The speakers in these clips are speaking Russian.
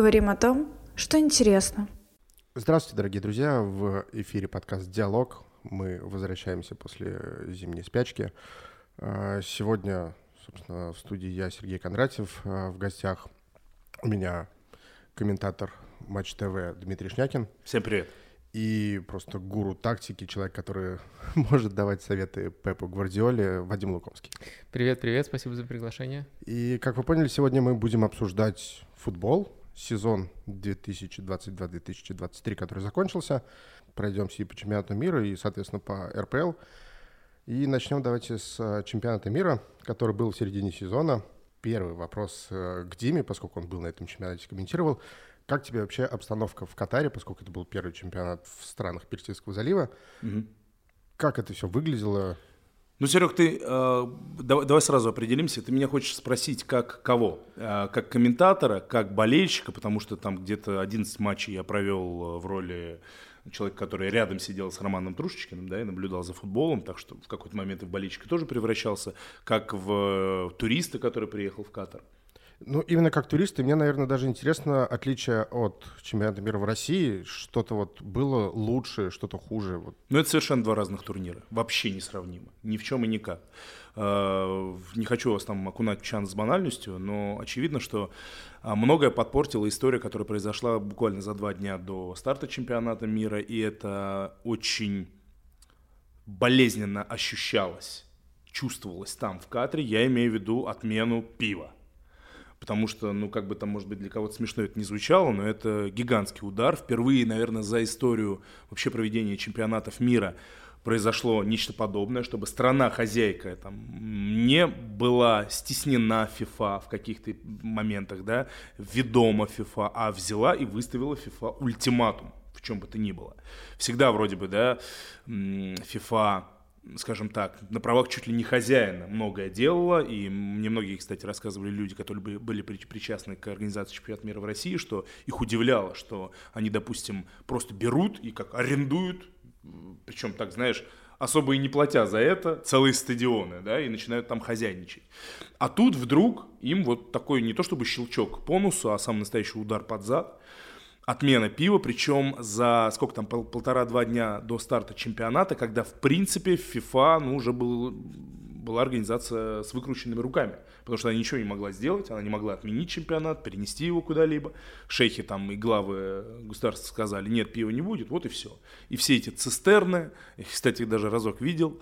Говорим о том, что интересно. Здравствуйте, дорогие друзья. В эфире подкаст «Диалог». Мы возвращаемся после зимней спячки. А, сегодня, собственно, в студии я, Сергей Кондратьев. А, в гостях у меня комментатор Матч ТВ Дмитрий Шнякин. Всем привет. И просто гуру тактики, человек, который может давать советы Пепу Гвардиоле, Вадим Луковский. Привет, привет, спасибо за приглашение. И, как вы поняли, сегодня мы будем обсуждать футбол, сезон 2022-2023, который закончился. Пройдемся и по чемпионату мира, и, соответственно, по РПЛ. И начнем давайте с э, чемпионата мира, который был в середине сезона. Первый вопрос э, к Диме, поскольку он был на этом чемпионате, комментировал. Как тебе вообще обстановка в Катаре, поскольку это был первый чемпионат в странах Персидского залива? Угу. Как это все выглядело? Ну, Серег, ты э, давай, давай сразу определимся. Ты меня хочешь спросить, как кого? Э, как комментатора, как болельщика, потому что там где-то 11 матчей я провел э, в роли человека, который рядом сидел с Романом Трушечкиным, да, и наблюдал за футболом, так что в какой-то момент и в болельщика тоже превращался, как в туриста, который приехал в Катар. Ну, именно как турист, и мне, наверное, даже интересно отличие от чемпионата мира в России. Что-то вот было лучше, что-то хуже. Вот. Ну, это совершенно два разных турнира. Вообще несравнимо. Ни в чем и никак. А, не хочу вас там окунать в чан с банальностью, но очевидно, что а, многое подпортила история, которая произошла буквально за два дня до старта чемпионата мира, и это очень болезненно ощущалось, чувствовалось там, в Катре. Я имею в виду отмену пива потому что, ну, как бы там, может быть, для кого-то смешно это не звучало, но это гигантский удар. Впервые, наверное, за историю вообще проведения чемпионатов мира произошло нечто подобное, чтобы страна-хозяйка там, не была стеснена FIFA в каких-то моментах, да, ведома FIFA, а взяла и выставила FIFA ультиматум в чем бы то ни было. Всегда вроде бы, да, FIFA скажем так, на правах чуть ли не хозяина многое делала, и мне многие, кстати, рассказывали люди, которые были причастны к организации чемпионата мира в России, что их удивляло, что они, допустим, просто берут и как арендуют, причем так, знаешь, особо и не платя за это, целые стадионы, да, и начинают там хозяйничать. А тут вдруг им вот такой не то чтобы щелчок по носу, а сам настоящий удар под зад – отмена пива, причем за сколько там, пол, полтора-два дня до старта чемпионата, когда, в принципе, FIFA ну, уже был, была организация с выкрученными руками, потому что она ничего не могла сделать, она не могла отменить чемпионат, перенести его куда-либо. Шейхи там и главы государства сказали, нет, пива не будет, вот и все. И все эти цистерны, я, кстати, даже разок видел,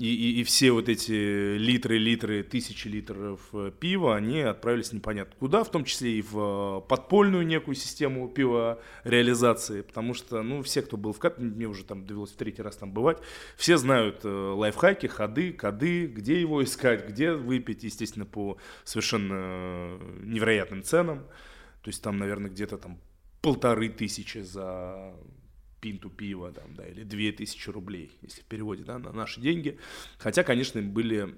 и, и, и все вот эти литры, литры, тысячи литров э, пива, они отправились непонятно куда, в том числе и в э, подпольную некую систему пива реализации, потому что, ну, все, кто был в Катаре, мне уже там довелось в третий раз там бывать, все знают э, лайфхаки, ходы, коды, где его искать, где выпить, естественно, по совершенно невероятным ценам, то есть там, наверное, где-то там полторы тысячи за пинту пива, там, да, или 2000 рублей, если в переводе, да, на наши деньги. Хотя, конечно, были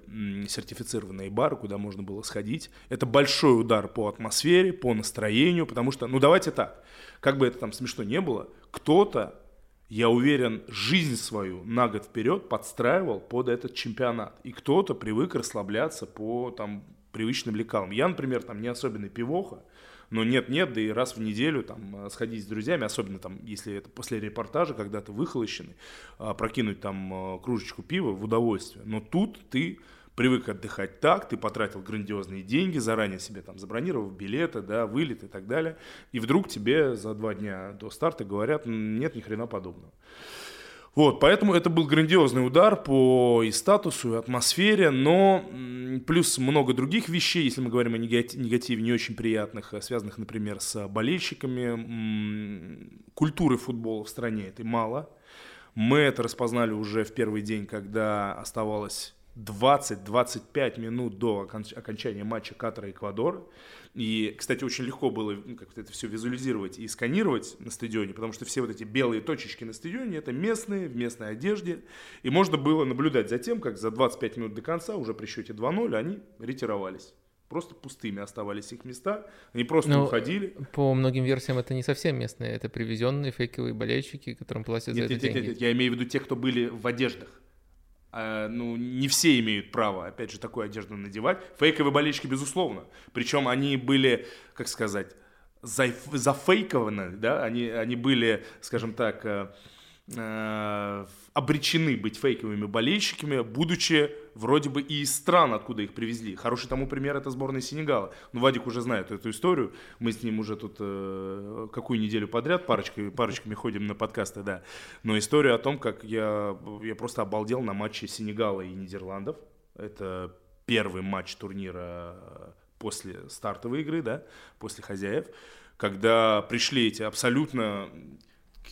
сертифицированные бары, куда можно было сходить. Это большой удар по атмосфере, по настроению, потому что, ну, давайте так, как бы это там смешно не было, кто-то, я уверен, жизнь свою на год вперед подстраивал под этот чемпионат. И кто-то привык расслабляться по там привычным лекалам. Я, например, там не особенный пивоха, но нет-нет, да и раз в неделю там э, сходить с друзьями, особенно там, если это после репортажа, когда ты выхолощенный, а, прокинуть там э, кружечку пива в удовольствие. Но тут ты привык отдыхать так, ты потратил грандиозные деньги, заранее себе там забронировав билеты, да, вылет и так далее, и вдруг тебе за два дня до старта говорят, нет ни хрена подобного. Вот, поэтому это был грандиозный удар по и статусу, и атмосфере, но плюс много других вещей, если мы говорим о негативе, не очень приятных, а связанных, например, с болельщиками. Культуры футбола в стране это мало. Мы это распознали уже в первый день, когда оставалось 20-25 минут до окончания матча Катара-Эквадор. И, кстати, очень легко было ну, как это все визуализировать и сканировать на стадионе, потому что все вот эти белые точечки на стадионе это местные, в местной одежде. И можно было наблюдать за тем, как за 25 минут до конца, уже при счете 2-0, они ретировались просто пустыми оставались их места, они просто Но ну, уходили. По многим версиям это не совсем местные, это привезенные фейковые болельщики, которым платят нет, за это нет, деньги. Нет, нет, я имею в виду тех, кто были в одеждах. А, ну, не все имеют право, опять же, такую одежду надевать. Фейковые болельщики, безусловно. Причем они были, как сказать, зафейкованы, да, они, они были, скажем так, э, э, обречены быть фейковыми болельщиками, будучи вроде бы и из стран, откуда их привезли. Хороший тому пример это сборная Сенегала. Ну, Вадик уже знает эту историю. Мы с ним уже тут э, какую неделю подряд парочкой, парочками ходим на подкасты, да. Но история о том, как я, я просто обалдел на матче Сенегала и Нидерландов. Это первый матч турнира после стартовой игры, да, после хозяев, когда пришли эти абсолютно,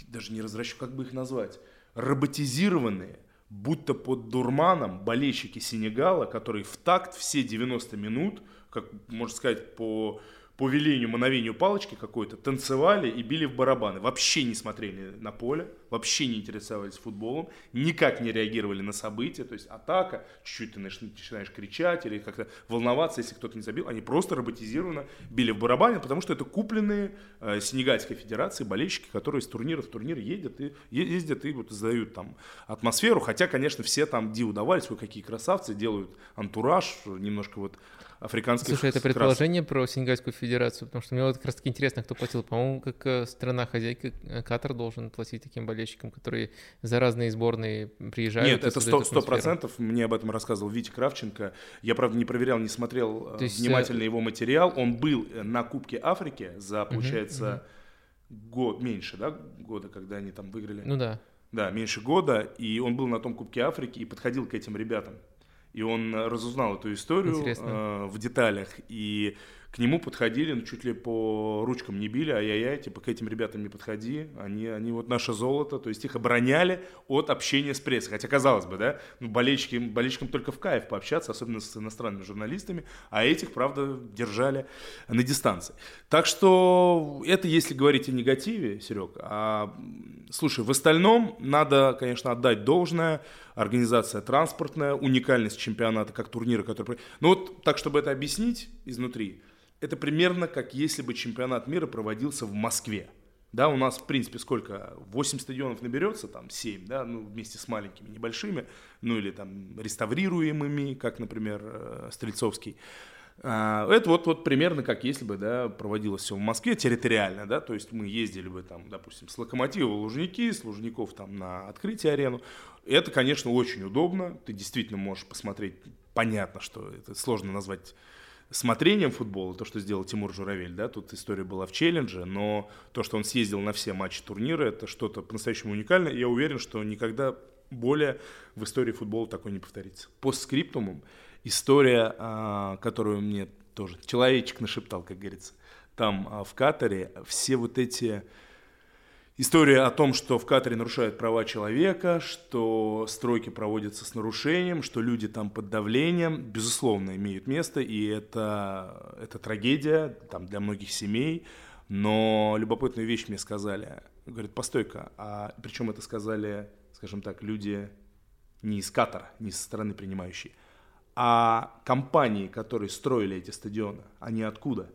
даже не развращу, как бы их назвать, роботизированные, будто под дурманом болельщики Сенегала, которые в такт все 90 минут, как можно сказать, по по велению, мановению палочки какой-то, танцевали и били в барабаны. Вообще не смотрели на поле, вообще не интересовались футболом, никак не реагировали на события. То есть атака, чуть-чуть ты начинаешь кричать или как-то волноваться, если кто-то не забил. Они просто роботизированно били в барабаны, потому что это купленные э, Сенегальской Федерации болельщики, которые с турнира в турнир едят и, ездят и вот задают там атмосферу. Хотя, конечно, все там диву давались, какие красавцы, делают антураж, немножко вот африканских Слушай, это предположение про Сенегальскую Федерацию, потому что мне вот как раз таки интересно, кто платил. По-моему, как э, страна-хозяйка э, Катар должен платить таким болельщикам, которые за разные сборные приезжают. Нет, это сто процентов. Мне об этом рассказывал Витя Кравченко. Я, правда, не проверял, не смотрел э, То есть, внимательно его материал. Он был на Кубке Африки за, получается, угу, угу. год, меньше, да, года, когда они там выиграли. Ну да. Да, меньше года, и он был на том Кубке Африки и подходил к этим ребятам и он разузнал эту историю э, в деталях, и к нему подходили, ну, чуть ли по ручкам не били, ай-яй-яй, типа, к этим ребятам не подходи, они, они вот наше золото, то есть их обороняли от общения с прессой, хотя, казалось бы, да, ну, болельщики, болельщикам только в кайф пообщаться, особенно с иностранными журналистами, а этих, правда, держали на дистанции. Так что это если говорить о негативе, Серег, а, слушай, в остальном надо, конечно, отдать должное, организация транспортная, уникальность чемпионата как турнира, который... Ну вот так, чтобы это объяснить изнутри, это примерно как если бы чемпионат мира проводился в Москве. Да, у нас, в принципе, сколько? 8 стадионов наберется, там 7, да, ну, вместе с маленькими, небольшими, ну, или там реставрируемыми, как, например, э, Стрельцовский. А, это вот, вот примерно как если бы, да, проводилось все в Москве территориально, да, то есть мы ездили бы там, допустим, с Локомотива в Лужники, с Лужников там на открытие арену. Это, конечно, очень удобно, ты действительно можешь посмотреть, понятно, что это сложно назвать смотрением футбола, то, что сделал Тимур Журавель, да, тут история была в челлендже, но то, что он съездил на все матчи турнира, это что-то по-настоящему уникальное, я уверен, что никогда более в истории футбола такое не повторится. По скриптумам история, а, которую мне тоже человечек нашептал, как говорится, там а, в Катаре все вот эти История о том, что в Катаре нарушают права человека, что стройки проводятся с нарушением, что люди там под давлением, безусловно, имеют место, и это, это трагедия там, для многих семей. Но любопытную вещь мне сказали. Говорит, постой-ка, а причем это сказали, скажем так, люди не из Катара, не со стороны принимающей, а компании, которые строили эти стадионы, они откуда?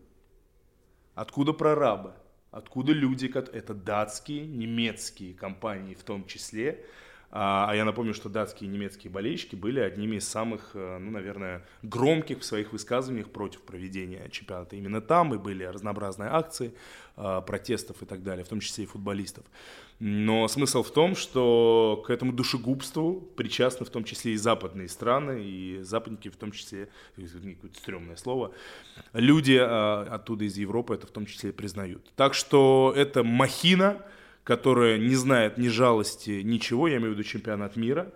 Откуда прорабы? Откуда люди, это датские, немецкие компании в том числе, а, а я напомню, что датские и немецкие болельщики были одними из самых, э, ну, наверное, громких в своих высказываниях против проведения чемпионата именно там, и были разнообразные акции а, протестов и так далее, в том числе и футболистов. Но смысл в том, что к этому душегубству причастны в том числе и западные страны, и западники в том числе, какое-то стрёмное слово, люди а, оттуда из Европы это в том числе и признают. Так что это махина, которая не знает ни жалости, ничего, я имею в виду чемпионат мира,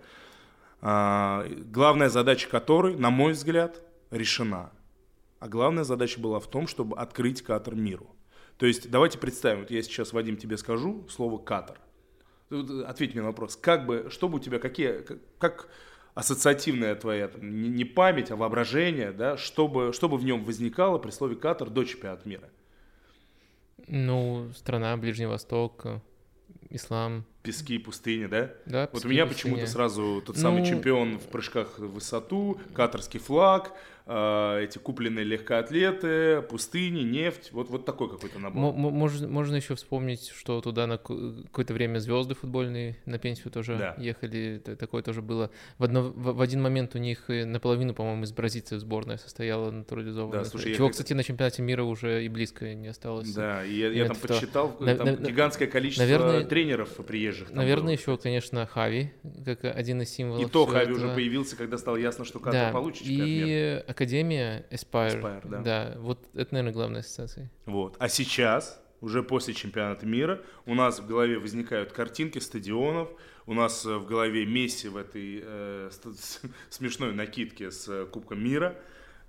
а, главная задача которой, на мой взгляд, решена. А главная задача была в том, чтобы открыть Катар миру. То есть давайте представим, вот я сейчас, Вадим, тебе скажу слово «Катар». Ответь мне на вопрос, как бы, что бы у тебя, какие, как ассоциативная твоя, не память, а воображение, да, чтобы, чтобы в нем возникало при слове «Катар» до чемпионата мира? Ну, страна Ближний Восток, ислам, пески, пустыни, да? Да, Вот у меня почему-то сразу тот самый Ну- чемпион в прыжках в высоту, катарский флаг, а, эти купленные легкоатлеты, пустыни, нефть. Вот, вот такой какой-то набор. Мо- Можно, можно еще вспомнить, что туда на какое-то время звезды футбольные на пенсию тоже Да. ехали. Такое тоже было. В, одно- в- в один момент у них наполовину, по-моему, из бразильцев сборная состояла натурализованная. Да, слушай, я Чего, как- кстати, на чемпионате мира уже и близко не осталось. Да, и я, я там подсчитал, на- там на- гигантское количество наверное- тренеров приезжих. Там Наверное, было. еще, конечно, Хави, как один из символов. И то Хави уже этого. появился, когда стало ясно, что Катар Да, получит и Академия Aspire. Aspire, да. вот это, наверное, главная ассоциация. Вот. А сейчас, уже после чемпионата мира, у нас в голове возникают картинки стадионов, у нас э, в голове Месси в этой э, смешной накидке с э, Кубком мира,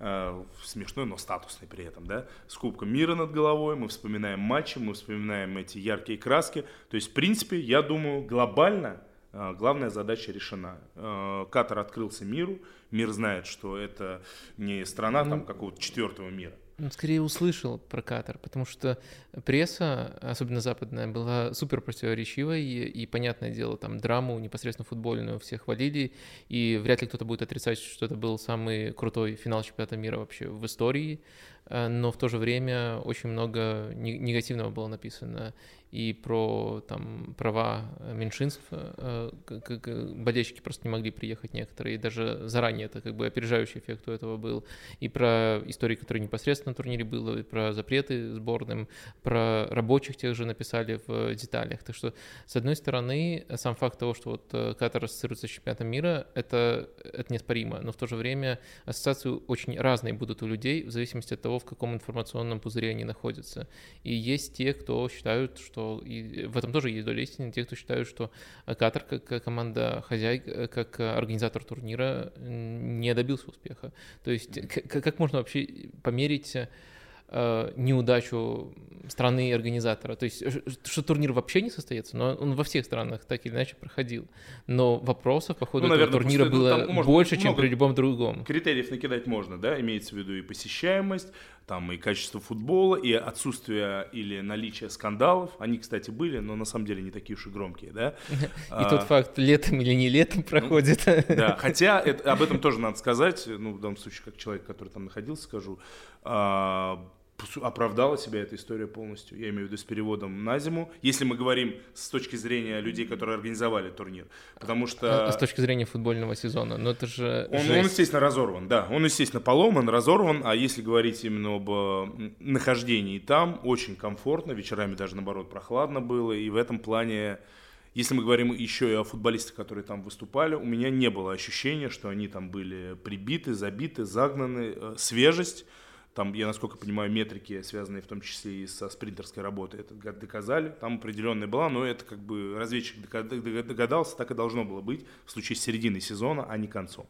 э, смешной, но статусный при этом, да, с Кубком мира над головой, мы вспоминаем матчи, мы вспоминаем эти яркие краски. То есть, в принципе, я думаю, глобально э, главная задача решена. Э, Катар открылся миру, мир знает, что это не страна там какого-то четвертого мира. Скорее услышал про Катар, потому что пресса, особенно западная, была супер противоречивой, и, и, понятное дело, там драму непосредственно футбольную все хвалили, и вряд ли кто-то будет отрицать, что это был самый крутой финал чемпионата мира вообще в истории, э, но в то же время очень много не- негативного было написано и про там права меньшинств, э, болельщики просто не могли приехать некоторые, и даже заранее это как бы опережающий эффект у этого был, и про истории, которые непосредственно на турнире было, и про запреты сборным, про рабочих тех же написали в деталях. Так что, с одной стороны, сам факт того, что вот э, Катар ассоциируется с чемпионатом мира, это, это неоспоримо, но в то же время ассоциации очень разные будут у людей в зависимости от того, в каком информационном пузыре они находятся. И есть те, кто считают, что и в этом тоже есть доля истины, те, кто считают, что Катар как как команда хозяйка, как организатор турнира не добился успеха. То есть как можно вообще померить э, неудачу страны и организатора. То есть, что турнир вообще не состоится, но он во всех странах так или иначе проходил. Но вопросов по ходу Ну, этого наверное, турнира просто, ну, было можно больше, чем при любом другом. Критериев накидать можно, да, имеется в виду и посещаемость, там и качество футбола, и отсутствие или наличие скандалов. Они, кстати, были, но на самом деле не такие уж и громкие, да. И тот факт, летом или не летом проходит. А. Да, хотя это- об этом тоже надо сказать, ну, в данном случае, как человек, который там находился, скажу, а, оправдала себя эта история полностью, я имею в виду с переводом на зиму, если мы говорим с точки зрения людей, которые организовали турнир, потому что... С точки зрения футбольного сезона. Но это же Он, он, естественно, разорван, да. Он, естественно, поломан, разорван. А если говорить именно об э, нахождении там, очень комфортно. Вечерами даже, наоборот, прохладно было. И в этом плане, если мы говорим еще и о футболистах, которые там выступали, у меня не было ощущения, что они там были прибиты, забиты, загнаны. Э, Свежесть. Там, я насколько понимаю, метрики, связанные в том числе и со спринтерской работой, это доказали. Там определенная была, но это как бы разведчик догадался, так и должно было быть в случае середины сезона, а не концом.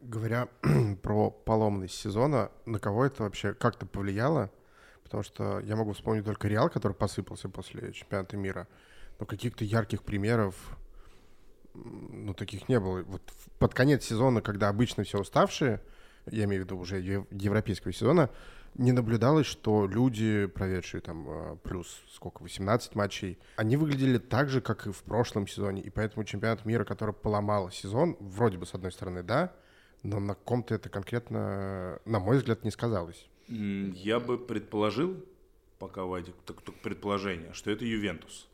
Говоря про поломность сезона, на кого это вообще как-то повлияло? Потому что я могу вспомнить только Реал, который посыпался после чемпионата мира. Но каких-то ярких примеров, ну, таких не было. Вот под конец сезона, когда обычно все уставшие, я имею в виду уже ев- европейского сезона, не наблюдалось, что люди, проведшие там э, плюс сколько, 18 матчей, они выглядели так же, как и в прошлом сезоне. И поэтому чемпионат мира, который поломал сезон, вроде бы с одной стороны, да, но на ком-то это конкретно, на мой взгляд, не сказалось. Я бы предположил, пока Вадик, только предположение, что это Ювентус.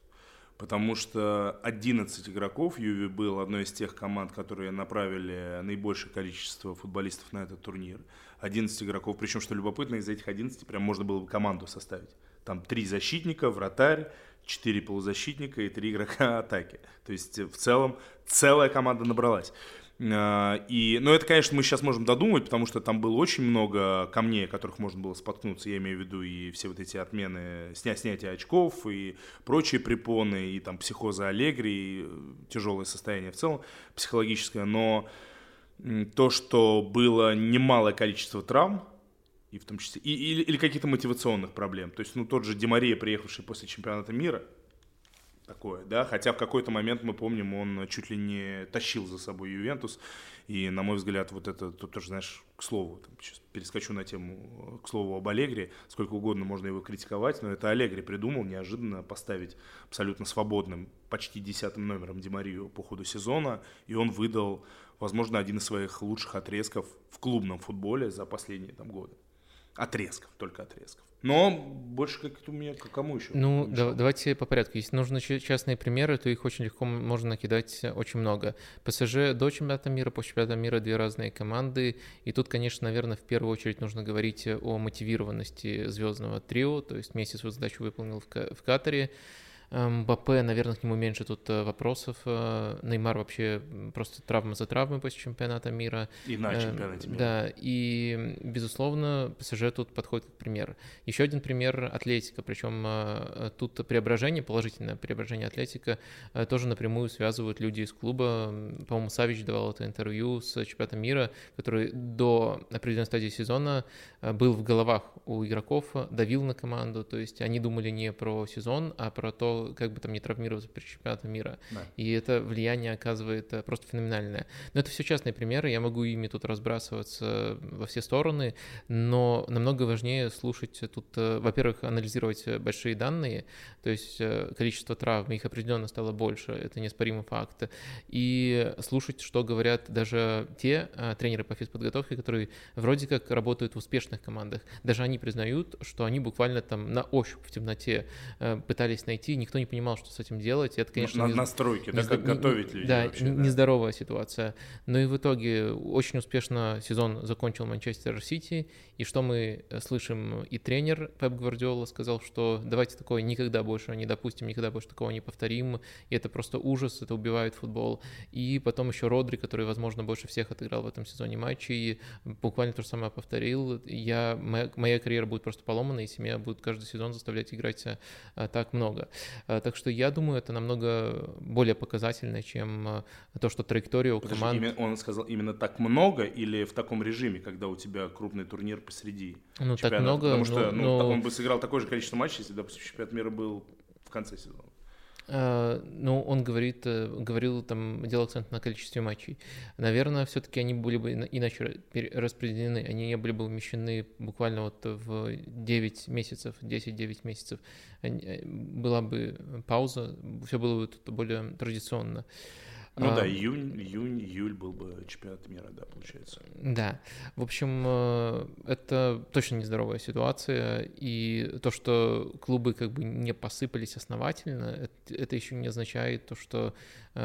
Потому что 11 игроков, Юве был одной из тех команд, которые направили наибольшее количество футболистов на этот турнир. 11 игроков, причем, что любопытно, из этих 11 прям можно было бы команду составить. Там три защитника, вратарь, четыре полузащитника и три игрока атаки. То есть э, в целом целая команда набралась. А, И, но это, конечно, мы сейчас можем додумать, потому что там было очень много камней, которых можно было споткнуться. Я имею в виду и все вот эти отмены, сня, снятие очков и прочие препоны, и там психоза Аллегри, и э, тяжелое состояние в целом психологическое. Но то, что было немалое количество травм, и в том числе, и, или, или каких-то мотивационных проблем. То есть, ну, тот же Демария, приехавший после чемпионата мира, такое, да, хотя в какой-то момент, мы помним, он чуть ли не тащил за собой Ювентус, и, на мой взгляд, вот это, тут тоже, знаешь, к слову, там, сейчас перескочу на тему, к слову об Аллегри, сколько угодно можно его критиковать, но это Аллегри придумал неожиданно поставить абсолютно свободным, почти десятым номером Димарию по ходу сезона, и он выдал, возможно, один из своих лучших отрезков в клубном футболе за последние там годы. Отрезков, только отрезков. Но больше как у меня, к кому еще? Ну, да, давайте по порядку. Если нужны частные примеры, то их очень легко можно накидать очень много. ПСЖ до чемпионата мира, по чемпионату мира две разные команды. И тут, конечно, наверное, в первую очередь нужно говорить о мотивированности звездного трио. То есть Месси свою задачу выполнил в Катаре. Мбаппе, наверное, к нему меньше тут э, вопросов. Э, Неймар вообще просто травма за травмой после чемпионата мира. И на чемпионате мира. Да, и, безусловно, ПСЖ тут подходит как пример. Еще один пример Атлетика, причем э, тут преображение, положительное преображение Атлетика тоже напрямую связывают люди из клуба. По-моему, Савич давал это интервью с чемпионатом мира, который до определенной стадии сезона был в головах у игроков, давил на команду, то есть они думали не про сезон, а про то, как бы там не травмироваться при чемпионате мира. Да. И это влияние оказывает э, просто феноменальное. Но это все частные примеры, я могу ими тут разбрасываться во все стороны, но намного важнее слушать тут, э, во-первых, анализировать большие данные, то есть э, количество травм, их определенно стало больше, это неоспоримый факт, и слушать, что говорят даже те тренеры по физподготовке, которые вроде как работают в успешных командах. Даже они признают, что они буквально там на ощупь в темноте пытались найти, никто никто не понимал, что с этим делать. Это, конечно, на, не, настройки, не, да, как не, готовить людей. Да, вообще, да, нездоровая ситуация. Но и в итоге очень успешно сезон закончил Манчестер Сити. И что мы э, слышим? И тренер Пеп Гвардиола сказал, что давайте такое никогда больше не допустим, никогда больше такого не повторим. И это просто ужас, это убивает футбол. И потом еще Родри, который, возможно, больше всех отыграл в этом сезоне матчей, и буквально то же самое повторил. Я, моя, моя карьера будет просто поломана, если меня будет каждый сезон заставлять играть а, так много. Э, так что я думаю, это намного более показательно, чем э, то, что траектория у Подожди, команд... Он сказал именно так много или в таком режиме, когда у тебя крупный турнир посреди Ну, так много... Потому что ну, ну, он бы сыграл такое же количество матчей, если, допустим, чемпионат мира был в конце сезона. Э, ну, он говорит, э, говорил, там, делал акцент на количестве матчей. Наверное, все-таки они были бы иначе распределены, они не были бы умещены буквально вот в 9 месяцев, 10-9 месяцев. Э, была бы пауза, все было бы более традиционно. Ну а, да, июнь, июнь, июль был бы чемпионат мира, да, получается. Да. В общем, э, это точно нездоровая ситуация, и то, что клубы как бы не посыпались основательно, это, это еще не означает то, что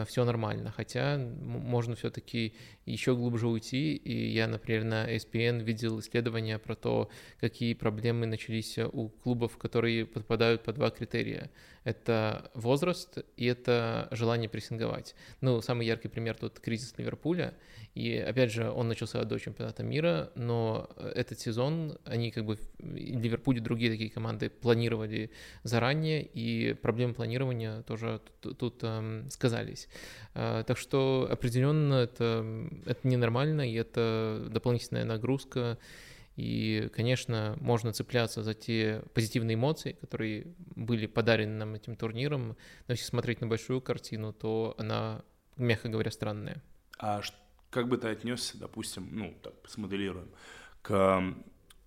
все нормально, хотя можно все-таки еще глубже уйти, и я, например, на ESPN видел исследования про то, какие проблемы начались у клубов, которые подпадают по два критерия. Это возраст и это желание прессинговать. Ну, самый яркий пример тут кризис Ливерпуля, и опять же, он начался до чемпионата мира, но этот сезон они как бы, Ливерпуль и другие такие команды планировали заранее, и проблемы планирования тоже тут, тут эм, сказались. Э, так что определенно это, это ненормально, и это дополнительная нагрузка, и, конечно, можно цепляться за те позитивные эмоции, которые были подарены нам этим турниром, но если смотреть на большую картину, то она, мягко говоря, странная. А как бы ты отнесся, допустим, ну, так, смоделируем, к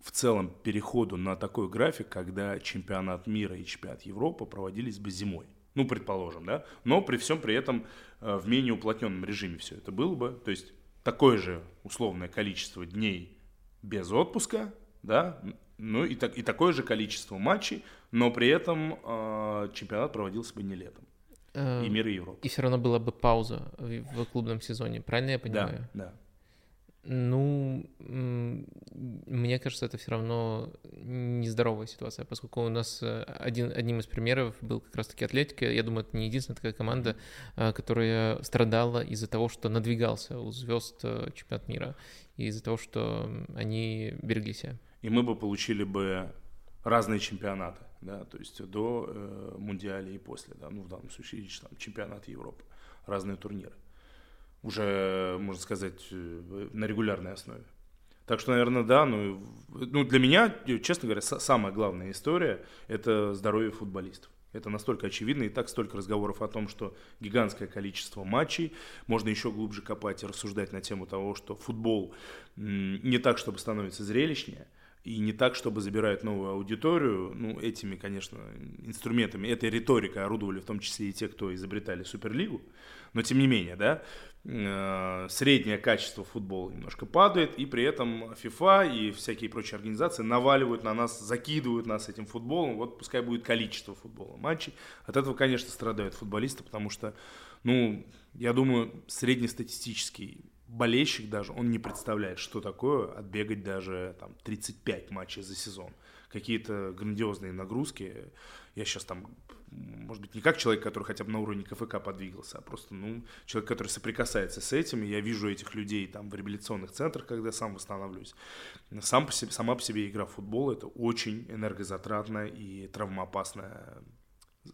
в целом переходу на такой график, когда чемпионат мира и чемпионат Европы проводились бы зимой? Ну, предположим, да? Но при всем при этом э, в менее уплотненном режиме все это было бы. То есть такое же условное количество дней без отпуска, да, ну и, так, и такое же количество матчей, но при этом э, чемпионат проводился бы не летом. И мир и Европа. И все равно была бы пауза в, в клубном сезоне, правильно я понимаю? Да, да. Ну, мне кажется, это все равно нездоровая ситуация, поскольку у нас э, один, одним из примеров был как раз-таки Атлетика. Я думаю, это не единственная такая команда, э, которая страдала из-за того, что надвигался у звезд э, чемпионат мира, и из-за того, что они берегли себя. И мы бы получили бы разные чемпионаты, да, то есть до э, Мундиаля и после, да, ну в данном случае там, чемпионат Европы, разные турниры уже, можно сказать, э, на регулярной основе. Так что, наверное, да, ну, ну для меня, честно говоря, самая главная история – это здоровье футболистов. Это настолько очевидно, и так столько разговоров о том, что гигантское количество матчей, можно еще глубже копать и рассуждать на тему того, что футбол не так, чтобы становится зрелищнее, и не так, чтобы забирать новую аудиторию, ну, этими, конечно, инструментами, этой риторикой орудовали в том числе и те, кто изобретали Суперлигу, но тем не менее, да, э, среднее качество футбола немножко падает, и при этом FIFA и всякие прочие организации наваливают на нас, закидывают нас этим футболом, вот пускай будет количество футбола матчей. От этого, конечно, страдают футболисты, потому что, ну, я думаю, среднестатистический болельщик даже, он не представляет, что такое отбегать даже там 35 матчей за сезон. Какие-то грандиозные нагрузки. Я сейчас там, может быть, не как человек, который хотя бы на уровне КФК подвигался, а просто, ну, человек, который соприкасается с этим. Я вижу этих людей там в реабилитационных центрах, когда сам восстанавливаюсь. Сам по себе, сама по себе игра в футбол – это очень энергозатратное и травмоопасное,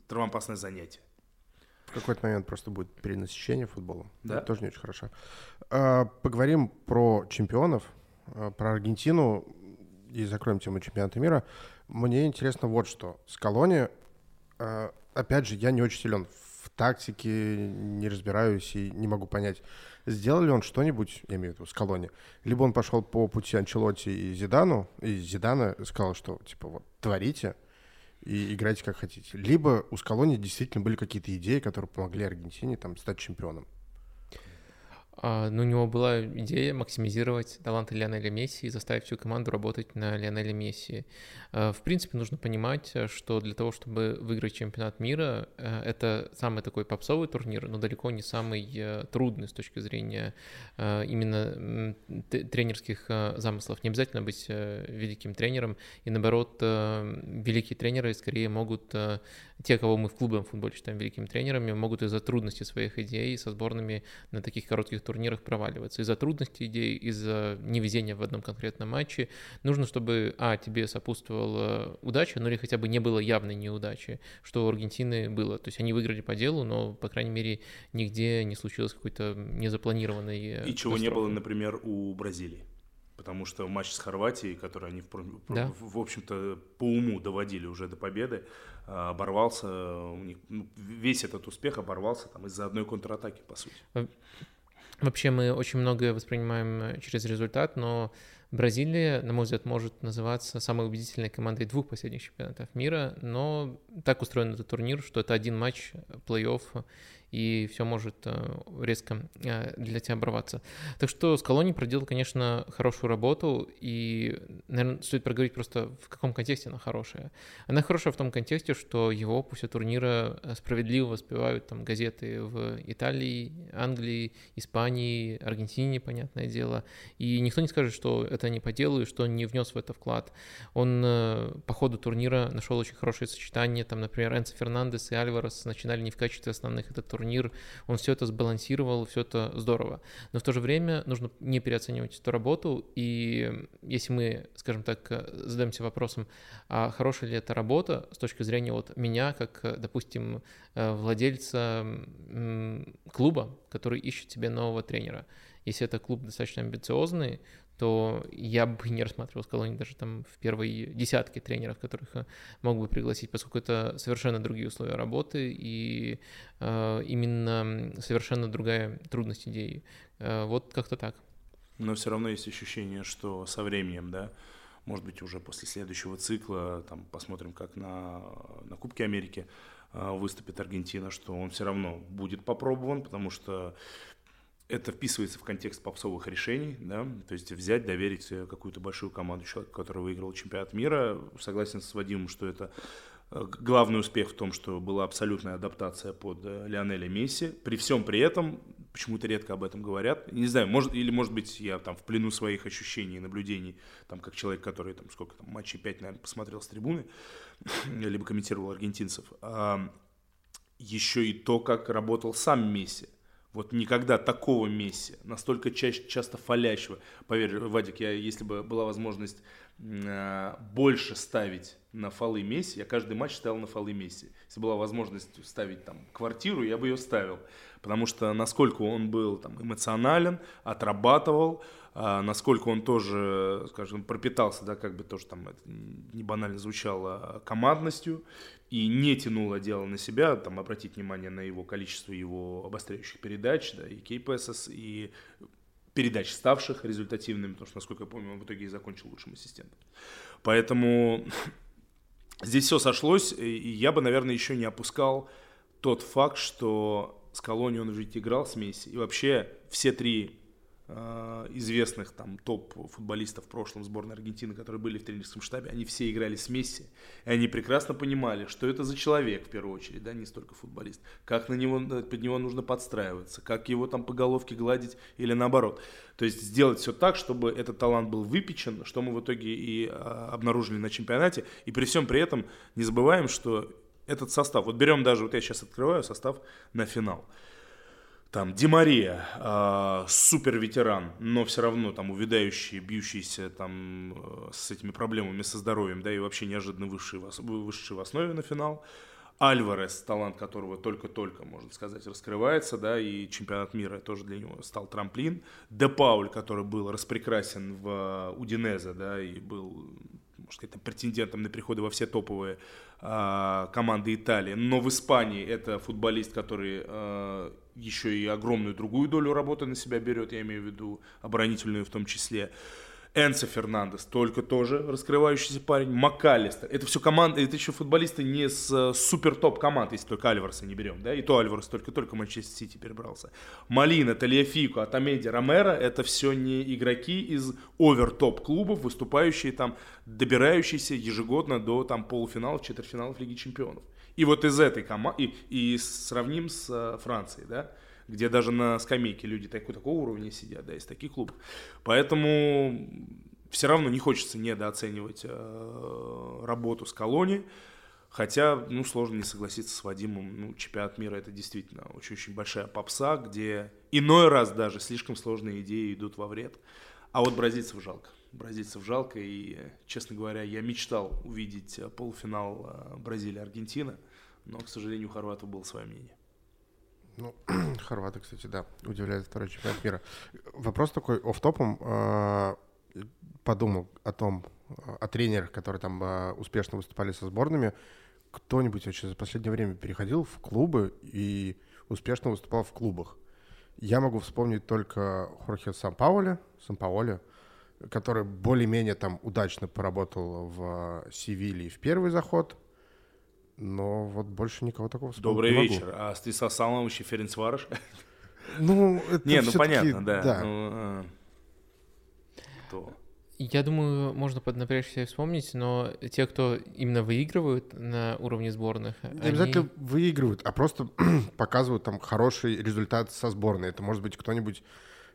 травмоопасное занятие. В какой-то момент просто будет перенасыщение футбола. Да. Это тоже не очень хорошо. А, поговорим про чемпионов, а, про Аргентину и закроем тему чемпионата мира. Мне интересно вот что. Скалони, а, опять же, я не очень силен в тактике, не разбираюсь и не могу понять, сделал ли он что-нибудь, я имею в виду Скалони, либо он пошел по пути Анчелотти и Зидану, и Зидана сказал, что типа вот творите, и играйте как хотите. Либо у Скалони действительно были какие-то идеи, которые помогли Аргентине там стать чемпионом. А, ну, у него была идея максимизировать таланты Лионеля Месси и заставить всю команду работать на Лионеле Месси. А, в принципе, нужно понимать, что для того, чтобы выиграть чемпионат мира, э, это самый такой попсовый турнир, но далеко не самый э, трудный с точки зрения э, именно тренерских замыслов. Не обязательно быть великим тренером, и наоборот, великие тренеры скорее могут те, кого мы в клубном футболе считаем великими тренерами, могут из-за трудностей своих идей со сборными на таких коротких турнирах проваливаться. Из-за трудностей идей, из-за невезения в одном конкретном матче. Нужно, чтобы, а, тебе сопутствовала удача, ну или хотя бы не было явной неудачи, что у Аргентины было. То есть они выиграли по делу, но, по крайней мере, нигде не случилось какой-то незапланированной И чего не было, например, у Бразилии потому что матч с Хорватией, который они, в, да. в, в общем-то, по уму доводили уже до победы, а, оборвался, у них, ну, весь этот успех оборвался там из-за одной контратаки, по сути. Вообще мы очень многое воспринимаем э, через результат, но Бразилия, на мой взгляд, может называться самой убедительной командой двух последних чемпионатов мира, но так устроен этот турнир, что это один матч плей-офф, и все может э, резко э, для тебя оборваться. Так что Скалони проделал, конечно, хорошую работу, и, наверное, стоит проговорить просто, в каком контексте она хорошая. Она хорошая в том контексте, что его после турнира э, справедливо воспевают там газеты в Италии, Англии, Испании, Аргентине, понятное дело, и никто не скажет, что это не по делу, и что он не внес в это вклад. Он по ходу турнира нашел очень хорошее сочетание, там, например, Энцо Фернандес и Альварес начинали не в качестве основных этот турнир, он все это сбалансировал, все это здорово. Но в то же время нужно не переоценивать эту работу, и если мы, скажем так, задаемся вопросом, а хорошая ли это работа с точки зрения вот меня, как, допустим, владельца клуба, который ищет себе нового тренера. Если это клуб достаточно амбициозный, то я бы не рассматривал Скалони даже там в первой десятке тренеров, которых э, мог бы пригласить, поскольку это совершенно другие условия работы и э, именно совершенно другая трудность идеи. Э, вот как-то так. Но все равно есть ощущение, что со временем, да, может быть, уже после следующего цикла, там, посмотрим, как на, на Кубке Америки э, выступит Аргентина, что он все равно будет попробован, потому что это вписывается в контекст попсовых решений, да, то есть взять, доверить какую-то большую команду человека, который выиграл чемпионат мира. Согласен с Вадимом, что это э, главный успех в том, что была абсолютная адаптация под э, Лионеля Месси. При всем при этом, почему-то редко об этом говорят. Не знаю, может, или может быть я там в плену своих ощущений и наблюдений, там как человек, который там сколько там матчей 5, наверное, посмотрел с трибуны, либо комментировал аргентинцев. Еще и то, как работал сам Месси. Вот никогда такого Месси, настолько ча- часто фалящего. Поверь, Вадик, я, если бы была возможность э, больше ставить на фолы Месси. Я каждый матч ставил на фолы Месси. Если была возможность ставить там квартиру, я бы ее ставил. Потому что насколько он был там эмоционален, отрабатывал, а, насколько он тоже, скажем, пропитался, да, как бы тоже там это не банально звучало, командностью и не тянуло дело на себя, там обратить внимание на его количество его обостряющих передач, да, и кейпэсс, и передач, ставших результативными, потому что, насколько я помню, он в итоге и закончил лучшим ассистентом. Поэтому здесь все сошлось, и я бы, наверное, еще не опускал тот факт, что с Колонией он ведь играл с Месси, и вообще все три известных там топ-футболистов в прошлом сборной Аргентины, которые были в тренерском штабе, они все играли с Месси, и они прекрасно понимали, что это за человек в первую очередь, да, не столько футболист, как на него, э, под него нужно подстраиваться, как его там по головке гладить или наоборот. То есть сделать все так, чтобы этот талант был выпечен, что мы в итоге и а, обнаружили на чемпионате, и при всем при этом не забываем, что этот состав, вот берем даже, вот я сейчас открываю состав на финал – там Ди Мария, э, супер ветеран, но все равно там увядающий, бьющийся там э, с этими проблемами со здоровьем, да, и вообще неожиданно высший, высший в основе на финал. Альварес, талант которого только-только, можно сказать, раскрывается, да, и чемпионат мира тоже для него стал трамплин. Де Пауль, который был распрекрасен в Удинезе, да, и был, можно сказать, претендентом на приходы во все топовые а, команды Италии. Но в Испании это футболист, который а, еще и огромную другую долю работы на себя берет, я имею в виду оборонительную в том числе. Энсо Фернандес, только тоже раскрывающийся парень. МакАлистер. Это все команды, это еще футболисты не с э, супер топ команд, если только Альварса не берем, да, и то Альварс только-только Манчестер Сити перебрался. Малина, Талиафико, Атамеди, Ромеро, это все не игроки из овер-топ клубов, выступающие там, добирающиеся ежегодно до там полуфиналов, четвертьфиналов Лиги Чемпионов. И вот из этой команды, и, и сравним с э, Францией, да, где даже на скамейке люди такой, такого уровня сидят, да, из таких клубов. Поэтому все равно не хочется недооценивать э, работу с колонией. Хотя, ну, сложно не согласиться с Вадимом. Ну, чемпионат мира это действительно очень-очень большая попса, где иной раз даже слишком сложные идеи идут во вред. А вот бразильцев жалко. Бразильцев жалко. И, честно говоря, я мечтал увидеть полуфинал э, Бразилия-Аргентина. Но, к сожалению, у хорватов было свое мнение. Ну, хорваты, кстати, да, удивляют второй чемпионат мира. Вопрос такой оф-топом. А, подумал о том, о тренерах, которые там успешно выступали со сборными. Кто-нибудь вообще за последнее время переходил в клубы и успешно выступал в клубах? Я могу вспомнить только Хорхе Сан-Пауля, Сан-Паоле, который более-менее там удачно поработал в Севилии в первый заход, но вот больше никого такого Добрый не вечер. Могу. А Стиса Саламович и Ференцварыш? Ну, это Не, ну понятно, да. да. Ну, а. Я думаю, можно поднапрячься и вспомнить, но те, кто именно выигрывают на уровне сборных, Не они... обязательно выигрывают, а просто показывают там хороший результат со сборной. Это может быть кто-нибудь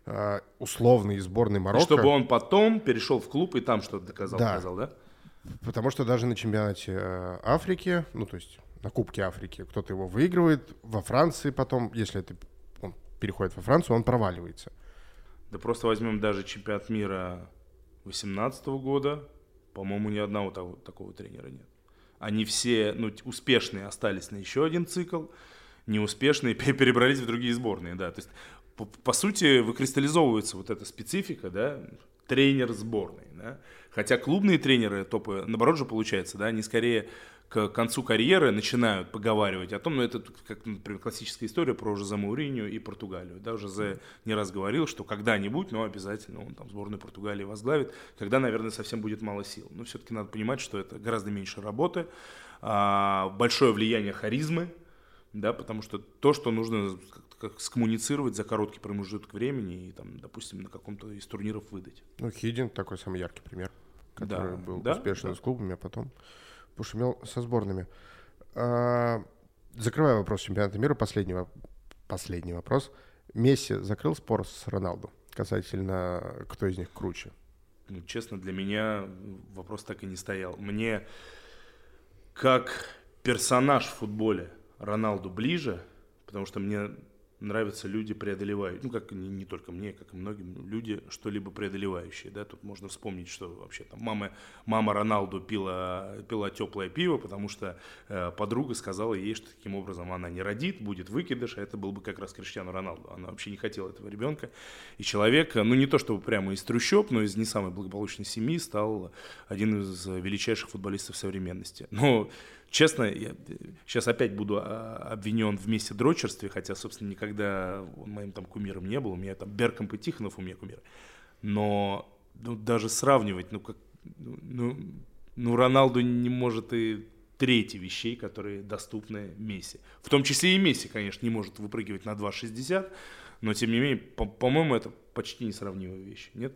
э, условный сборной Марокко. чтобы он потом перешел в клуб и там что-то доказал, да. доказал, да? Потому что даже на чемпионате э, Африки, ну то есть на Кубке Африки, кто-то его выигрывает, во Франции потом, если это он переходит во Францию, он проваливается. Да просто возьмем даже чемпионат мира 2018 года, по-моему, ни одного того, такого тренера нет. Они все, ну, успешные остались на еще один цикл, неуспешные перебрались в другие сборные, да. То есть, по, по сути, выкристаллизовывается вот эта специфика, да, тренер сборной, да. Хотя клубные тренеры топы, наоборот же получается, да, они скорее к концу карьеры начинают поговаривать о том, ну это как, например, классическая история про Жозе Мауриню и Португалию. Да, Жозе не раз говорил, что когда-нибудь, ну обязательно он там сборную Португалии возглавит, когда, наверное, совсем будет мало сил. Но все-таки надо понимать, что это гораздо меньше работы, а, большое влияние харизмы, да, потому что то, что нужно как скоммуницировать за короткий промежуток времени и, там, допустим, на каком-то из турниров выдать. Ну, Хидин такой самый яркий пример, который да, был да, успешен да. с клубами, а потом пошумел со сборными. А, закрывая вопрос чемпионата мира, последний, последний вопрос. Месси закрыл спор с Роналду касательно, кто из них круче? Ну, честно, для меня вопрос так и не стоял. Мне как персонаж в футболе Роналду ближе, потому что мне нравятся люди преодолевающие, ну, как не, не только мне, как и многим, люди что-либо преодолевающие, да, тут можно вспомнить, что вообще там мама, мама Роналду пила, пила теплое пиво, потому что э, подруга сказала ей, что таким образом она не родит, будет выкидыш, а это был бы как раз Криштиану Роналду, она вообще не хотела этого ребенка, и человек, ну, не то чтобы прямо из трущоб, но из не самой благополучной семьи стал один из величайших футболистов современности, но Честно, я сейчас опять буду а, обвинен в месте дрочерстве, хотя, собственно, никогда он моим там кумиром не был. У меня там Беркомп и Тихонов у меня кумир. Но ну, даже сравнивать, ну как, ну, ну, ну Роналду не может и трети вещей, которые доступны Месси. В том числе и Месси, конечно, не может выпрыгивать на 2,60, но тем не менее, по- по-моему, это почти несравнимые вещи, нет?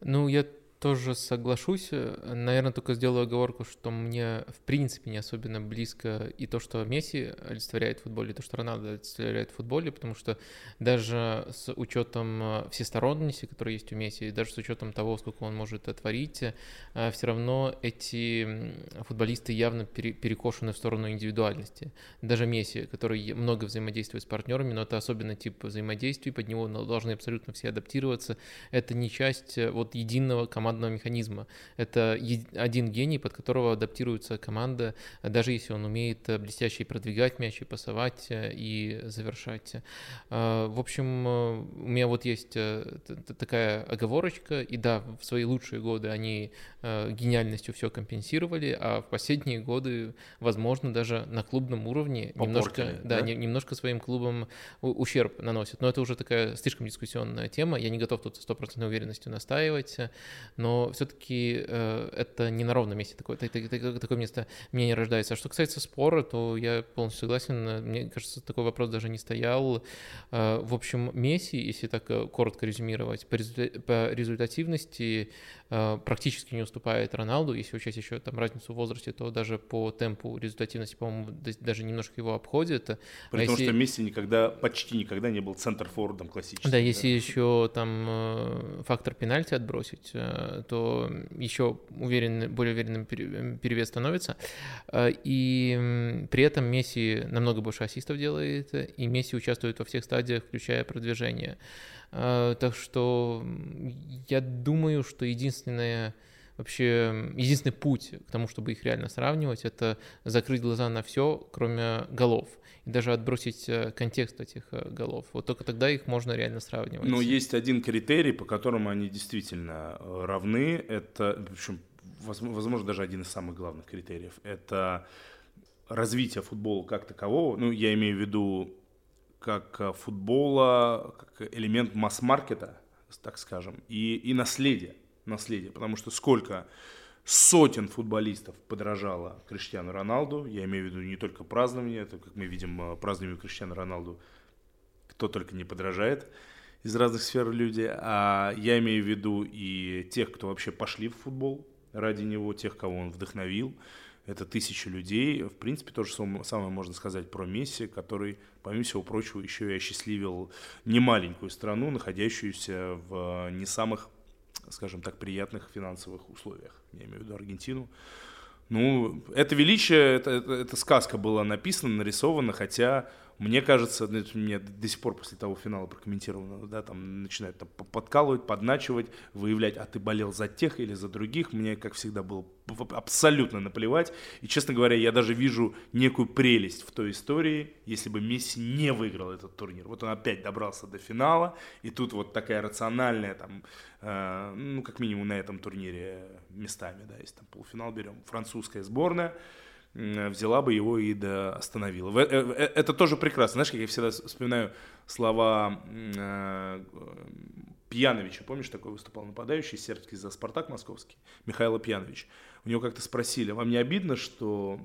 Ну, я тоже соглашусь. Наверное, только сделаю оговорку, что мне в принципе не особенно близко и то, что Месси олицетворяет в футболе, и то, что Роналдо олицетворяет в футболе, потому что даже с учетом э, всесторонности, которая есть у Месси, и даже с учетом того, сколько он может творить, э, все равно эти футболисты явно перекошены в сторону индивидуальности. Даже Месси, который много взаимодействует с партнерами, но это особенно тип взаимодействий, под него должны абсолютно все адаптироваться. Это не часть э, вот единого командного командного механизма. Это один гений, под которого адаптируется команда, даже если он умеет э, блестяще продвигать мяч, и пасовать, э, и завершать. Э, в общем, у меня вот есть такая оговорочка, и да, в свои лучшие годы они гениальностью все компенсировали, а в последние годы, возможно, даже на клубном уровне немножко, да, да? немножко своим клубам ущерб наносят. Но это уже такая слишком дискуссионная тема, я не готов тут стопроцентной уверенностью настаивать, но все-таки э, это не на ровном месте такое, такое, такое место мнение рождается. А что касается спора, то я полностью согласен. Мне кажется, такой вопрос даже не стоял. Э, в общем, Месси, если так э, коротко резюмировать, по, результативности э, практически не уступает Роналду. Если учесть еще там разницу в возрасте, то даже по темпу результативности, по-моему, даже немножко его обходит. А При а том, если... что Месси никогда, почти никогда не был центр-форвардом классическим. Да, да, если еще там э, фактор пенальти отбросить, то еще уверен, более уверенным перевес становится. Э, и при этом Месси намного больше ассистов делает, и Месси участвует во всех стадиях, включая продвижение. Э, так что я думаю, что единственное вообще единственный путь к тому, чтобы их реально сравнивать, это закрыть глаза на все, кроме голов и даже отбросить э, контекст этих э, голов. Вот только тогда их можно реально сравнивать. Но есть один критерий, по которому они действительно э, равны. Это, в общем, возможно, даже один из самых главных критериев. Это развитие футбола как такового. Ну, я имею в виду как футбола, как элемент масс-маркета, так скажем, и, и наследие. Наследие. Потому что сколько сотен футболистов подражало Криштиану Роналду. Я имею в виду не только празднование, это, как мы видим, э, празднованию Криштиану Роналду кто только не подражает из разных сфер люди. А я имею в виду и тех, кто вообще пошли в футбол ради него, тех, кого он вдохновил. Это тысячи людей. В принципе, то же самое можно сказать про Месси, который, помимо всего прочего, еще и осчастливил немаленькую страну, находящуюся в не самых скажем так, приятных финансовых условиях. Я имею в виду Аргентину. Ну, это величие, это, это, это сказка была написана, нарисована, хотя мне кажется, ну, мне до сих пор после того финала прокомментированного, да, там начинают там, подкалывать, подначивать, выявлять, а ты болел за тех или за других. Мне, как всегда, было абсолютно наплевать. И, честно говоря, я даже вижу некую прелесть в той истории, если бы Месси не выиграл этот турнир. Вот он опять добрался до финала, и тут вот такая рациональная, там, э, ну, как минимум на этом турнире местами, да, если там полуфинал берем, французская сборная, взяла бы его и да остановила. Э, э, это тоже прекрасно. Знаешь, как я всегда вспоминаю слова э, Пьяновича, помнишь, такой выступал нападающий сербский за «Спартак» московский, Михаил Пьянович. У него как-то спросили, вам не обидно, что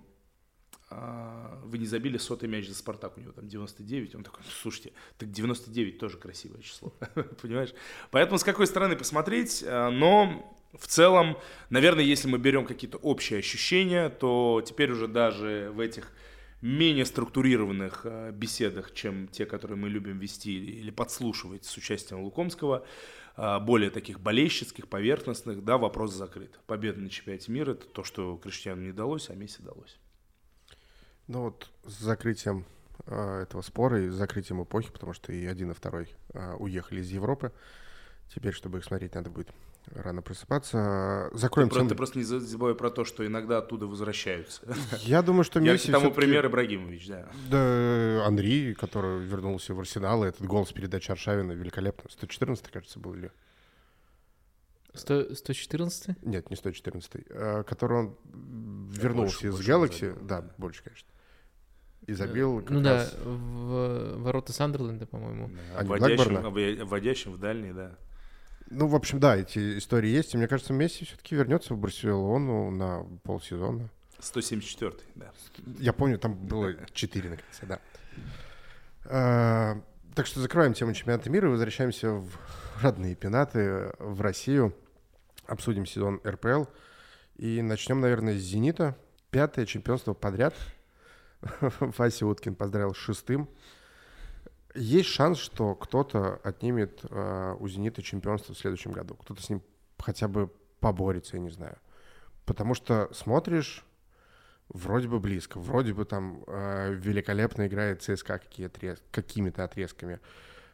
а, вы не забили сотый мяч за «Спартак», у него там 99, он такой, «Ну, слушайте, так 99 тоже красивое число, понимаешь? Поэтому с какой стороны посмотреть, но в целом, наверное, если мы берем какие-то общие ощущения, то теперь уже даже в этих менее структурированных э, беседах, чем те, которые мы любим вести или подслушивать с участием Лукомского, э, более таких болельщицких, поверхностных, да, вопрос закрыт. Победа на чемпионате мира – это то, что Криштиану не далось, а Месси далось. Ну вот с закрытием э, этого спора и закрытием эпохи, потому что и один, и второй уехали из Европы. Теперь, чтобы их смотреть, надо будет рано просыпаться. Закроем ты. Просто, ты просто не забывай про то, что иногда оттуда возвращаются. Я думаю, что Я Месси к тому пример Ибрагимович, да. Да, Андрей, который вернулся в Арсенал, и этот гол с передачи Аршавина великолепно. 114, кажется, был или... Сто- 114 Нет, не 114, э, который он вернулся больше- из больше Galaxy. забил, да, да. больше, конечно. И забил как Ну да, раз- в ворота Сандерленда, по-моему. Да, А не Вводящим, вводящим в дальний, да. Ну, в общем, да, эти истории есть. И мне кажется, Месси все-таки вернется в Барселону на полсезона. 174 да. Я помню, там было 4 на конце, да. А, Так что закрываем тему чемпионата мира и возвращаемся в родные пенаты, в Россию. Обсудим сезон РПЛ. И начнем, наверное, с «Зенита». Пятое чемпионство подряд. Вася Уткин поздравил с шестым. Есть шанс, что кто-то отнимет э, у «Зенита» чемпионство в следующем году. Кто-то с ним хотя бы поборется, я не знаю. Потому что смотришь, вроде бы близко, вроде бы там э, великолепно играет ЦСКА какие отрез- какими-то отрезками.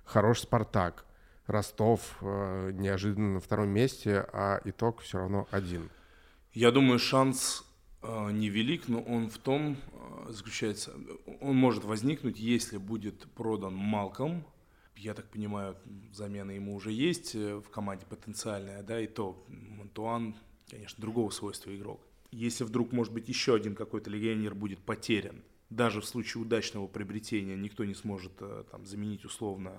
Хорош «Спартак», Ростов э, неожиданно на втором месте, а итог все равно один. Я думаю, шанс невелик, но он в том э, заключается, он может возникнуть, если будет продан Малком. Я так понимаю, замена ему уже есть э, в команде потенциальная, да, и то Монтуан, конечно, другого свойства игрок. Если вдруг, может быть, еще один какой-то легионер будет потерян, даже в случае удачного приобретения никто не сможет э, там заменить условно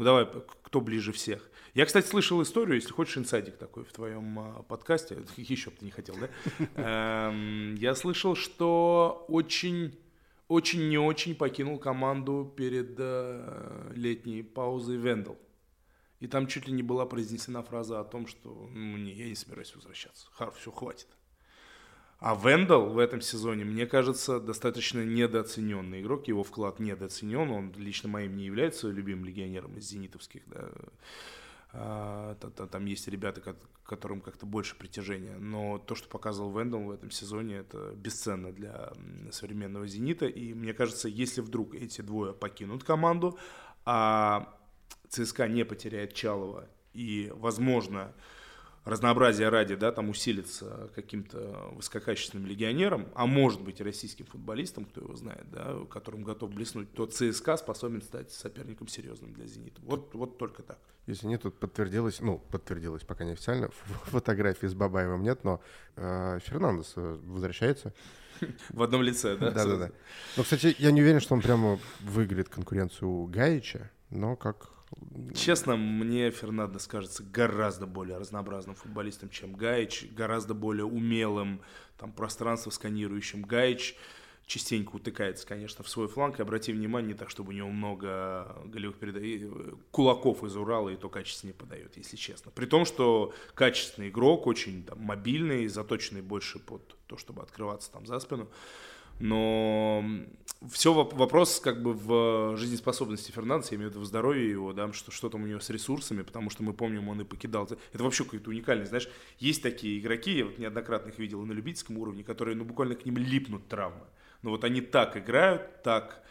ну давай, кто ближе всех. Я, кстати, слышал историю, если хочешь, инсайдик такой в твоем а, подкасте. Еще бы ты не хотел, да? Эм, Я слышал, что очень, очень не очень покинул команду перед э, летней паузой Вендел. И там чуть ли не была произнесена фраза о том, что ну, не, я не собираюсь возвращаться. все, хватит. А Вендел в этом сезоне, мне кажется, достаточно недооцененный игрок. Его вклад недооценен. Он лично моим не является любимым легионером из зенитовских. Да. А, та- та- Там есть ребята, ко- которым как-то больше притяжения. Но то, что показывал Вендел в этом сезоне, это бесценно для современного «Зенита». И мне кажется, если вдруг эти двое покинут команду, а ЦСКА не потеряет Чалова и, возможно, разнообразие ради, да, там усилится каким-то высококачественным легионером, а может быть российским футболистом, кто его знает, да, которым готов блеснуть, то ЦСКА способен стать соперником серьезным для «Зенита». Вот, вот только так. Если нет, тут подтвердилось, ну, подтвердилось пока не официально, фотографии с Бабаевым нет, но э, Фернандес э, возвращается. В одном лице, да? Да-да-да. Но, кстати, я не уверен, что он прямо выиграет конкуренцию у Гаича, но как... Честно, мне Фернандес кажется гораздо более разнообразным футболистом, чем Гаич, гораздо более умелым, там, пространство сканирующим. Гаич частенько утыкается, конечно, в свой фланг. И обрати внимание, не так, чтобы у него много голевых передач, кулаков из Урала, и то качественнее подает, если честно. При том, что качественный игрок, очень там, мобильный, заточенный больше под то, чтобы открываться там за спину. Но все вопрос как бы в жизнеспособности Фернандеса, я имею в виду в здоровье его, да, что, что там у него с ресурсами, потому что мы помним, он и покидал. Это вообще какой-то уникальный, знаешь, есть такие игроки, я вот неоднократно их видел на любительском уровне, которые, ну, буквально к ним липнут травмы. Но вот они так играют, так,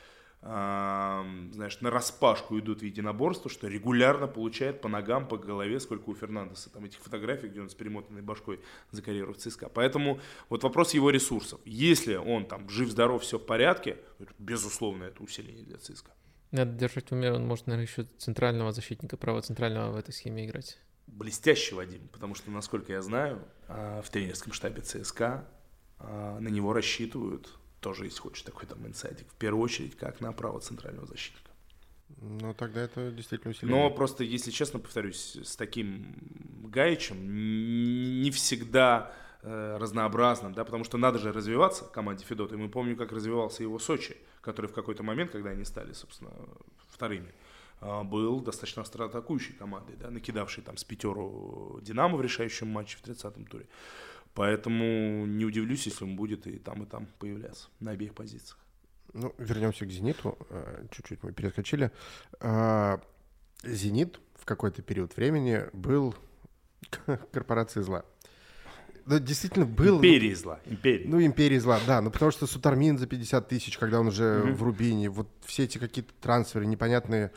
знаешь, на распашку идут в единоборство, что регулярно получает по ногам, по голове, сколько у Фернандеса там этих фотографий, где он с перемотанной башкой за карьеру в ЦСКА. Поэтому вот вопрос его ресурсов. Если он там жив-здоров, все в порядке, безусловно, это усиление для ЦСКА. Надо держать в уме, он может, наверное, еще центрального защитника, право центрального в этой схеме играть. Блестящий Вадим, потому что, насколько я знаю, а, в тренерском штабе ЦСКА а, на него рассчитывают, тоже есть хочешь такой там инсайдик, в первую очередь, как на право центрального защитника. Ну, тогда это действительно усиление. Но просто, если честно, повторюсь, с таким Гаичем н- не всегда э, разнообразным, да, потому что надо же развиваться команде Федота. И мы помним, как развивался его Сочи, который в какой-то момент, когда они стали, собственно, вторыми, а, был достаточно остроатакующей командой, да, накидавшей там с пятеру Динамо в решающем матче в 30-м туре. Поэтому не удивлюсь, если он будет и там, и там появляться на обеих позициях. Ну, вернемся к «Зениту». Э, Чуть-чуть мы перескочили. А, «Зенит» в какой-то период времени был корпорацией зла. Да, действительно был. Империи зла. Империи. Ну, империи зла, да. Ну, потому что Сутармин за 50 тысяч, когда он уже в Рубине, вот все эти какие-то трансферы непонятные,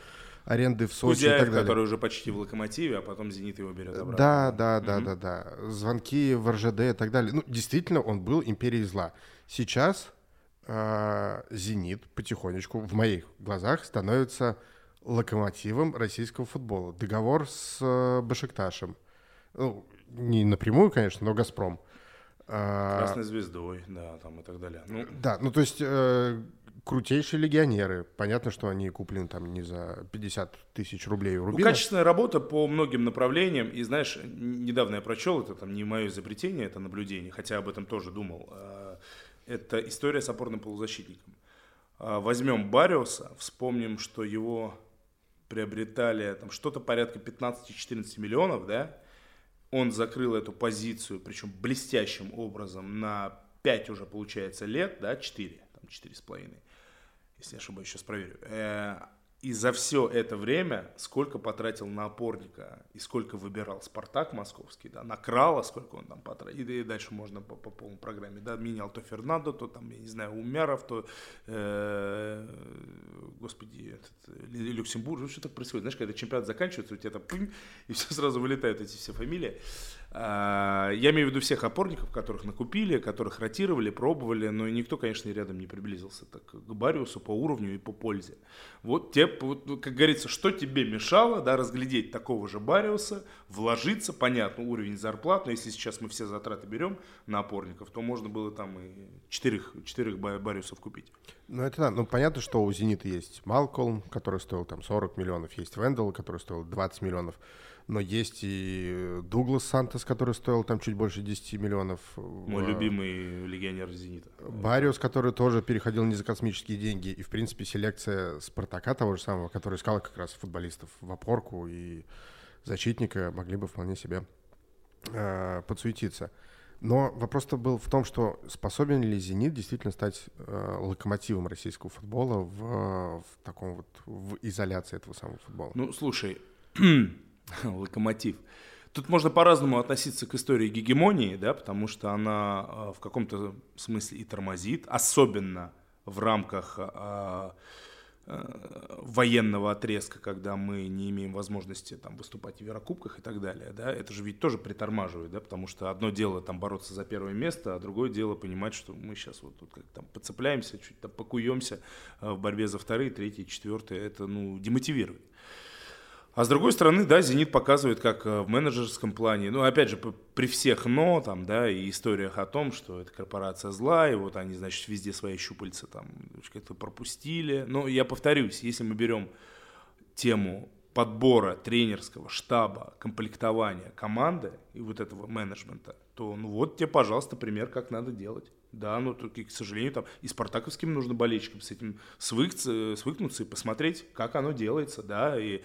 аренды в Сочи Кузяев, и так далее. который уже почти в локомотиве, а потом Зенит его берет обратно. Да, да, да, да, да. Звонки в РЖД и так далее. Ну, действительно, он был империей зла. Сейчас э, Зенит потихонечку, в моих глазах, становится локомотивом российского футбола. Договор с э, Башикташем. Ну, не напрямую, конечно, но Газпром. А, Красной звездой, да, там и так далее. Ну, Да, ну то есть э, крутейшие легионеры. Понятно, что они куплены там не за 50 тысяч рублей у Ну, Рубина. качественная работа по многим направлениям. И знаешь, недавно я прочел, это там не мое изобретение, это наблюдение, хотя об этом тоже думал. А, Это история с опорным полузащитником. А, Возьмем Бариуса, вспомним, что его приобретали там что-то порядка 15-14 миллионов, да? Он закрыл эту позицию, причем блестящим образом, на 5 уже получается лет, да, 4, там 4,5 если не ошибаюсь, сейчас проверю. Э, И за все это время сколько потратил на опорника и сколько выбирал Спартак московский, да, на Крала, сколько он там потратил, и, и дальше можно по, по полной программе, да, менял то Фернандо, то там, я не знаю, Умяров, то, э, господи, этот, э, Лю- Люксембург, ну, что так происходит, знаешь, когда чемпионат заканчивается, у тебя там пынь, и все сразу вылетают эти все фамилии. А, Я имею в виду всех опорников, которых накупили, которых ротировали, пробовали, но никто, конечно, рядом не приблизился так к Бариусу по уровню и по пользе. Вот те, вот, как говорится, что тебе мешало, да, разглядеть такого же Бариуса, вложиться, понятно, уровень зарплат, но если сейчас мы все затраты берем на опорников, то можно было там и четырех, четырех Ба- Бариусов купить. Ну, это да. Ну, понятно, что у «Зенита» есть Малкольм, который стоил там 40 миллионов, есть Вендел, который стоил 20 миллионов, но есть и Дуглас Сантос, который стоил там чуть больше 10 миллионов. Мой В- любимый легионер «Зенита». Бариус, который тоже переходил не за космические деньги. И, в принципе, селекция Спартака того же самого, который искал как раз футболистов в опорку и защитника, могли бы вполне себе э, подсуетиться. Но вопрос-то был в том, что способен ли «Зенит» действительно стать э, локомотивом российского футбола в, в таком вот в изоляции этого самого футбола. Ну, слушай, локомотив. Тут можно по-разному относиться к истории гегемонии, да, потому что она э, в каком-то смысле и тормозит, особенно в рамках э, э, военного отрезка, когда мы не имеем возможности там выступать в Еврокубках и так далее, да, это же ведь тоже притормаживает, да, потому что одно дело там бороться за первое место, а другое дело понимать, что мы сейчас вот тут как там подцепляемся, чуть там покуемся в борьбе за вторые, третьи, четвертые, это, ну, демотивирует. А с другой стороны, да, «Зенит» показывает, как э, в менеджерском плане, ну, опять же, при всех «но», там, да, и историях о том, что это корпорация зла, и вот они, значит, везде свои щупальца там как-то пропустили. Но я повторюсь, если мы берем тему подбора тренерского штаба, комплектования команды и вот этого менеджмента, то ну вот тебе, пожалуйста, пример, как надо делать. Да, но только, к сожалению, там и спартаковским нужно болельщикам с этим свыкнуться, свыкнуться и посмотреть, как оно делается, да, и, э,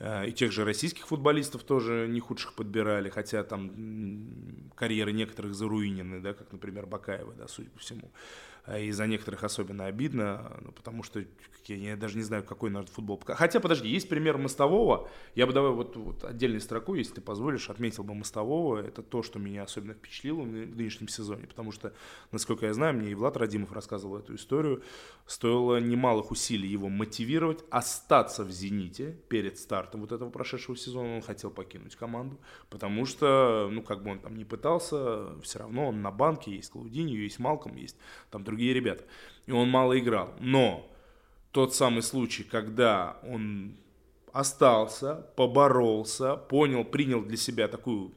и тех же российских футболистов тоже не худших подбирали, хотя там карьеры некоторых заруинены, да, как, например, Бакаева, да, судя по всему. А И за некоторых особенно обидно, ну, потому что я, я даже не знаю, какой надо футбол. Хотя, подожди, есть пример Мостового. Я бы давай вот, вот отдельной строкой, если ты позволишь, отметил бы Мостового. Это то, что меня особенно впечатлило в нынешнем сезоне, потому что, насколько я знаю, мне и Влад Радимов рассказывал эту историю, стоило немалых усилий его мотивировать, остаться в «Зените» перед стартом вот этого прошедшего сезона. Он хотел покинуть команду, потому что, ну, как бы он там не пытался, все равно он на банке, есть Клаудиньо, есть Малком, есть там другие ребята. И он мало играл. Но тот самый случай, когда он остался, поборолся, понял, принял для себя такую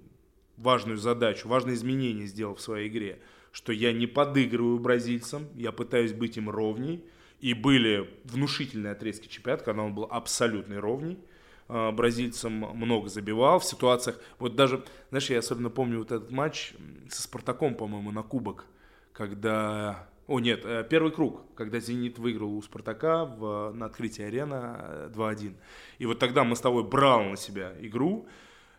важную задачу, важное изменение сделал в своей игре, что я не подыгрываю бразильцам, я пытаюсь быть им ровней. И были внушительные отрезки чемпионата, когда он был абсолютный ровней. А, Бразильцам много забивал в ситуациях. Вот даже, знаешь, я особенно помню вот этот матч со Спартаком, по-моему, на Кубок, когда... О, нет, э, первый круг, когда «Зенит» выиграл у «Спартака» в, на открытии арена э, 2-1. И вот тогда Мостовой брал на себя игру,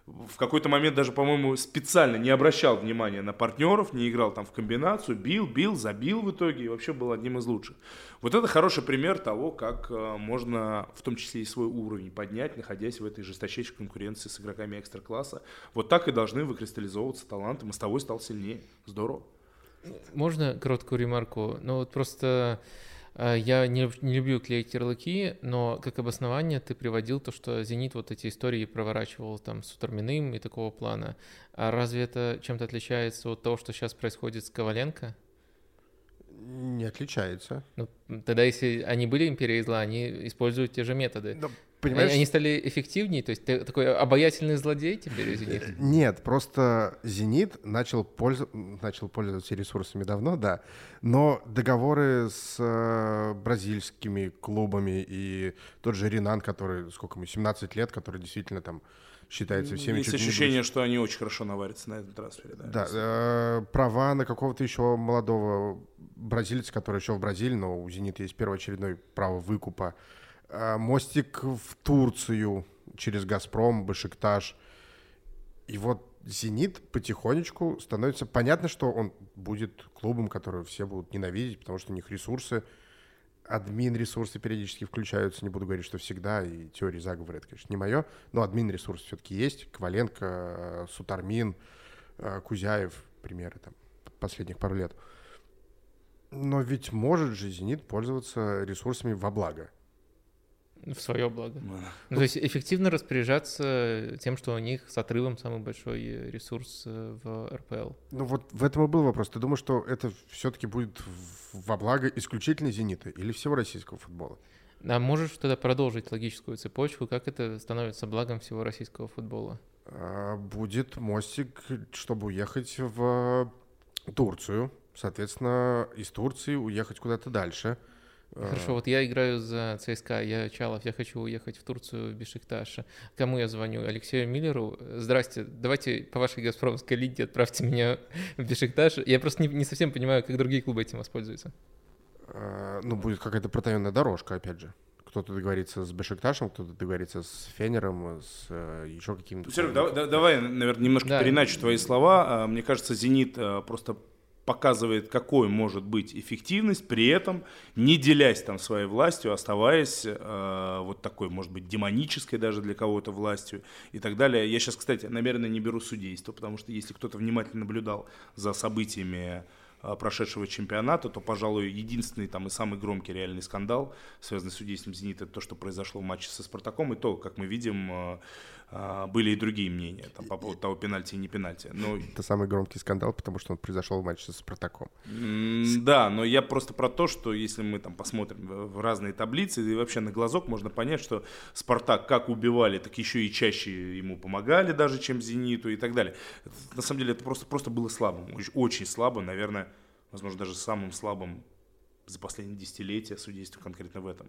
в какой-то момент даже, по-моему, специально не обращал внимания на партнеров, не играл там в комбинацию, бил, бил, забил в итоге и вообще был одним из лучших. Вот это хороший пример того, как э, можно в том числе и свой уровень поднять, находясь в этой жесточайшей конкуренции с игроками экстра-класса. Вот так и должны выкристаллизовываться таланты. Мостовой стал сильнее. Здорово. Можно короткую ремарку? Ну вот просто э, я не, не люблю клеить ярлыки, но как обоснование ты приводил то, что «Зенит» вот эти истории проворачивал там с Утарминым и такого плана. А разве это чем-то отличается от того, что сейчас происходит с Коваленко? Не отличается. Ну, тогда если они были империей зла, они используют те же методы. Но, понимаешь? Они, стали эффективнее, то есть ты такой обаятельный злодей теперь «Зенит»? Нет, просто «Зенит» начал, пользу... начал пользоваться ресурсами давно, да, но договоры с э, бразильскими клубами и тот же Ренан, который, сколько ему, 17 лет, который действительно там считается всеми... Есть чуть ощущение, что они очень хорошо наварятся на этом трансфере. Да, Да, э, права на какого-то еще молодого бразильца, который еще в Бразилии, но у «Зенита» есть первоочередное право выкупа. Э, мостик в Турцию через «Газпром», «Башикташ». И вот «Зенит» потихонечку становится... Понятно, что он будет клубом, который все будут ненавидеть, потому что у них ресурсы, админ-ресурсы периодически включаются, не буду говорить, что всегда, и теории заговора, это, конечно, не мое, но админ-ресурсы все-таки есть. Коваленко, Сутармин, э, Кузяев, примеры там последних пару лет. Но ведь может же «Зенит» пользоваться ресурсами во благо. В свое благо. Да. Ну, то есть эффективно распоряжаться тем, что у них с отрывом самый большой э, ресурс э, в РПЛ. Ну вот в этом и был вопрос. Ты думаешь, что это все-таки будет во благо исключительно «Зенита» или всего российского футбола? А можешь тогда продолжить логическую цепочку, как это становится благом всего российского футбола? А, Будет мостик, чтобы уехать в Турцию. Соответственно, из Турции уехать куда-то дальше. А, Хорошо, вот я играю за ЦСКА, я Чалов, я хочу уехать в Турцию, в Бешикташ. Кому я звоню? Алексею Миллеру? Здрасте, давайте по вашей газпромской линии отправьте меня в Бешикташ. Я просто не, не совсем понимаю, как другие клубы этим воспользуются. А, Ну, будет какая-то протаенная дорожка, опять же. Кто-то договорится с Бешикташем, кто-то договорится с Фенером, с э, еще каким-то... Серег, да- да- давай, наверное, немножко Да. переначу твои слова. А, Мне кажется, «Зенит» а, просто показывает, какой может быть эффективность, при этом не делясь там своей властью, оставаясь э, вот такой, может быть, демонической даже для кого-то властью и так далее. Я сейчас, кстати, намеренно не беру судейство, потому что если кто-то внимательно наблюдал за событиями э, прошедшего чемпионата, то, пожалуй, единственный там и самый громкий реальный скандал, связанный с судейством «Зенита», это то, что произошло в матче со «Спартаком», и то, как мы видим, э, были и другие мнения там, по поводу того, пенальти и не пенальти. Но Это самый громкий скандал, потому что он произошел в матче со Спартаком. Да, но я просто про то, что если мы там посмотрим в разные таблицы, и вообще на глазок можно понять, что Спартак как убивали, так еще и чаще ему помогали даже, чем Зениту и так далее. Это, на самом деле это просто, просто было слабым, очень, слабым, наверное, возможно, даже самым слабым за последние десятилетия судейства конкретно в этом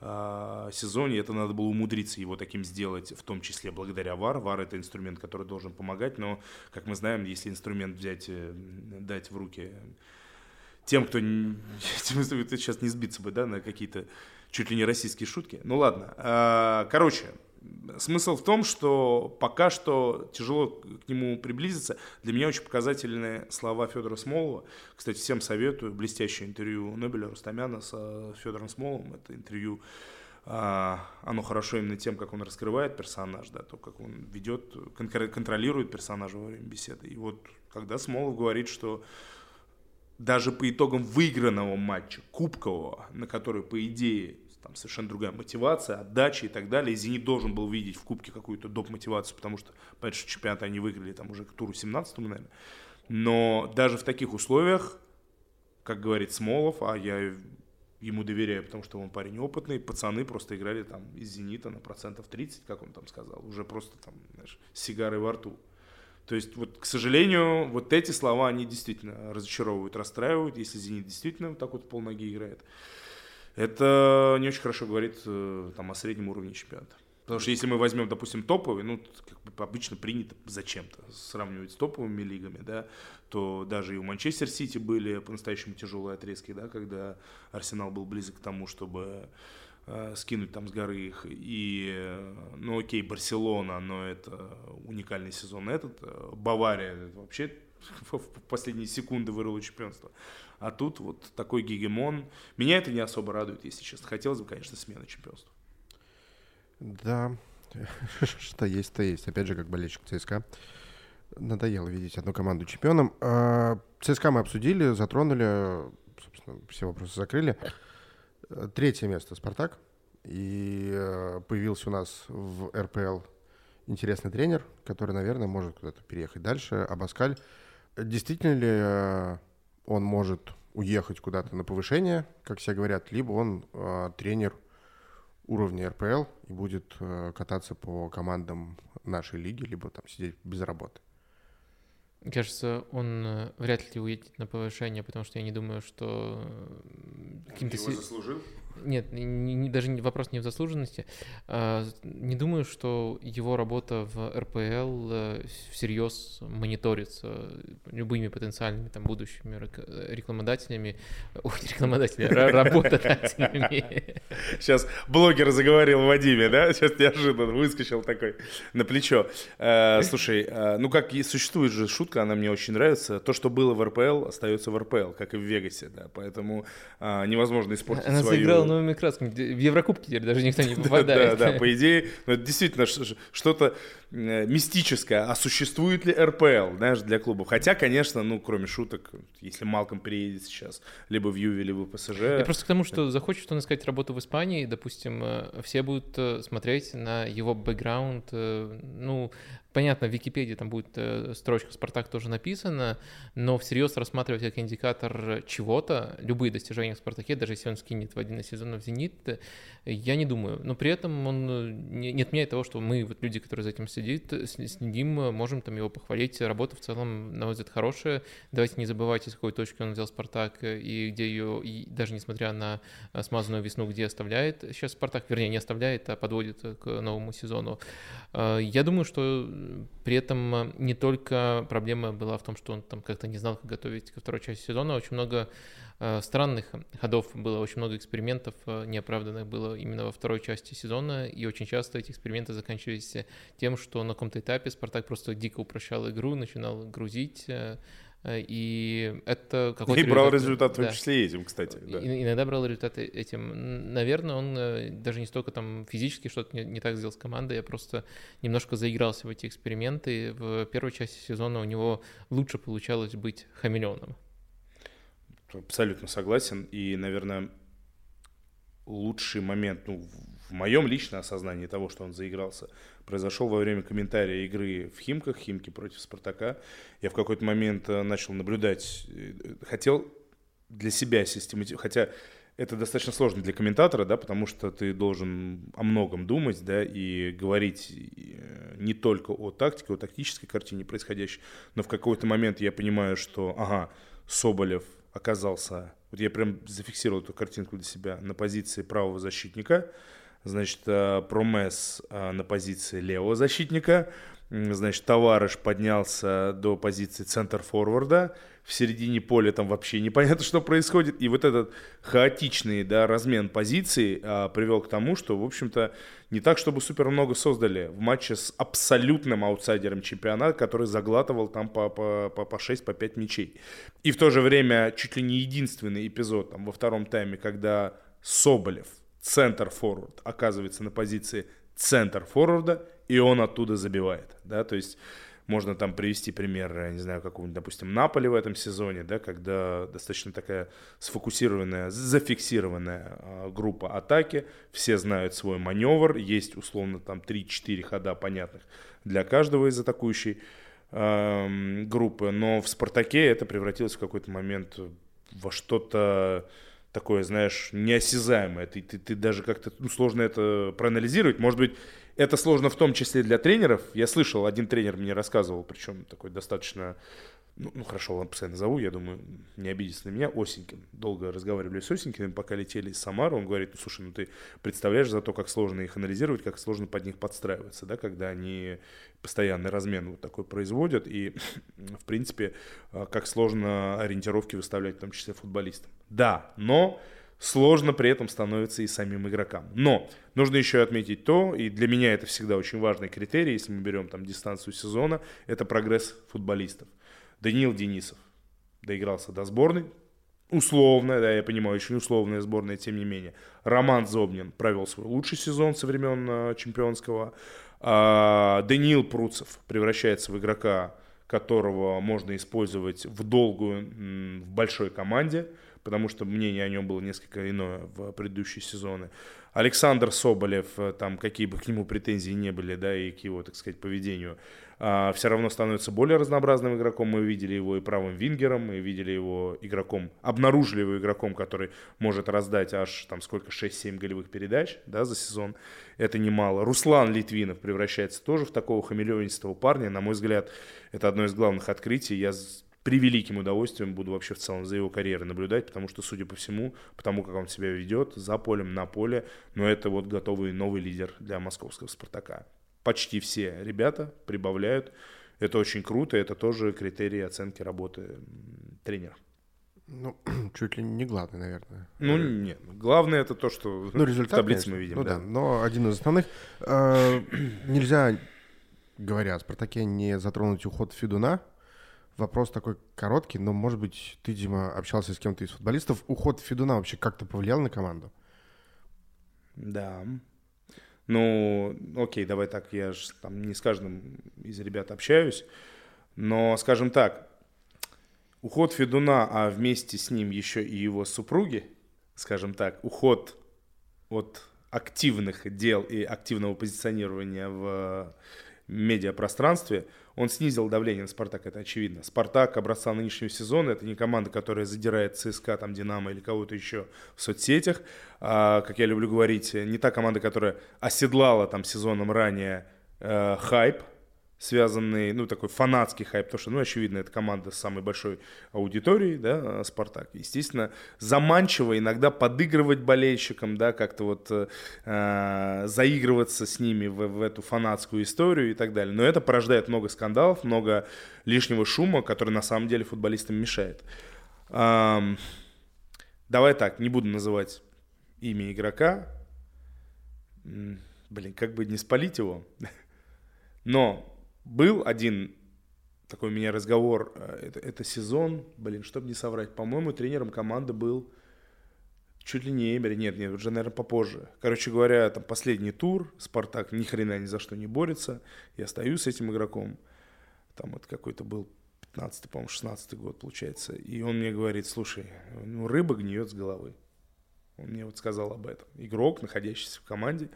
а, сезоне. Это надо было умудриться его таким сделать, в том числе благодаря ВАР. ВАР это инструмент, который должен помогать, но, как мы знаем, если инструмент взять, э, дать в руки тем, кто сейчас не сбиться бы, да, на какие-то чуть ли не российские шутки. Ну ладно. А, Короче, смысл в том, что пока что тяжело к нему приблизиться. Для меня очень показательные слова Федора Смолова. Кстати, всем советую блестящее интервью Нобеля Рустамяна с Федором Смоловым. Это интервью а, оно хорошо именно тем, как он раскрывает персонаж, да, то, как он ведет, контролирует персонажа во время беседы. И вот когда Смолов говорит, что даже по итогам выигранного матча, кубкового, на который, по идее, там совершенно другая мотивация, отдача и так далее, «Зенит» должен был видеть в кубке какую-то доп-мотивацию, потому что, понятно, что чемпионат они выиграли там уже к туру 17 наверное. Но даже в таких условиях, как говорит Смолов, а я ему доверяю, потому что он парень опытный, пацаны просто играли там из «Зенита» на процентов 30, как он там сказал, уже просто там, знаешь, с сигарой во рту. То есть, вот, к сожалению, вот эти слова, они действительно разочаровывают, расстраивают, если «Зенит» действительно вот так вот полноги играет. Это не очень хорошо говорит э, там, о среднем уровне чемпионата. Потому что если мы возьмем, допустим, топовый, ну, как бы обычно принято зачем-то сравнивать с топовыми лигами, да, то даже и у Манчестер Сити были по-настоящему тяжелые отрезки, да, когда Арсенал был близок к тому, чтобы э, скинуть там с горы их. И, э, ну окей, Барселона, но это уникальный сезон этот. Э, Бавария вообще в последние секунды вырвала чемпионство. А тут вот такой гегемон. Меня это не особо радует, если честно. Хотелось бы, конечно, смены чемпионства. Да, что есть, то есть. Опять же, как болельщик ЦСКА. Надоело видеть одну команду чемпионом. А, ЦСКА мы обсудили, затронули, собственно, все вопросы закрыли. Третье место «Спартак». И э, появился у нас в РПЛ интересный тренер, который, наверное, может куда-то переехать дальше. Абаскаль. Действительно ли э, он может уехать куда-то на повышение, как все говорят, либо он э, тренер уровня РПЛ и будет э, кататься по командам нашей лиги, либо там сидеть без работы. Кажется, он э, вряд ли уедет на повышение, потому что я не думаю, что каким-то... Его заслужил? Нет, не, не, даже вопрос не в заслуженности. А, не думаю, что его работа в РПЛ э, всерьез мониторится любыми потенциальными там будущими рекламодателями, ой, рекламодателями, работодателями. Сейчас блогер заговорил Вадиме, да? Сейчас неожиданно выскочил такой на плечо. Э, слушай, э, ну как существует же шутка, она мне очень нравится. То, что было в РПЛ, остается в РПЛ, как и в Вегасе, да. Поэтому невозможно испортить свою стал новыми красками. В Еврокубке теперь даже никто не попадает. Да, да, по идее, ну, это действительно что-то э, мистическое. А существует ли РПЛ, знаешь, для клубов? Хотя, конечно, ну, кроме шуток, если Малком переедет сейчас либо в Юве, либо в ПСЖ... Я просто к тому, что захочет он искать работу в Испании, допустим, э, все будут э, смотреть на его бэкграунд, ну, Понятно, в Википедии там будет э, строчка «Спартак» тоже написана, но всерьез рассматривать как индикатор чего-то, любые достижения в «Спартаке», даже если он скинет в один из сезонов «Зенит», э, я не думаю. Но при этом он э, не, отменяет того, что мы, вот люди, которые за этим сидит, следим, можем там его похвалить. Работа в целом, на мой взгляд, хорошая. Давайте не забывайте, с какой точки он взял «Спартак» и где ее, и даже несмотря на смазанную весну, где оставляет сейчас «Спартак», вернее, не оставляет, а подводит к новому сезону. Я думаю, что при этом э, не только проблема была в том, что он там как-то не знал, как готовить ко второй части сезона, очень много э, странных ходов было, очень много экспериментов э, неоправданных было именно во второй части сезона, и очень часто эти эксперименты заканчивались тем, что на каком-то этапе Спартак просто дико упрощал игру, начинал грузить, и это какой-то... И брал результат, в том числе этим, кстати. Да. иногда брал результаты этим. Наверное, он э, даже не столько там физически что-то не, не так сделал с командой, я просто немножко заигрался в эти эксперименты. В первой части сезона у него лучше получалось быть хамелеоном. Абсолютно согласен. И, наверное, лучший момент, ну, в моем личном осознании того, что он заигрался, произошел во время комментария игры в Химках, Химки против Спартака. Я в какой-то момент э, начал наблюдать, э, хотел для себя систематизировать, хотя это достаточно сложно для комментатора, да, потому что ты должен о многом думать, да, и говорить э, не только о тактике, о тактической картине происходящей, но в какой-то момент я понимаю, что, ага, Соболев оказался, вот я прям зафиксировал эту картинку для себя на позиции правого защитника, значит, э, Промес э, на позиции левого защитника, значит, Товарыш поднялся до позиции центр-форварда, в середине поля там вообще непонятно, что происходит, и вот этот хаотичный, да, размен позиций а, привел к тому, что, в общем-то, не так, чтобы супер много создали в матче с абсолютным аутсайдером чемпионата, который заглатывал там по, по, по, по 6, по 5 мячей. И в то же время чуть ли не единственный эпизод там во втором тайме, когда Соболев – центр-форвард оказывается на позиции центр-форварда, и он оттуда забивает, да, то есть можно там привести пример, я не знаю, какого-нибудь, допустим, Наполи в этом сезоне, да, когда достаточно такая сфокусированная, зафиксированная э, группа атаки, все знают свой маневр, есть условно там 3-4 хода понятных для каждого из атакующей э, группы, но в «Спартаке» это превратилось в какой-то момент во что-то такое, знаешь, неосязаемое. Ты, ты, ты даже как-то ну, сложно это проанализировать. Может быть, это сложно в том числе для тренеров. Я слышал, один тренер мне рассказывал, причем такой достаточно ну, ну хорошо, ладно, постоянно зову, я думаю, не обидится на меня, Осенькин. Долго разговаривали с Осенькиным, пока летели из Самары, он говорит, ну, слушай, ну ты представляешь за то, как сложно их анализировать, как сложно под них подстраиваться, да, когда они постоянный размен вот такой производят, и, в принципе, а, как сложно ориентировки выставлять, в том числе футболистам. Да, но сложно при этом становится и самим игрокам. Но нужно еще отметить то, и для меня это всегда очень важный критерий, если мы берем там дистанцию сезона, это прогресс футболистов. Даниил Денисов доигрался до сборной, условная, да, я понимаю, очень условная сборная, тем не менее. Роман Зобнин провел свой лучший сезон со времен э, чемпионского. А, Даниил Пруцев превращается в игрока, которого можно использовать в долгую, в большой команде – потому что мнение о нем было несколько иное в предыдущие сезоны. Александр Соболев, э, там какие бы к нему претензии не были, да, и к его, так сказать, поведению, все равно становится более разнообразным игроком. Мы видели его и правым вингером, мы видели его игроком, обнаружили его игроком, который может раздать аж там сколько, 6-7 голевых передач, да, за сезон. Это немало. Руслан Литвинов превращается тоже в такого хамелеонистого парня. На мой взгляд, это одно из главных открытий. Я превеликим удовольствием буду вообще в целом за его карьерой наблюдать, потому что, судя по всему, потому как он себя ведет за полем, на поле, но это вот готовый новый лидер для московского «Спартака». Почти все ребята прибавляют. Это очень круто, это тоже критерии оценки работы тренера. Ну, чуть ли не главный, наверное. Ну, нет. Главное это то, что ну, результат, в таблице конечно. мы видим. Ну, да. да. Но один из основных. Э, нельзя, говоря о «Спартаке», не затронуть уход Федуна, Вопрос такой короткий, но, может быть, ты, Дима, общался с кем-то из футболистов. Уход Федуна вообще как-то повлиял на команду? Да. Ну, окей, давай так, я же там не с каждым из ребят общаюсь, но, скажем так, уход Федуна, а вместе с ним еще и его супруги, скажем так, уход от активных дел и активного позиционирования в медиапространстве, он снизил давление на «Спартак», это очевидно. «Спартак» образца нынешнего сезона – это не команда, которая задирает ЦСКА, там, «Динамо» или кого-то еще в соцсетях. А, как я люблю говорить, не та команда, которая оседлала там сезоном ранее э, хайп, связанный, ну, такой фанатский хайп, потому что, ну, очевидно, это команда с самой большой аудиторией, да, Спартак. Естественно, заманчиво иногда подыгрывать болельщикам, да, как-то вот э, заигрываться с ними в, в эту фанатскую историю и так далее. Но это порождает много скандалов, много лишнего шума, который на самом деле футболистам мешает. Эм, давай так, не буду называть имя игрока. Блин, как бы не спалить его. Но был один такой у меня разговор, э, это, это сезон, блин, чтобы не соврать, по-моему, тренером команды был чуть ли не Эмери, нет, нет, уже, наверное, попозже. Короче говоря, там последний тур, Спартак ни хрена ни за что не борется, я стою с этим игроком, там вот какой-то был 15 по-моему, 16 год, получается, и он мне говорит, слушай, ну, рыба гниет с головы. Он мне вот сказал об этом. Игрок, находящийся в команде,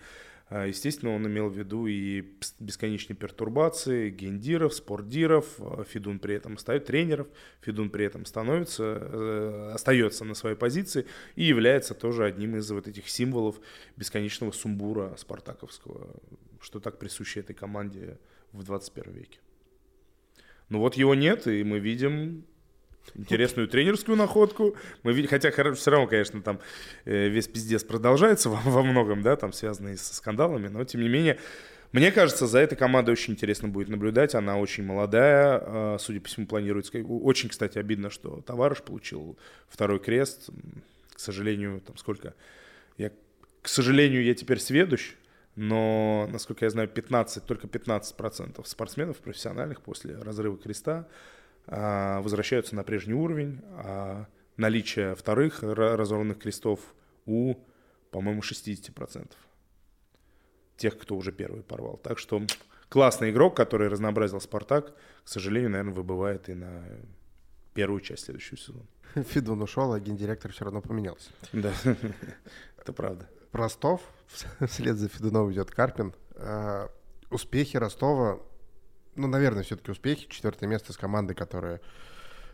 естественно, он имел в виду и бесконечные пертурбации, гендиров, спортдиров. А, Федун при этом ставит тренеров, Федун при этом становится, э, остается на своей позиции и является тоже одним из вот этих символов бесконечного сумбура спартаковского, что так присуще этой команде в 21 веке. Ну вот его нет, и мы видим интересную тренерскую находку. Мы видим, хотя все равно, конечно, там э, весь пиздец продолжается во, во многом, да, там связанный со скандалами, но тем не менее, мне кажется, за этой командой очень интересно будет наблюдать. Она очень молодая, э, судя по всему, планируется. Очень, кстати, обидно, что товарищ получил второй крест. К сожалению, там сколько... Я, к сожалению, я теперь сведущ, но, насколько я знаю, 15, только 15% спортсменов профессиональных после разрыва креста а, возвращаются на прежний уровень, а наличие вторых разорванных крестов у, по-моему, 60% тех, кто уже первый порвал. Так что классный игрок, который разнообразил «Спартак», к сожалению, наверное, выбывает и на первую часть следующего сезона. Фидун ушел, а гендиректор все равно поменялся. Да, это правда. Ростов, вслед за Федуном идет Карпин. А, успехи Ростова ну, наверное, все-таки успехи. Четвертое место с командой, которая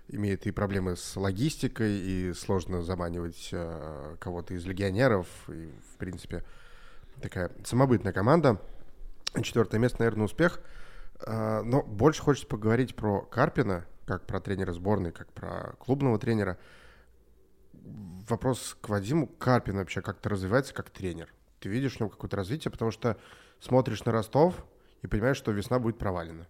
имеет и проблемы с логистикой, и сложно заманивать э, кого-то из легионеров. И, в принципе, такая самобытная команда. Четвертое место, наверное, успех. Э, но больше хочется поговорить про Карпина, как про тренера сборной, как про клубного тренера. Вопрос к Вадиму. Карпин вообще как-то развивается как тренер? Ты видишь в нем какое-то развитие? Потому что смотришь на Ростов и понимаешь, что весна будет провалена.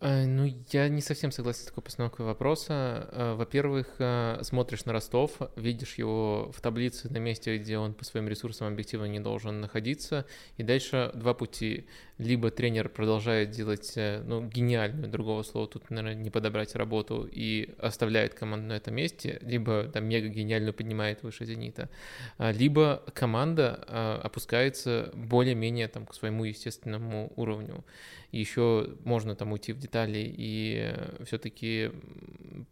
Э, ну, я не совсем согласен с такой постановкой вопроса. Э, во-первых, э, смотришь на Ростов, видишь его в таблице на месте, где он по своим ресурсам объективно не должен находиться, и дальше два пути. Либо тренер продолжает делать, ну, гениальную, другого слова тут, наверное, не подобрать работу, и оставляет команду на этом месте, либо там мега гениальную поднимает выше «Зенита», либо команда опускается более-менее там к своему естественному уровню еще можно там уйти в детали и э, все-таки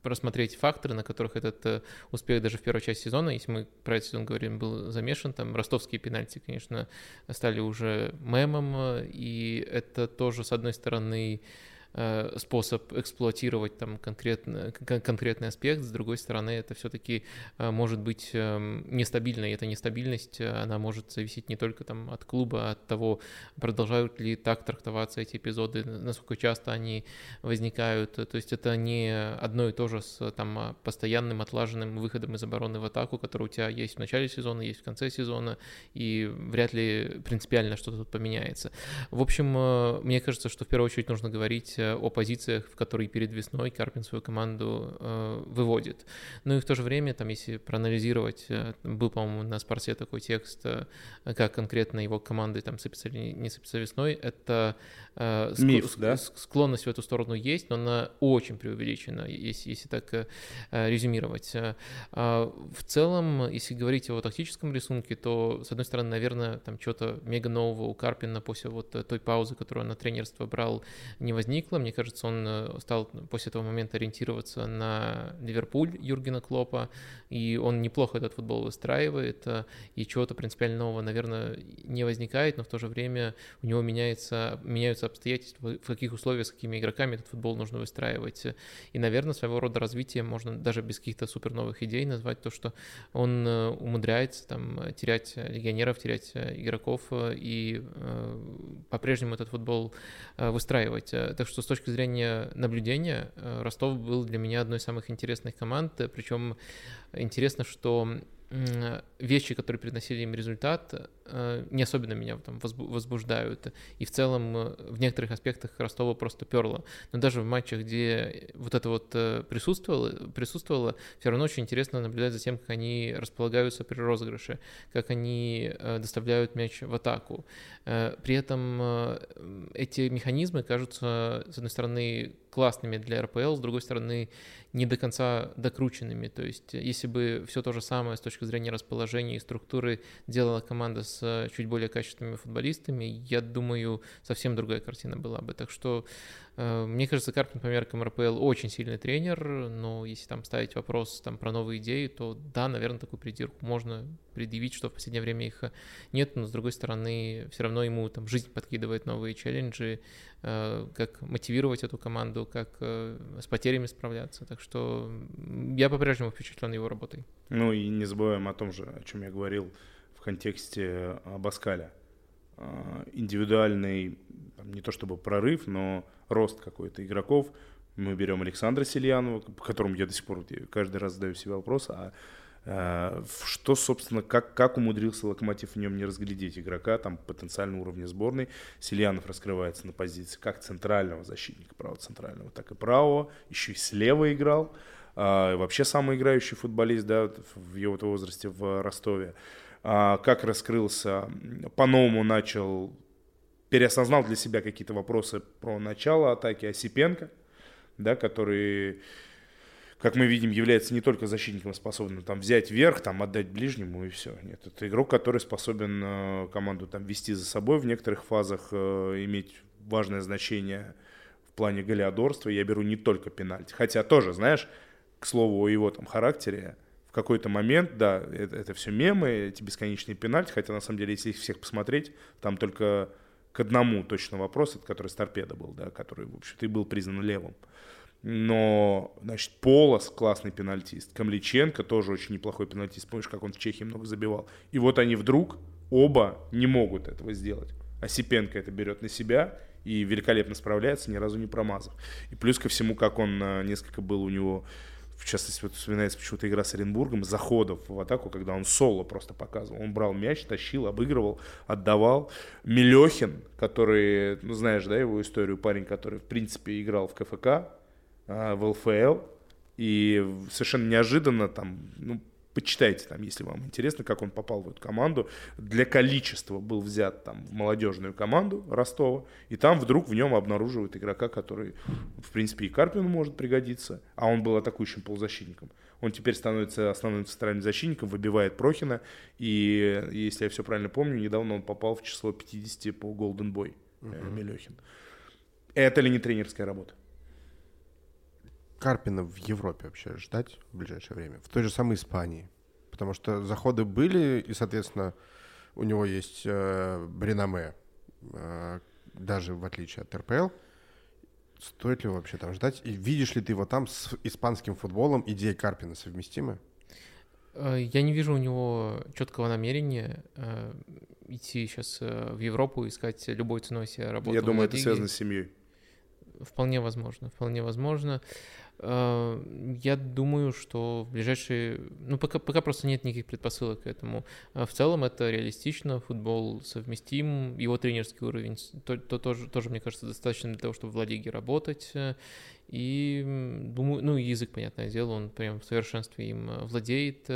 просмотреть факторы, на которых этот э, успех даже в первой части сезона, если мы про этот сезон говорим, был замешан, там ростовские пенальти, конечно, стали уже мемом, и это тоже, с одной стороны, Э, способ эксплуатировать там конкретно, конкретный аспект, с другой стороны, это все-таки э, может быть эм, нестабильно, и эта нестабильность, э, она может зависеть не только там от клуба, а от того, продолжают ли так трактоваться эти эпизоды, насколько часто они возникают, то есть это не одно и то же с там постоянным отлаженным выходом из обороны в атаку, который у тебя есть в начале сезона, есть в конце сезона, и вряд ли принципиально что-то тут поменяется. В общем, мне кажется, что в первую очередь нужно говорить Э, о позициях, в которые перед весной Карпин свою команду э, выводит. Ну и в то же время, там, если проанализировать, э, был, по-моему, на спорте такой текст, э, как конкретно его команды там сыпятся или не сыпятся весной, это э, Миф, ск- да? склонность в эту сторону есть, но она очень преувеличена, если, если так э, резюмировать. Э, в целом, если говорить о тактическом рисунке, то, с одной стороны, наверное, там что-то мега нового у Карпина после вот той паузы, которую он на тренерство брал, не возникло, возникло. Мне кажется, он э, стал после этого момента ориентироваться на Ливерпуль Юргена Клопа, и он неплохо этот футбол выстраивает, э, и чего-то принципиально нового, наверное, не возникает, но в то же время у него меняется, меняются обстоятельства, в каких условиях, с какими игроками этот футбол нужно выстраивать. И, наверное, своего рода развитие можно даже без каких-то супер новых идей назвать то, что он э, умудряется там терять легионеров, терять игроков и по-прежнему этот футбол выстраивать. Так что с точки зрения наблюдения э, Ростов был для меня одной из самых интересных команд, причем интересно, что вещи, которые приносили им результат, э, не особенно меня там возбуждают. И в целом э, в некоторых аспектах Ростова просто перло. Но даже в матчах, где вот это вот э, присутствовало, присутствовало, все равно очень интересно наблюдать за тем, как они располагаются при розыгрыше, как они доставляют мяч в атаку. При этом эти механизмы кажутся, с одной стороны, классными для РПЛ, с другой стороны, не до конца докрученными. То есть, если бы все то же самое с точки зрения расположения и структуры делала команда с чуть более качественными футболистами, я думаю, совсем другая картина была бы. Так что Э, мне кажется, Карпин по меркам РПЛ очень сильный тренер, но если там ставить вопрос там, про новые идеи, то да, наверное, такую придирку можно предъявить, что в последнее время их нет, но с другой стороны, все равно ему там жизнь подкидывает новые челленджи, э, как мотивировать эту команду, как э, с потерями справляться. Так что я по-прежнему впечатлен его работой. Ну и не забываем о том же, о чем я говорил в контексте Баскаля. Индивидуальный, не то чтобы прорыв, но рост какой-то игроков. Мы берем Александра Сельянова, по которому я до сих пор каждый раз задаю себе вопрос, а э, что, собственно, как, как умудрился Локомотив в нем не разглядеть игрока там потенциального уровня сборной. Сельянов раскрывается на позиции как центрального защитника, правого центрального, так и правого, еще и слева играл. А, вообще самый играющий футболист да, в его возрасте в Ростове. А, как раскрылся, по-новому начал переосознал для себя какие-то вопросы про начало атаки Осипенко, да, который, как мы видим, является не только защитником, способным там взять верх, там отдать ближнему и все. Нет, это игрок, который способен э, команду там вести за собой в некоторых фазах, э, иметь важное значение в плане голеодорства. Я беру не только пенальти, хотя тоже, знаешь, к слову о его там характере, в какой-то момент, да, это, это все мемы, эти бесконечные пенальти, хотя на самом деле, если их всех посмотреть, там только к одному точно вопрос, это который с торпеда был, да, который, в общем-то, и был признан левым. Но, значит, Полос классный пенальтист, Камличенко тоже очень неплохой пенальтист, помнишь, как он в Чехии много забивал. И вот они вдруг оба не могут этого сделать. Осипенко это берет на себя и великолепно справляется, ни разу не промазав. И плюс ко всему, как он э, несколько был у него в частности, вот вспоминается почему-то игра с Оренбургом, заходов в атаку, когда он соло просто показывал. Он брал мяч, тащил, обыгрывал, отдавал. Милехин, который, ну знаешь, да, его историю, парень, который, в принципе, играл в КФК, а, в ЛФЛ, и совершенно неожиданно там, ну, почитайте там, если вам интересно, как он попал в эту команду. Для количества был взят там в молодежную команду Ростова, и там вдруг в нем обнаруживают игрока, который, в принципе, и Карпину может пригодиться, а он был атакующим полузащитником. Он теперь становится основным центральным защитником, выбивает Прохина, и, если я все правильно помню, недавно он попал в число 50 по Golden Boy, uh-huh. Мелехин. Это ли не тренерская работа? Карпина в Европе вообще ждать в ближайшее время? В той же самой Испании? Потому что заходы были, и, соответственно, у него есть э, Бреноме, э, даже в отличие от РПЛ. Стоит ли его вообще там ждать? И видишь ли ты его там с испанским футболом? Идея Карпина совместимы? Э, я не вижу у него четкого намерения э, идти сейчас э, в Европу, искать любой ценой себе работу. Я думаю, это связано с семьей. Вполне возможно, вполне возможно. Э, я думаю, что в ближайшие... Ну, пока, пока просто нет никаких предпосылок к этому. А в целом это реалистично, футбол совместим, его тренерский уровень то, то тоже, тоже, мне кажется, достаточно для того, чтобы в Ла Лиге работать. И думаю, ну, язык, понятное дело, он прям в совершенстве им э, владеет.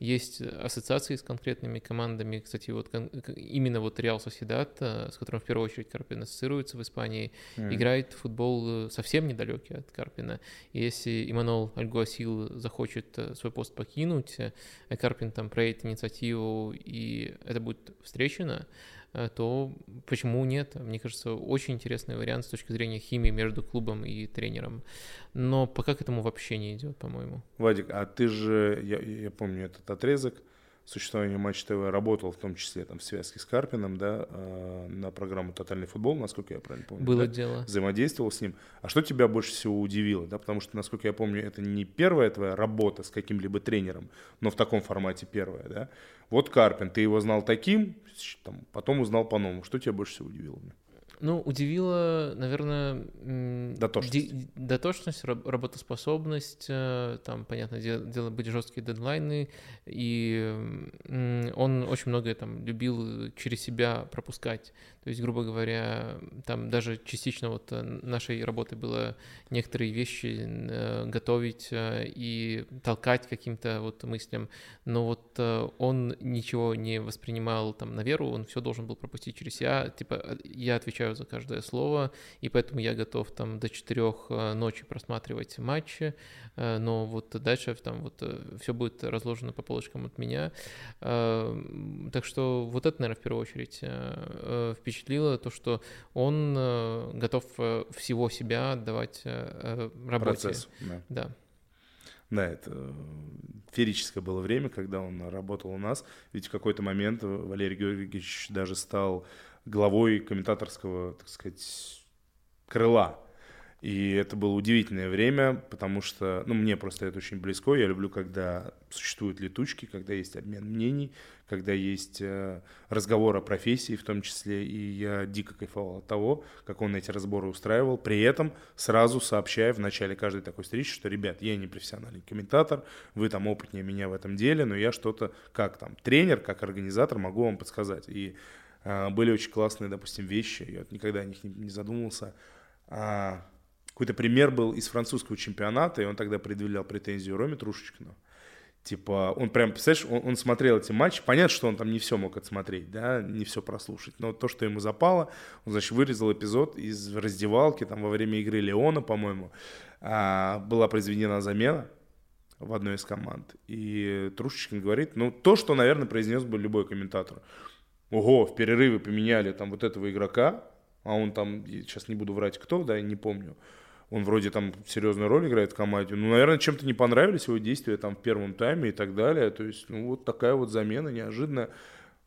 Есть ассоциации с конкретными командами. Кстати, вот именно вот Реал Соседат, э, с которым в первую очередь Карпин ассоциируется в Испании, mm. играет в футбол э, совсем недалекий от Карпина. И если Иманол Альгуасил захочет свой пост покинуть, Карпин там проявит инициативу, и это будет встречено, Э, то почему нет? Мне кажется, очень интересный вариант с точки зрения химии между клубом и тренером. Но пока к этому вообще не идет, по-моему. Вадик, а ты же, я, я помню этот отрезок, существования Матч ТВ работал в том числе там в связке с Карпином, да, э, на программу «Тотальный футбол», насколько я правильно помню. Было да? дело. Взаимодействовал с ним. А что тебя больше всего удивило, да, потому что, насколько я помню, это не первая твоя работа с каким-либо тренером, но в таком формате первая, да. Вот Карпин, ты его знал таким, там, потом узнал по-новому. Что тебя больше всего удивило? Ну, удивило, наверное, дотошность, ди- дотошность работоспособность, э, там, понятное дело, были жесткие дедлайны, и он очень многое там любил через себя пропускать. То есть, грубо говоря, там даже частично вот э, нашей работы было некоторые вещи э, готовить и толкать каким-то вот мыслям, но вот он ничего не воспринимал там на веру, он все должен был пропустить через себя, типа, я отвечаю отвечаю за каждое слово, и поэтому я готов там до четырех э, ночи просматривать матчи, э, но вот дальше там вот э, все будет разложено по полочкам от меня. Так что вот это, наверное, в первую очередь впечатлило, то, что он готов всего себя отдавать работе. Процесс, да. да. Да, это феерическое было время, когда он работал у нас. Ведь в какой-то момент Валерий Георгиевич даже стал главой комментаторского, так сказать, крыла. И это было удивительное время, потому что, ну, мне просто это очень близко. Я люблю, когда существуют летучки, когда есть обмен мнений, когда есть э, разговор о профессии в том числе. И я дико кайфовал от того, как он эти разборы устраивал. При этом сразу сообщая в начале каждой такой встречи, что, ребят, я не профессиональный комментатор, вы там опытнее меня в этом деле, но я что-то как там тренер, как организатор могу вам подсказать. И были очень классные, допустим, вещи, я никогда о них не, не задумывался. А, какой-то пример был из французского чемпионата, и он тогда предъявлял претензию Роме Трушечкину. Типа, он прям, представляешь, он, он смотрел эти матчи, понятно, что он там не все мог отсмотреть, да, не все прослушать, но то, что ему запало, он, значит, вырезал эпизод из раздевалки, там, во время игры Леона, по-моему, а, была произведена замена в одной из команд, и Трушечкин говорит, ну, то, что, наверное, произнес бы любой комментатор – ого, в перерыве поменяли там вот этого игрока, а он там, сейчас не буду врать кто, да, не помню, он вроде там серьезную роль играет в команде. Ну, наверное, чем-то не понравились его действия там в первом тайме и так далее. То есть, ну, вот такая вот замена неожиданно.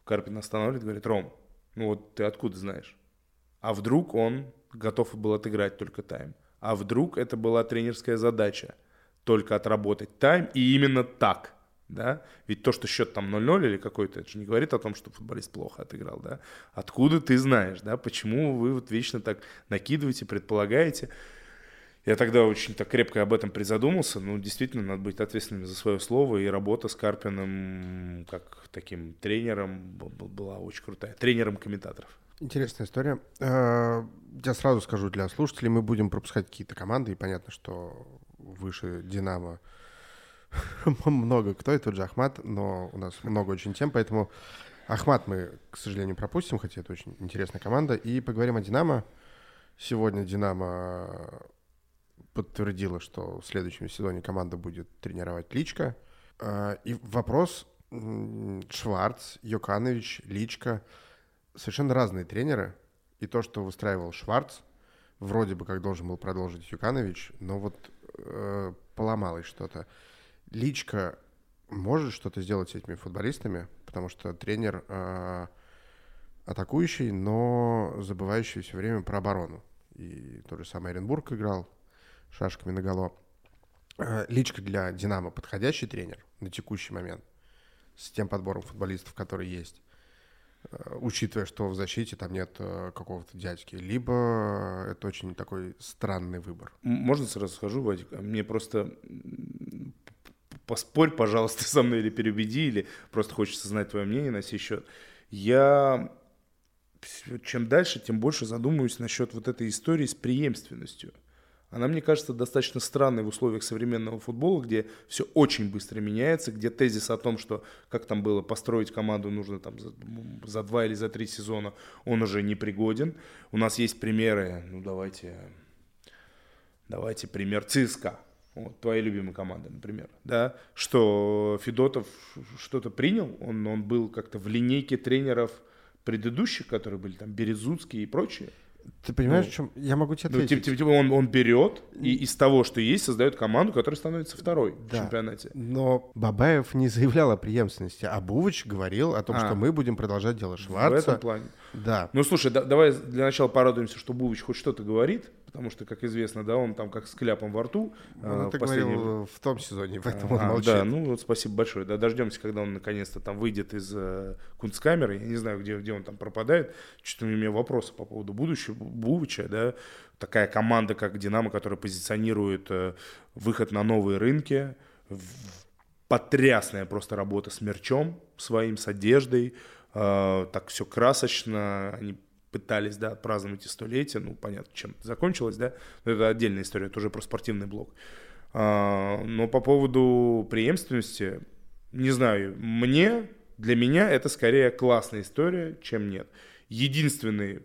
Карпин останавливает, говорит, Ром, ну вот ты откуда знаешь? А вдруг он готов был отыграть только тайм? А вдруг это была тренерская задача? Только отработать тайм и именно так – да, ведь то, что счет там 0-0 или какой-то, это же не говорит о том, что футболист плохо отыграл, да, откуда ты знаешь, да, почему вы вот вечно так накидываете, предполагаете, Я тогда очень так крепко об этом призадумался. Ну, действительно, надо быть ответственным за свое слово. И работа с Карпиным как таким тренером была очень крутая. Тренером комментаторов. Интересная история. Э, я сразу скажу для слушателей, мы будем пропускать какие-то команды, и понятно, что выше «Динамо» много кто, и тот же Ахмат, но у нас много очень тем, поэтому Ахмат мы, к сожалению, пропустим, хотя это очень интересная команда. И поговорим о «Динамо». Сегодня «Динамо» подтвердила, что в следующем сезоне команда будет тренировать Личка. И вопрос Шварц, Йоканович, Личка – совершенно разные тренеры. И то, что выстраивал Шварц, вроде бы как должен был продолжить Юканович, но вот э, поломалось что-то. Личка может что-то сделать с этими футболистами, потому что тренер э, атакующий, но забывающий все время про оборону. И тот же самый Оренбург играл шашками наголо. Э, Личка для «Динамо» подходящий тренер на текущий момент с тем подбором футболистов, который есть. Э, учитывая, что в защите там нет какого-то дядьки, либо это очень такой странный выбор. Можно сразу скажу, Вадик? А мне просто поспорь, пожалуйста, со мной или переубеди, или просто хочется знать твое мнение на сей счет. Я чем дальше, тем больше задумываюсь насчет вот этой истории с преемственностью она, мне кажется, достаточно странной в условиях современного футбола, где все очень быстро меняется, где тезис о том, что как там было построить команду нужно там за, за два или за три сезона, он уже не пригоден. У нас есть примеры, ну давайте, давайте пример ЦСКА. Вот, твоя любимая команда, например, да, что Федотов что-то принял, он, он был как-то в линейке тренеров предыдущих, которые были там Березуцкие и прочие. Ты понимаешь, ну, в чем? Я могу тебе ответить. Ну, типа, типа он, он берет и из того, что есть, создает команду, которая становится второй да, в чемпионате. Но Бабаев не заявлял о преемственности, а Бувыч говорил о том, а, что мы будем продолжать делать Шварца. В этом плане. Да. Ну, слушай, да, давай для начала порадуемся, что Бувич хоть что-то говорит, потому что, как известно, да, он там как с кляпом во рту. Ну, ты последний... говорил в том сезоне, в этом а, он молчит. Да, ну вот спасибо большое. Да, дождемся, когда он наконец-то там выйдет из э, кунсткамеры. Я не знаю, где, где он там пропадает. Что-то у меня вопросы по поводу будущего Бувича, да. Такая команда, как «Динамо», которая позиционирует э, выход на новые рынки, потрясная просто работа с мерчом своим, с одеждой, э, так все красочно, они пытались, да, отпраздновать и столетие, ну, понятно, чем закончилось, да, но это отдельная история, это уже про спортивный блок. А, но по поводу преемственности, не знаю, мне, для меня это скорее классная история, чем нет. Единственный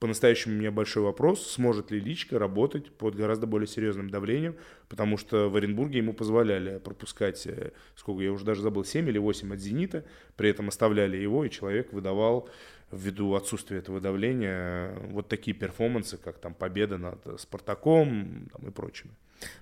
по-настоящему у меня большой вопрос, сможет ли Личка работать под гораздо более серьезным давлением, потому что в Оренбурге ему позволяли пропускать, э, сколько я уже даже забыл, 7 или 8 от «Зенита», при этом оставляли его, и человек выдавал ввиду отсутствия этого давления вот такие перформансы, как там победа над Спартаком там, и прочими.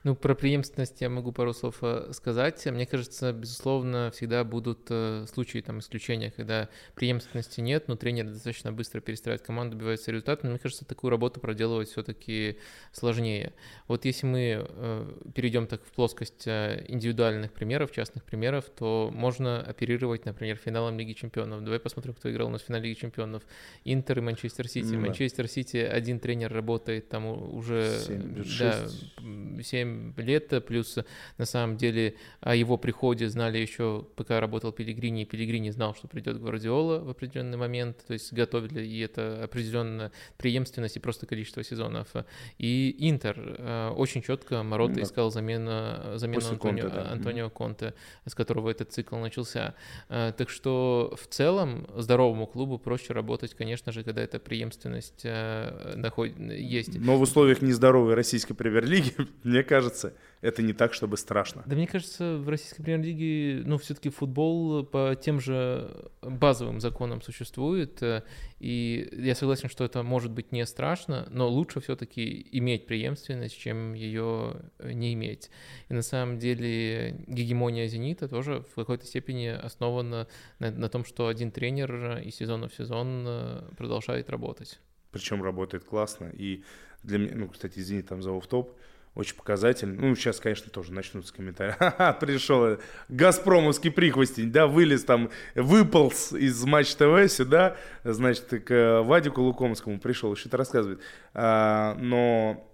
Ну, про преемственность я могу пару слов э, сказать. Мне кажется, безусловно, всегда будут э, случаи, там, исключения, когда преемственности нет, но тренер достаточно быстро перестраивает команду, добивается результата. Но мне кажется, такую работу проделывать все-таки сложнее. Вот если мы э, перейдем так в плоскость индивидуальных примеров, частных примеров, то можно оперировать, например, финалом Лиги Чемпионов. Давай посмотрим, кто играл у нас в финале Лиги Чемпионов. Интер и Манчестер Сити. Манчестер Сити один тренер работает там уже 7, да, 7 лет, плюс на самом деле о его приходе знали еще, пока работал Пелигрини, и Пелигрини знал, что придет Гвардиола в определенный момент, то есть готовили, и это определенная преемственность и просто количество сезонов. И Интер э, очень четко Морота да. искал замену, замену Антонио, Конте, да. Антонио Конте, с которого этот цикл начался. Э, так что в целом здоровому клубу проще работать, конечно же, когда эта преемственность э, находит, есть. Но в условиях нездоровой российской премьер-лиги Мне кажется, это не так, чтобы страшно. Да мне кажется, в российской премьер-лиге, ну, все-таки футбол по тем же базовым законам существует, э, и я согласен, что это может быть не страшно, но лучше все-таки иметь преемственность, чем ее не иметь. И на самом деле гегемония «Зенита» тоже в какой-то степени основана на, на том, что один тренер из сезона в сезон э, продолжает работать. Причем работает классно, и для меня, ну, кстати, извини, там за топ очень показательно. Ну, сейчас, конечно, тоже начнутся комментарии. Ха-ха, пришел Газпромовский прихвостень, да, вылез там, выполз из Матч ТВ сюда, значит, к Вадику Лукомскому пришел, что-то рассказывает. А, но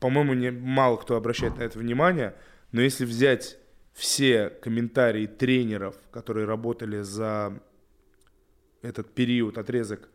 по-моему, не, мало кто обращает на это внимание, но если взять все комментарии тренеров, которые работали за этот период, отрезок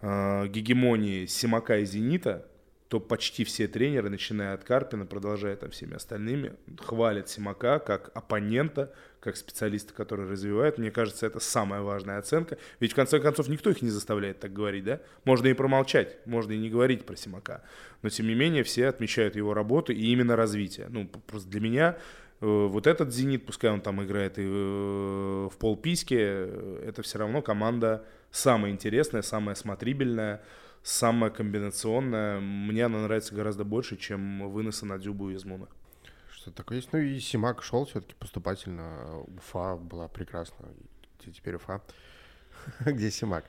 э, гегемонии Симака и Зенита, то почти все тренеры, начиная от Карпина, продолжая там всеми остальными, хвалят Симака как оппонента, как специалиста, который развивает. Мне кажется, это самая важная оценка. Ведь в конце концов никто их не заставляет так говорить, да? Можно и промолчать, можно и не говорить про Симака. Но тем не менее все отмечают его работу и именно развитие. Ну, просто для меня э, вот этот «Зенит», пускай он там играет и э, в полпиське, э, это все равно команда самая интересная, самая смотрибельная, самая комбинационная. Мне она нравится гораздо больше, чем выносы на Дюбу из Муна. Что такое есть? Ну и Симак шел все-таки поступательно. Уфа была прекрасна. Теперь Уфа. Где Симак?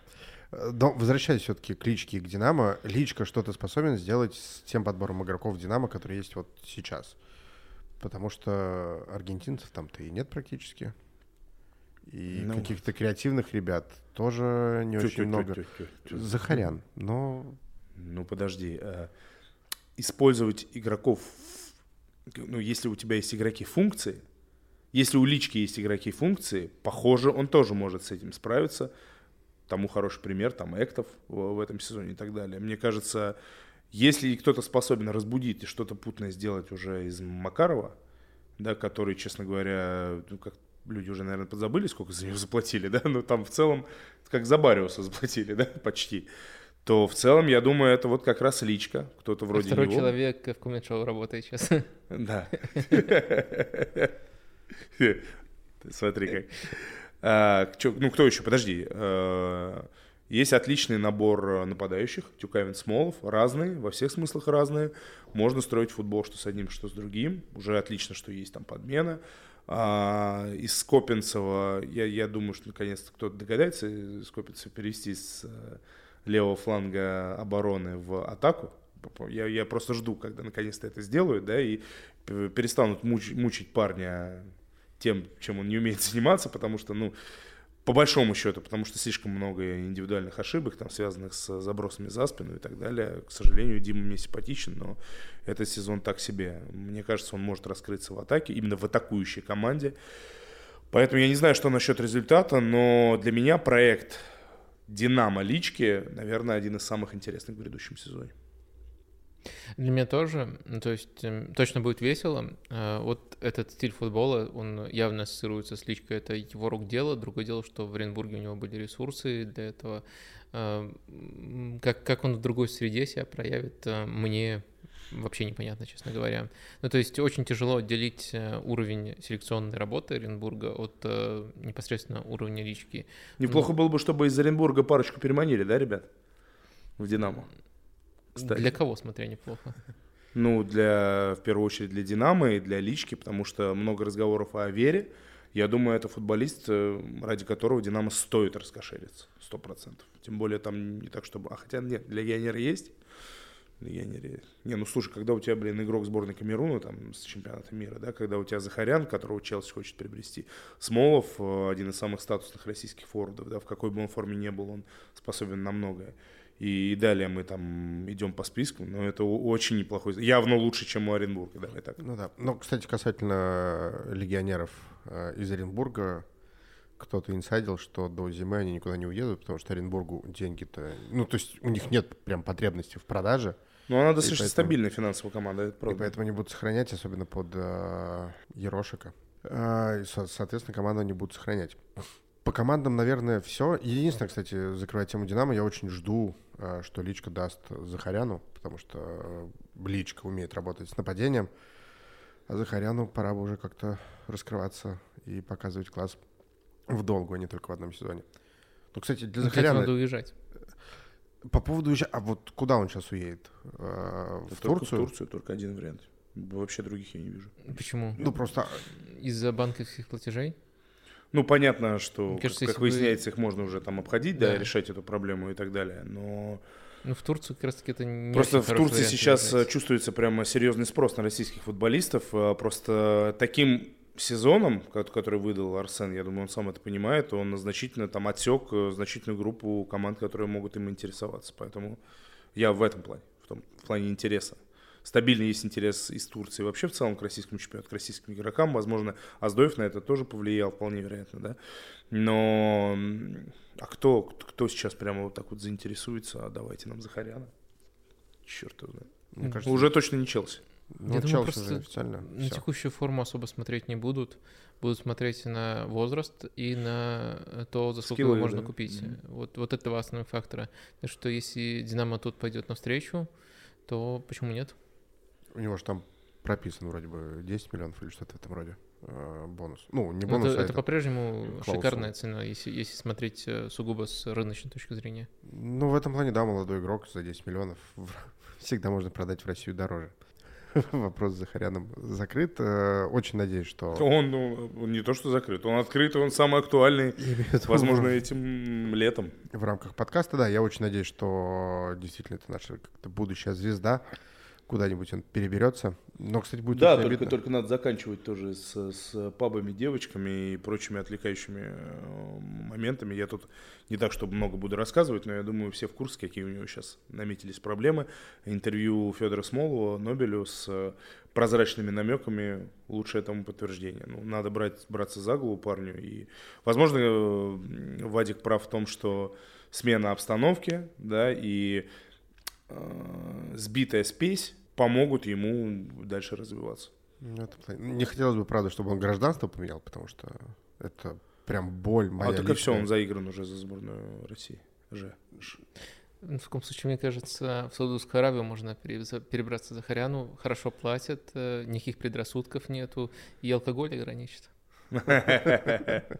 Но возвращаясь все-таки к Личке и к Динамо, Личка что-то способен сделать с тем подбором игроков Динамо, который есть вот сейчас. Потому что аргентинцев там-то и нет практически. И ну, каких-то креативных ребят тоже не тю, очень тю, много. Тю, тю, тю, тю. Захарян, но... Ну, подожди. Э, использовать игроков... Ну, если у тебя есть игроки функции, если у Лички есть игроки функции, похоже, он тоже может с этим справиться. Тому хороший пример, там, Эктов в, в этом сезоне и так далее. Мне кажется, если кто-то способен разбудить и что-то путное сделать уже из Макарова, да, который, честно говоря, ну, как люди уже, наверное, подзабыли, сколько за него заплатили, да, но там в целом, как за Бариуса заплатили, да, почти, то в целом, я думаю, это вот как раз личка, кто-то вроде Второй него. человек в коммент-шоу работает сейчас. Да. Смотри как. А, ну, кто еще? Подожди. А, есть отличный набор нападающих, Тюкавин Смолов, разные, во всех смыслах разные. Можно строить футбол что с одним, что с другим. Уже отлично, что есть там подмена. Из Скопинцева, я, я думаю, что наконец-то кто-то догадается Скопинцева перевести с э, левого фланга обороны в атаку. Я, я просто жду, когда наконец-то это сделают, да, и перестанут муч, мучить парня тем, чем он не умеет заниматься, потому что, ну, по большому счету, потому что слишком много индивидуальных ошибок, там, связанных с забросами за спину и так далее. К сожалению, Дима мне симпатичен, но этот сезон так себе. Мне кажется, он может раскрыться в атаке, именно в атакующей команде. Поэтому я не знаю, что насчет результата, но для меня проект «Динамо Лички», наверное, один из самых интересных в грядущем сезоне. Для меня тоже, ну, то есть эм, точно будет весело. Э, вот этот стиль футбола, он явно ассоциируется с личкой, это его рук дело. Другое дело, что в Оренбурге у него были ресурсы для этого. Э, как, как он в другой среде себя проявит, э, мне вообще непонятно, честно говоря. Ну, то есть очень тяжело отделить уровень селекционной работы Оренбурга от непосредственно уровня лички. Неплохо ну, было бы, чтобы из Оренбурга парочку переманили, да, ребят? В «Динамо». Кстати. Для кого, смотря неплохо? Ну, для, в первую очередь для «Динамо» и для лички, потому что много разговоров о вере. Я думаю, это футболист, э, ради которого «Динамо» стоит раскошелиться, сто процентов. Тем более там не так, чтобы... А хотя нет, легионеры есть. Легионеры... Не, ну слушай, когда у тебя, блин, игрок сборной Камеруна, там, с чемпионата мира, да, когда у тебя Захарян, которого Челси хочет приобрести, Смолов, э, один из самых статусных российских форвардов, да, в какой бы он форме не был, он способен на многое. И далее мы там идем по списку, но это очень неплохой, явно лучше, чем у Оренбурга, давай так. Ну да. Ну, кстати, касательно легионеров э, из Оренбурга, кто-то инсайдил, что до зимы они никуда не уедут, потому что Оренбургу деньги-то... Ну, то есть у них нет прям потребности в продаже. Ну, она достаточно поэтому, стабильная финансовая команда, это правда. И поэтому они будут сохранять, особенно под э, Ерошика. Э, и, соответственно, команду они будут сохранять. По командам, наверное, все. Единственное, кстати, закрывая тему Динамо, я очень жду, э, что Личка даст Захаряну, потому что э, Личка умеет работать с нападением. А Захаряну пора бы уже как-то раскрываться и показывать класс в долгу, а не только в одном сезоне. Ну, кстати, для Захаряна... надо уезжать. По поводу уезжать... А вот куда он сейчас уедет? Э, в только Турцию? В Турцию только один вариант. Вообще других я не вижу. Почему? Ну, просто... Из-за банковских платежей? Ну, понятно, что, кажется, как, как выясняется, вы... их можно уже там обходить, да. да, решать эту проблему и так далее, но... Ну, в Турции как раз-таки это не Просто в Турции сейчас является. чувствуется прямо серьезный спрос на российских футболистов. А просто таким сезоном, который выдал Арсен, я думаю, он сам это понимает, он значительно там отсек э, значительную группу команд, которые могут им интересоваться. Поэтому я в этом плане, в, том, в плане интереса. Стабильно есть интерес из Турции вообще в целом к российскому чемпионату, к российским игрокам. Возможно, Аздоев на это тоже повлиял, вполне вероятно, да. Но а кто, кто сейчас прямо вот так вот заинтересуется, а давайте нам Захаряна? Черт его знает. Мне кажется, уже точно не Челси. Ну, Я думаю, просто официально. На все. текущую форму особо смотреть не будут. Будут смотреть на возраст и на то, за сколько его можно да? купить. Mm-hmm. Вот, вот это два основных фактора. Так что если Динамо тут пойдет навстречу, то почему нет? У него же там прописан вроде бы 10 миллионов или что-то в этом роде э, бонус. Ну, не бонус, это, а это, это по-прежнему шикарная цена, если, если смотреть э, сугубо с рыночной точки зрения. Ну, в этом плане, да, молодой игрок за 10 миллионов всегда можно продать в Россию дороже. вопрос с Захаряном закрыт. Э, очень надеюсь, что... Он, ну, он не то, что закрыт, он открыт, он самый актуальный, возможно, этим летом. В рамках подкаста, да, я очень надеюсь, что действительно это наша будущая звезда, куда-нибудь он переберется. Но, кстати, будет Да, только, только надо заканчивать тоже с, с пабами, девочками и прочими отвлекающими э, моментами. Я тут не так, чтобы много буду рассказывать, но я думаю, все в курсе, какие у него сейчас наметились проблемы. Интервью Федора Смолова Нобелю с прозрачными намеками лучше этому подтверждение. Ну, надо брать, браться за голову парню. И, возможно, э, Вадик прав в том, что смена обстановки, да, и э, сбитая спесь помогут ему дальше развиваться. Ну, не хотелось бы, правда, чтобы он гражданство поменял, потому что это прям боль моя. А так и все, он заигран уже за сборную России. Же. Ну, в таком случае, мне кажется, в Саудовскую Аравию можно перебраться за Харяну. Хорошо платят, э, никаких предрассудков нету, и алкоголь ограничит.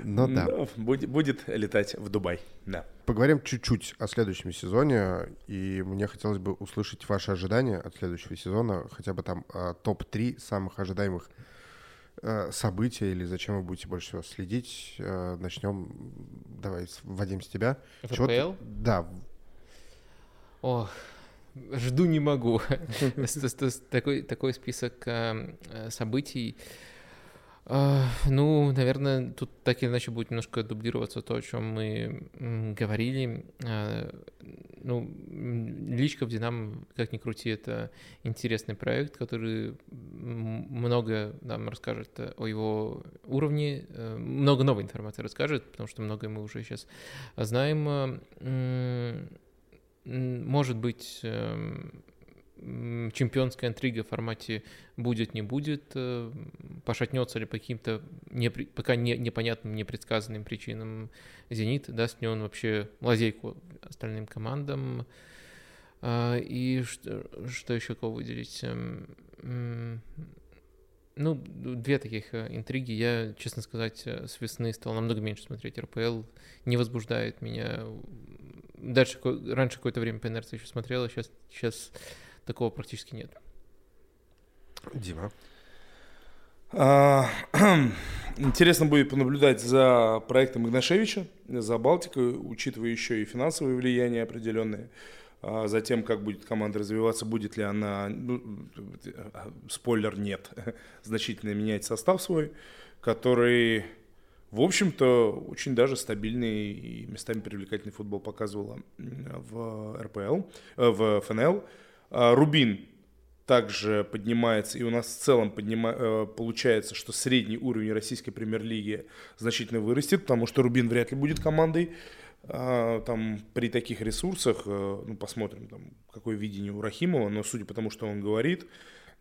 Ну да. Будет, будет летать в Дубай, да. Поговорим чуть-чуть о следующем сезоне, и мне хотелось бы услышать ваши ожидания от следующего сезона, хотя бы там а, топ-3 самых ожидаемых а, события, или зачем вы будете больше всего следить. А, Начнем, давай, Вадим, с тебя. ФПЛ? Да. Ох, жду не могу. такой, такой список событий. Ну, наверное, тут так или иначе будет немножко дублироваться то, о чем мы говорили. А, ну, личка в Динамо, как ни крути, это интересный проект, который много нам расскажет о его уровне, э, много новой информации расскажет, потому что многое мы уже сейчас знаем. Может быть, эм, чемпионская интрига в формате будет, не будет, э, пошатнется ли по каким-то не, пока не, непонятным, непредсказанным причинам «Зенит», даст ли он вообще лазейку остальным командам, а, и что, что еще кого выделить? Эм, ну, две таких э, интриги. Я, честно сказать, э, с весны стал намного меньше смотреть РПЛ. Не возбуждает меня. Дальше, раньше какое-то время по инерции еще смотрел, сейчас, сейчас такого практически нет. Дима. А, интересно будет понаблюдать за проектом Игнашевича, за Балтикой, учитывая еще и финансовые влияния определенные, а, за тем, как будет команда развиваться, будет ли она, ну, спойлер, нет, значительно менять состав свой, который, в общем-то, очень даже стабильный и местами привлекательный футбол показывала в РПЛ, э, в ФНЛ. А, Рубин также поднимается, и у нас в целом поднима, э, получается, что средний уровень российской премьер-лиги значительно вырастет, потому что Рубин вряд ли будет командой а, там при таких ресурсах, э, ну посмотрим, там, какое видение у Рахимова, но судя по тому, что он говорит,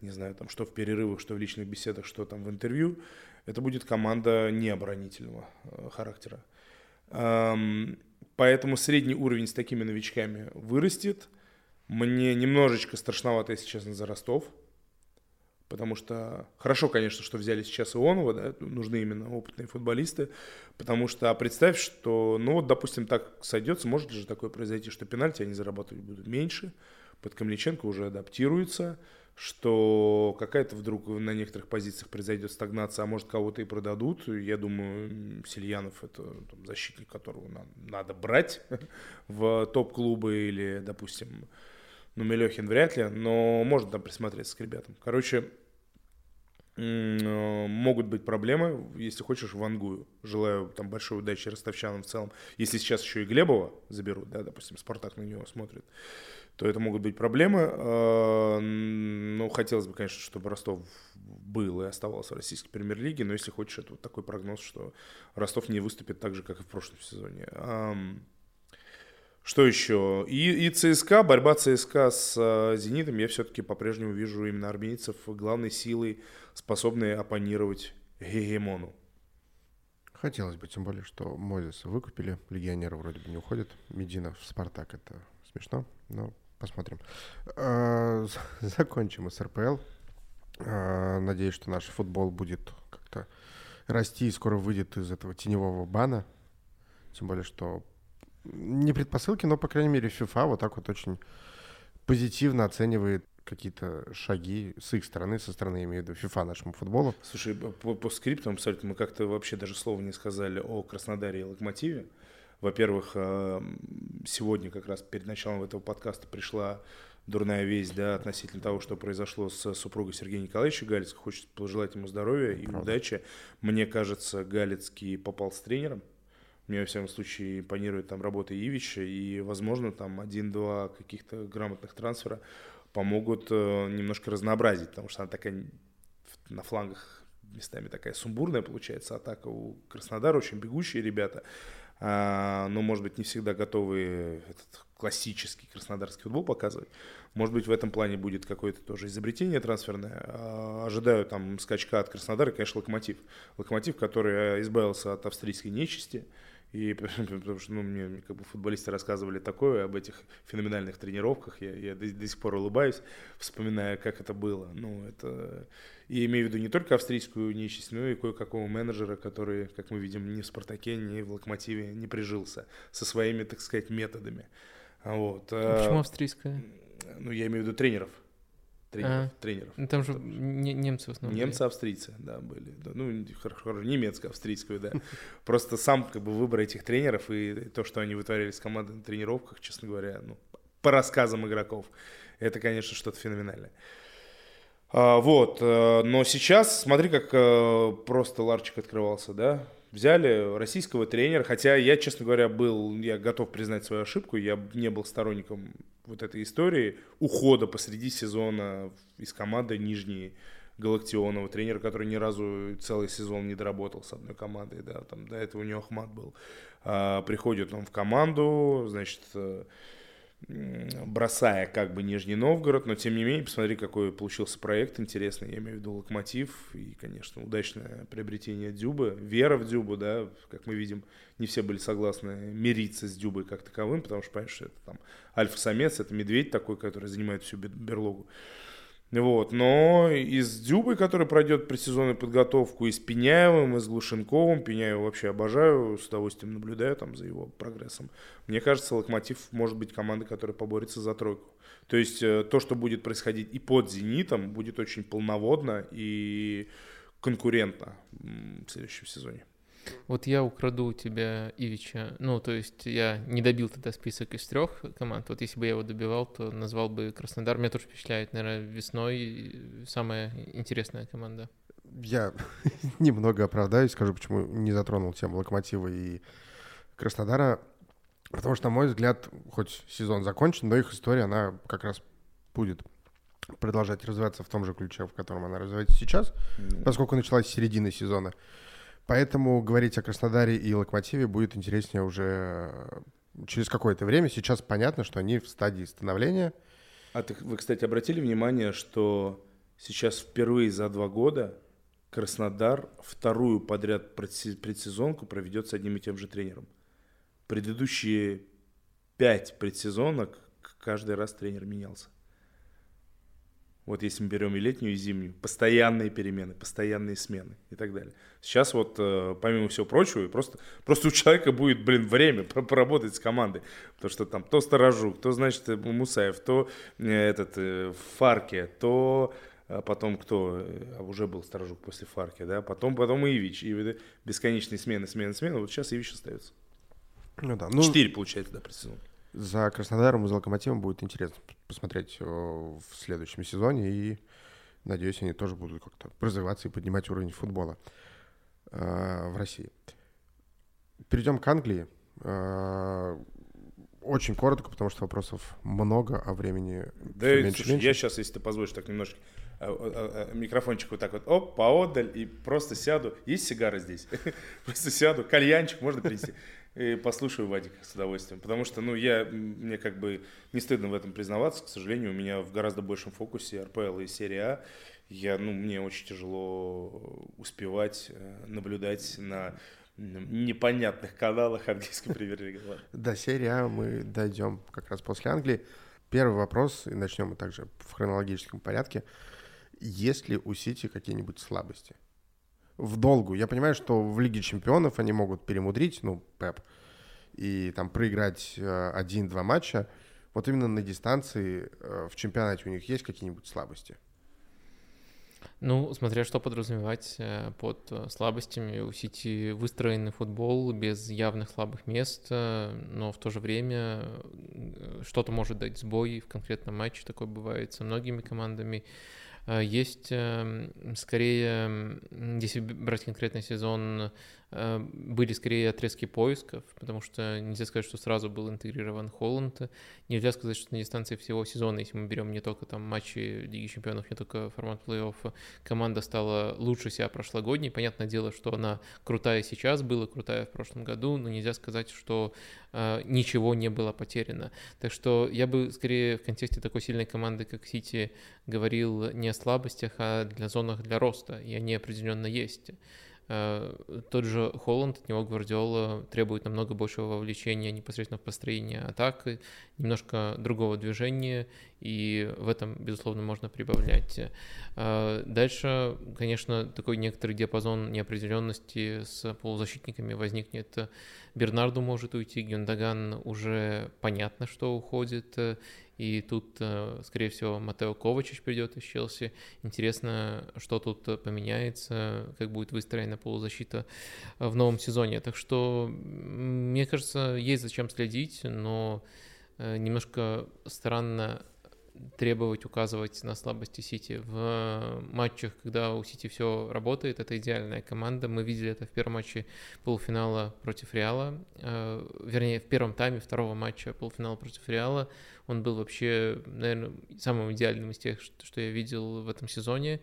не знаю, там, что в перерывах, что в личных беседах, что там в интервью, это будет команда необоронительного э, характера. Поэтому средний уровень с такими новичками вырастет – мне немножечко страшновато, если честно, за Ростов. Потому что хорошо, конечно, что взяли сейчас Ионова, да, нужны именно опытные футболисты. Потому что а представь, что, ну вот, допустим, так сойдется, может же такое произойти, что пенальти они зарабатывать будут меньше, под Камличенко уже адаптируется, что какая-то вдруг на некоторых позициях произойдет стагнация, а может кого-то и продадут. Я думаю, Сильянов это там, защитник, которого надо брать в топ-клубы или, допустим, ну, Мелехин вряд ли, но можно там присмотреться к ребятам. Короче, э, могут быть проблемы, если хочешь, вангую. Желаю там большой удачи ростовчанам в целом. Если сейчас еще и Глебова заберут, да, допустим, Спартак на него смотрит, то это могут быть проблемы. Э, ну, хотелось бы, конечно, чтобы Ростов был и оставался в российской премьер-лиге, но если хочешь, это вот такой прогноз, что Ростов не выступит так же, как и в прошлом сезоне. Что еще? И, и ЦСКА, борьба ЦСКА с э, «Зенитом», я все-таки по-прежнему вижу именно армейцев главной силой, способной оппонировать гегемону. Хотелось бы, тем более, что Мозеса выкупили, легионеры вроде бы не уходят. Медина в «Спартак» — это смешно, но посмотрим. А, закончим с РПЛ. А, надеюсь, что наш футбол будет как-то расти и скоро выйдет из этого теневого бана. Тем более, что не предпосылки, но, по крайней мере, FIFA вот так вот очень позитивно оценивает какие-то шаги с их стороны, со стороны, я имею в виду, FIFA нашему футболу. Слушай, по, по скриптам абсолютно мы как-то вообще даже слова не сказали о Краснодаре и Локомотиве. Во-первых, э, сегодня как раз перед началом этого подкаста пришла дурная весть, да, относительно того, что произошло с супругой Сергея Николаевича Галицкого. Хочется пожелать ему здоровья и Правда. удачи. Мне кажется, Галицкий попал с тренером. Мне, во всяком случае, импонирует там работа Ивича, и, возможно, там один-два каких-то грамотных трансфера помогут э, немножко разнообразить, потому что она такая на флангах местами такая сумбурная получается атака у Краснодара, очень бегущие ребята, а, но, может быть, не всегда готовы этот классический краснодарский футбол показывать. Может быть, в этом плане будет какое-то тоже изобретение трансферное. А, ожидаю там скачка от Краснодара, конечно, Локомотив. Локомотив, который избавился от австрийской нечисти, и потому что ну, мне как бы футболисты рассказывали такое об этих феноменальных тренировках. Я, я до, до сих пор улыбаюсь, вспоминая, как это было. Ну, это... И имею в виду не только австрийскую нечисть, но и кое-какого менеджера, который, как мы видим, ни в «Спартаке», ни в «Локомотиве» не прижился со своими, так сказать, методами. Вот. А почему австрийская? Ну, я имею в виду тренеров тренеров. А, тренеров. Ну, там же не, немцы в основном. Немцы, австрийцы, да, были. Да, ну, хорошо, немецко-австрийскую, да. Просто сам как бы выбор этих тренеров и то, что они вытворяли с командой на тренировках, честно говоря, ну, по рассказам игроков, это, конечно, что-то феноменальное. А, вот, э, но сейчас, смотри, как э, просто ларчик открывался, да, взяли российского тренера, хотя я, честно говоря, был, я готов признать свою ошибку, я не был сторонником вот этой истории ухода посреди сезона из команды Нижней Галактионова, тренера, который ни разу целый сезон не доработал с одной командой, да, там до этого у него Ахмат был. А, приходит он в команду, значит, э, бросая как бы Нижний Новгород, но тем не менее, посмотри, какой получился проект интересный, я имею в виду Локомотив и, конечно, удачное приобретение Дюбы, вера в Дюбу, да, как мы видим, не все были согласны мириться с Дюбой как таковым, потому что, понимаешь, это там альфа-самец, это медведь такой, который занимает всю берлогу. Вот, но и с Дюбой, который пройдет предсезонную подготовку, и с Пеняевым, и с Глушенковым, Пеняева вообще обожаю, с удовольствием наблюдаю там за его прогрессом. Мне кажется, Локомотив может быть командой, которая поборется за тройку. То есть э, то, что будет происходить и под «Зенитом», будет очень полноводно и конкурентно в следующем сезоне. Вот я украду у тебя Ивича. Ну, то есть я не добил тогда список из трех команд. Вот если бы я его добивал, то назвал бы Краснодар. Меня тоже впечатляет, наверное, весной самая интересная команда. Я немного оправдаюсь, скажу, почему не затронул тему Локомотива и Краснодара. Потому что, на мой взгляд, хоть сезон закончен, но их история, она как раз будет продолжать развиваться в том же ключе, в котором она развивается сейчас, поскольку началась середина сезона. Поэтому говорить о Краснодаре и Локомотиве будет интереснее уже э, через какое-то время. Сейчас понятно, что они в стадии становления. А ты, вы, кстати, обратили внимание, что сейчас впервые за два года Краснодар вторую подряд предсезонку проведет с одним и тем же тренером. Предыдущие пять предсезонок каждый раз тренер менялся. Вот если мы берем и летнюю, и зимнюю, постоянные перемены, постоянные смены и так далее. Сейчас вот, э, помимо всего прочего, просто, просто у человека будет, блин, время поработать с командой. Потому что там то Сторожук, то, значит, Мусаев, то э, этот э, Фарке, то потом кто, а уже был Сторожук после Фарки, да, потом, потом Ивич, и бесконечные смены, смены, смены, вот сейчас Ивич остается. Ну да. Ну, Четыре, получается, да, предсезон. За Краснодаром и за Локомотивом будет интересно посмотреть э, в следующем сезоне. И надеюсь, они тоже будут как-то развиваться и поднимать уровень футбола э, в России. Перейдем к Англии. Э, очень коротко, потому что вопросов много, а времени да, меньше, слушай, меньше. я сейчас, если ты позволишь, так немножко микрофончик вот так вот, оп, поодаль, и просто сяду. Есть сигара здесь? Просто сяду, кальянчик можно принести. И послушаю Вадик с удовольствием. Потому что, ну, я, мне как бы не стыдно в этом признаваться, к сожалению, у меня в гораздо большем фокусе РПЛ и серия А. Я, ну, мне очень тяжело успевать наблюдать на непонятных каналах английской премьер-лиги. До серии А мы дойдем как раз после Англии. Первый вопрос, и начнем мы также в хронологическом порядке. Есть ли у Сити какие-нибудь слабости? В долгу. Я понимаю, что в Лиге Чемпионов они могут перемудрить, ну, Пеп, и там проиграть э, один-два матча. Вот именно на дистанции э, в чемпионате у них есть какие-нибудь слабости? Ну, смотря что подразумевать э, под слабостями. У Сити выстроенный футбол без явных слабых мест, но в то же время что-то может дать сбой в конкретном матче. Такое бывает со многими командами. Есть эм, скорее, если брать конкретный сезон, Э, были скорее отрезки поисков, потому что нельзя сказать, что сразу был интегрирован Холланд. Нельзя сказать, что на дистанции всего сезона, если мы берем не только там матчи Лиги Чемпионов, не только формат плей-оффа, команда стала лучше себя прошлогодней. Понятное дело, что она крутая сейчас, была крутая в прошлом году, но нельзя сказать, что э, ничего не было потеряно. Так что я бы скорее в контексте такой сильной команды, как Сити, говорил не о слабостях, а для зонах для роста, и они определенно есть. Э, тот же Холланд, от него Гвардиола требует намного большего вовлечения непосредственно в построение атак, немножко другого движения, и в этом, безусловно, можно прибавлять. Э, дальше, конечно, такой некоторый диапазон неопределенности с полузащитниками возникнет. Бернарду может уйти, Гюндаган уже понятно, что уходит, и тут, э, скорее всего, Матео Ковачич придет из Челси. Интересно, что тут поменяется, как будет выстроена полузащита в новом сезоне. Так что, мне кажется, есть зачем следить, но э, немножко странно требовать, указывать на слабости Сити. В матчах, когда у Сити все работает, это идеальная команда. Мы видели это в первом матче полуфинала против Реала. Э, вернее, в первом тайме второго матча полуфинала против Реала. Он был вообще, наверное, самым идеальным из тех, что я видел в этом сезоне.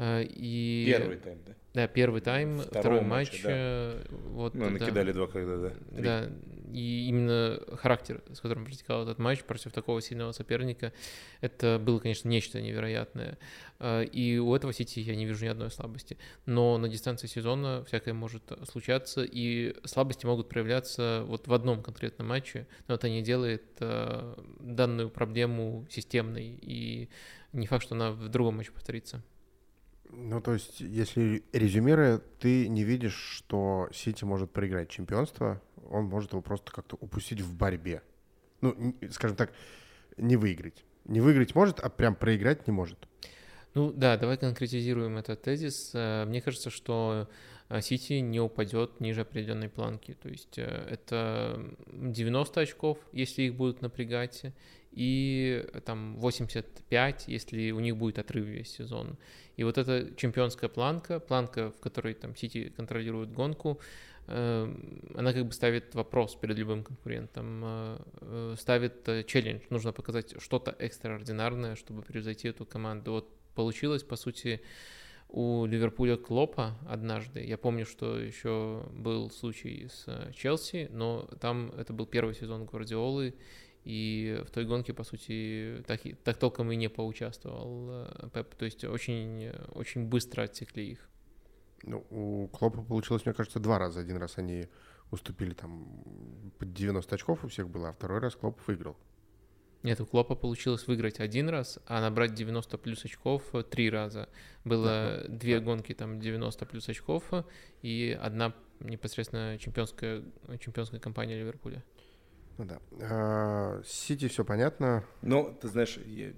Э, и... Первый тайм, да? Да, первый тайм, Второго второй матч. Матча, да. Вот, ну, накидали два когда, да. Три. Да, и именно характер, с которым протекал этот матч против такого сильного соперника, это было, конечно, нечто невероятное. Э, и у этого Сити я не вижу ни одной слабости. Но на дистанции сезона всякое может случаться, и слабости могут проявляться вот в одном конкретном матче, но это не делает э, данную проблему системной, и не факт, что она в другом матче повторится. Ну, то есть, если резюмируя, ты не видишь, что Сити может проиграть чемпионство, он может его просто как-то упустить в борьбе. Ну, скажем так, не выиграть. Не выиграть может, а прям проиграть не может. Ну да, давай конкретизируем этот тезис. Э, мне кажется, что э, Сити не упадет ниже определенной планки. То есть э, это 90 очков, если их будут напрягать, и там 85, если у них будет отрыв весь сезон. И вот эта чемпионская планка, планка, в которой там Сити контролирует гонку, э, она как бы ставит вопрос перед любым конкурентом, э, э, ставит челлендж. Нужно показать что-то экстраординарное, чтобы превзойти эту команду. Вот получилось, по сути, у Ливерпуля Клопа однажды. Я помню, что еще был случай с Челси, но там это был первый сезон Гвардиолы, и в той гонке, по сути, так, так толком и не поучаствовал э, Пеп. То есть очень, очень быстро отсекли их. Ну, у Клопа получилось, мне кажется, два раза. Один раз они уступили там под 90 очков у всех было, а второй раз Клоп выиграл. Нет, у Клопа получилось выиграть один раз, а набрать 90 плюс очков три раза. Было да, две да. гонки там 90 плюс очков и одна непосредственно чемпионская, чемпионская кампания Ливерпуля. Ну да. А, Сити все понятно. Ну, ты знаешь, я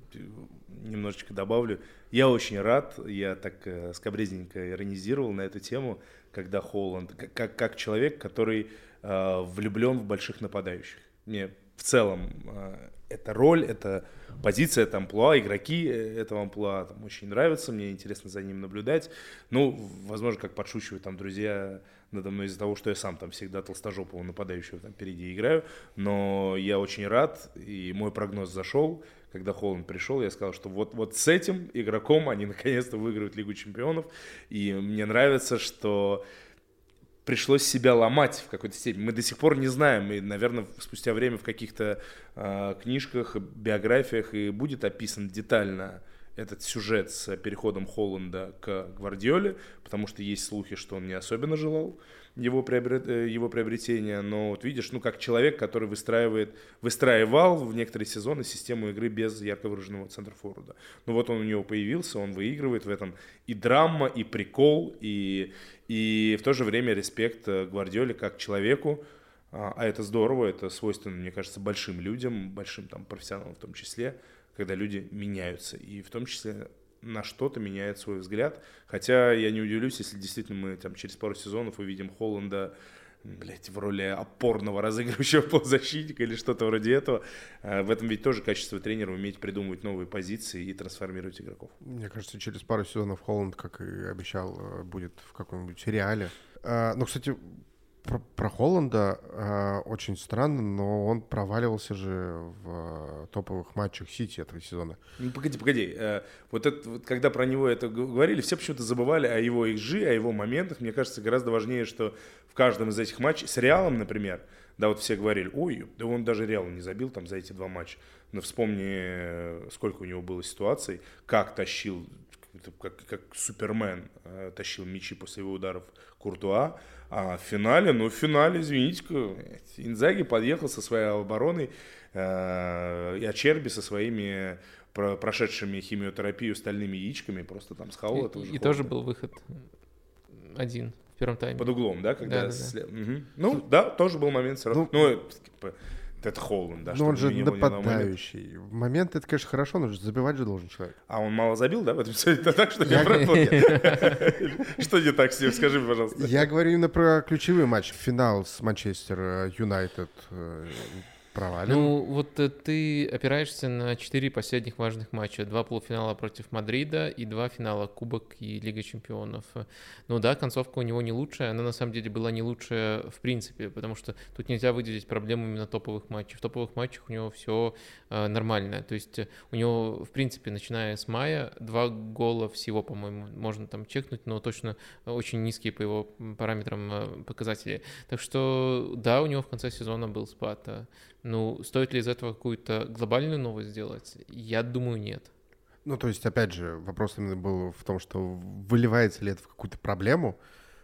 немножечко добавлю. Я очень рад, я так э, скобрезненько иронизировал на эту тему, когда Холланд, как, как человек, который э, влюблен в больших нападающих. Мне в целом э, эта роль, это позиция, это амплуа, игроки э, этого амплуа там, очень нравятся, мне интересно за ним наблюдать. Ну, возможно, как подшучивают там друзья надо мной из-за того, что я сам там всегда толстожопого нападающего там впереди играю, но я очень рад, и мой прогноз зашел, когда Холланд пришел, я сказал, что вот, вот с этим игроком они наконец-то выиграют Лигу Чемпионов, и мне нравится, что пришлось себя ломать в какой-то степени. Мы до сих пор не знаем, и, наверное, спустя время в каких-то э, книжках, биографиях и будет описан детально этот сюжет с переходом Холланда к Гвардиоле, потому что есть слухи, что он не особенно желал его, приобрет, э, его приобретения, но вот видишь, ну как человек, который выстраивает, выстраивал в некоторые сезоны систему игры без ярко выраженного центра форварда. Ну вот он у него появился, он выигрывает в этом. И драма, и прикол, и, и в то же время респект э, Гвардиоле как человеку, а, а это здорово, это свойственно, мне кажется, большим людям, большим там профессионалам в том числе, когда люди меняются, и в том числе на что-то меняет свой взгляд. Хотя я не удивлюсь, если действительно мы там через пару сезонов увидим Холланда блядь, в роли опорного разыгрывающего полузащитника или что-то вроде этого. А, в этом ведь тоже качество тренера уметь придумывать новые позиции и трансформировать игроков. Мне кажется, через пару сезонов Холланд, как и обещал, э, будет в каком-нибудь сериале. А, ну, кстати, про, про Холланда э, очень странно, но он проваливался же в э, топовых матчах Сити этого сезона. Ну, погоди, погоди. Э, вот, это, вот когда про него это говорили, все почему-то забывали о его XG, о его моментах. Мне кажется, гораздо важнее, что в каждом из этих матчей, с Реалом, например, да, вот все говорили, ой, да он даже Реал не забил там за эти два матча. Но вспомни, э, сколько у него было ситуаций, как тащил, как, как Супермен э, тащил мячи после его ударов Куртуа, а в финале, ну в финале, извините, Инзаги подъехал со своей обороной, э, и Ачерби со своими про, прошедшими химиотерапию стальными яичками просто там схавал это уже. И тоже был выход один в первом тайме. Под углом, да? Когда да, да, да. Угу. Ну, да, тоже был момент все равно. Ну, ну типа, это Холланд, да? Но он же нападающий. В момент это, конечно, хорошо, но забивать же должен человек. А он мало забил, да, в этом это так, что я Что не так с ним, скажи, пожалуйста. Я говорю именно про ключевой матч, финал с Манчестер э, Юнайтед э, провален. Ну, вот э, ты опираешься на четыре последних важных матча. Два полуфинала против Мадрида и два финала Кубок и Лига Чемпионов. Ну да, концовка у него не лучшая. Она на самом деле была не лучшая в принципе, потому что тут нельзя выделить проблему именно топовых матчей. В топовых матчах у него все э, нормально. То есть у него, в принципе, начиная с мая, два гола всего, по-моему, можно там чекнуть, но точно очень низкие по его параметрам э, показатели. Так что да, у него в конце сезона был спад. Ну, стоит ли из этого какую-то глобальную новость сделать? Я думаю, нет. Ну, то есть, опять же, вопрос именно был в том, что выливается ли это в какую-то проблему,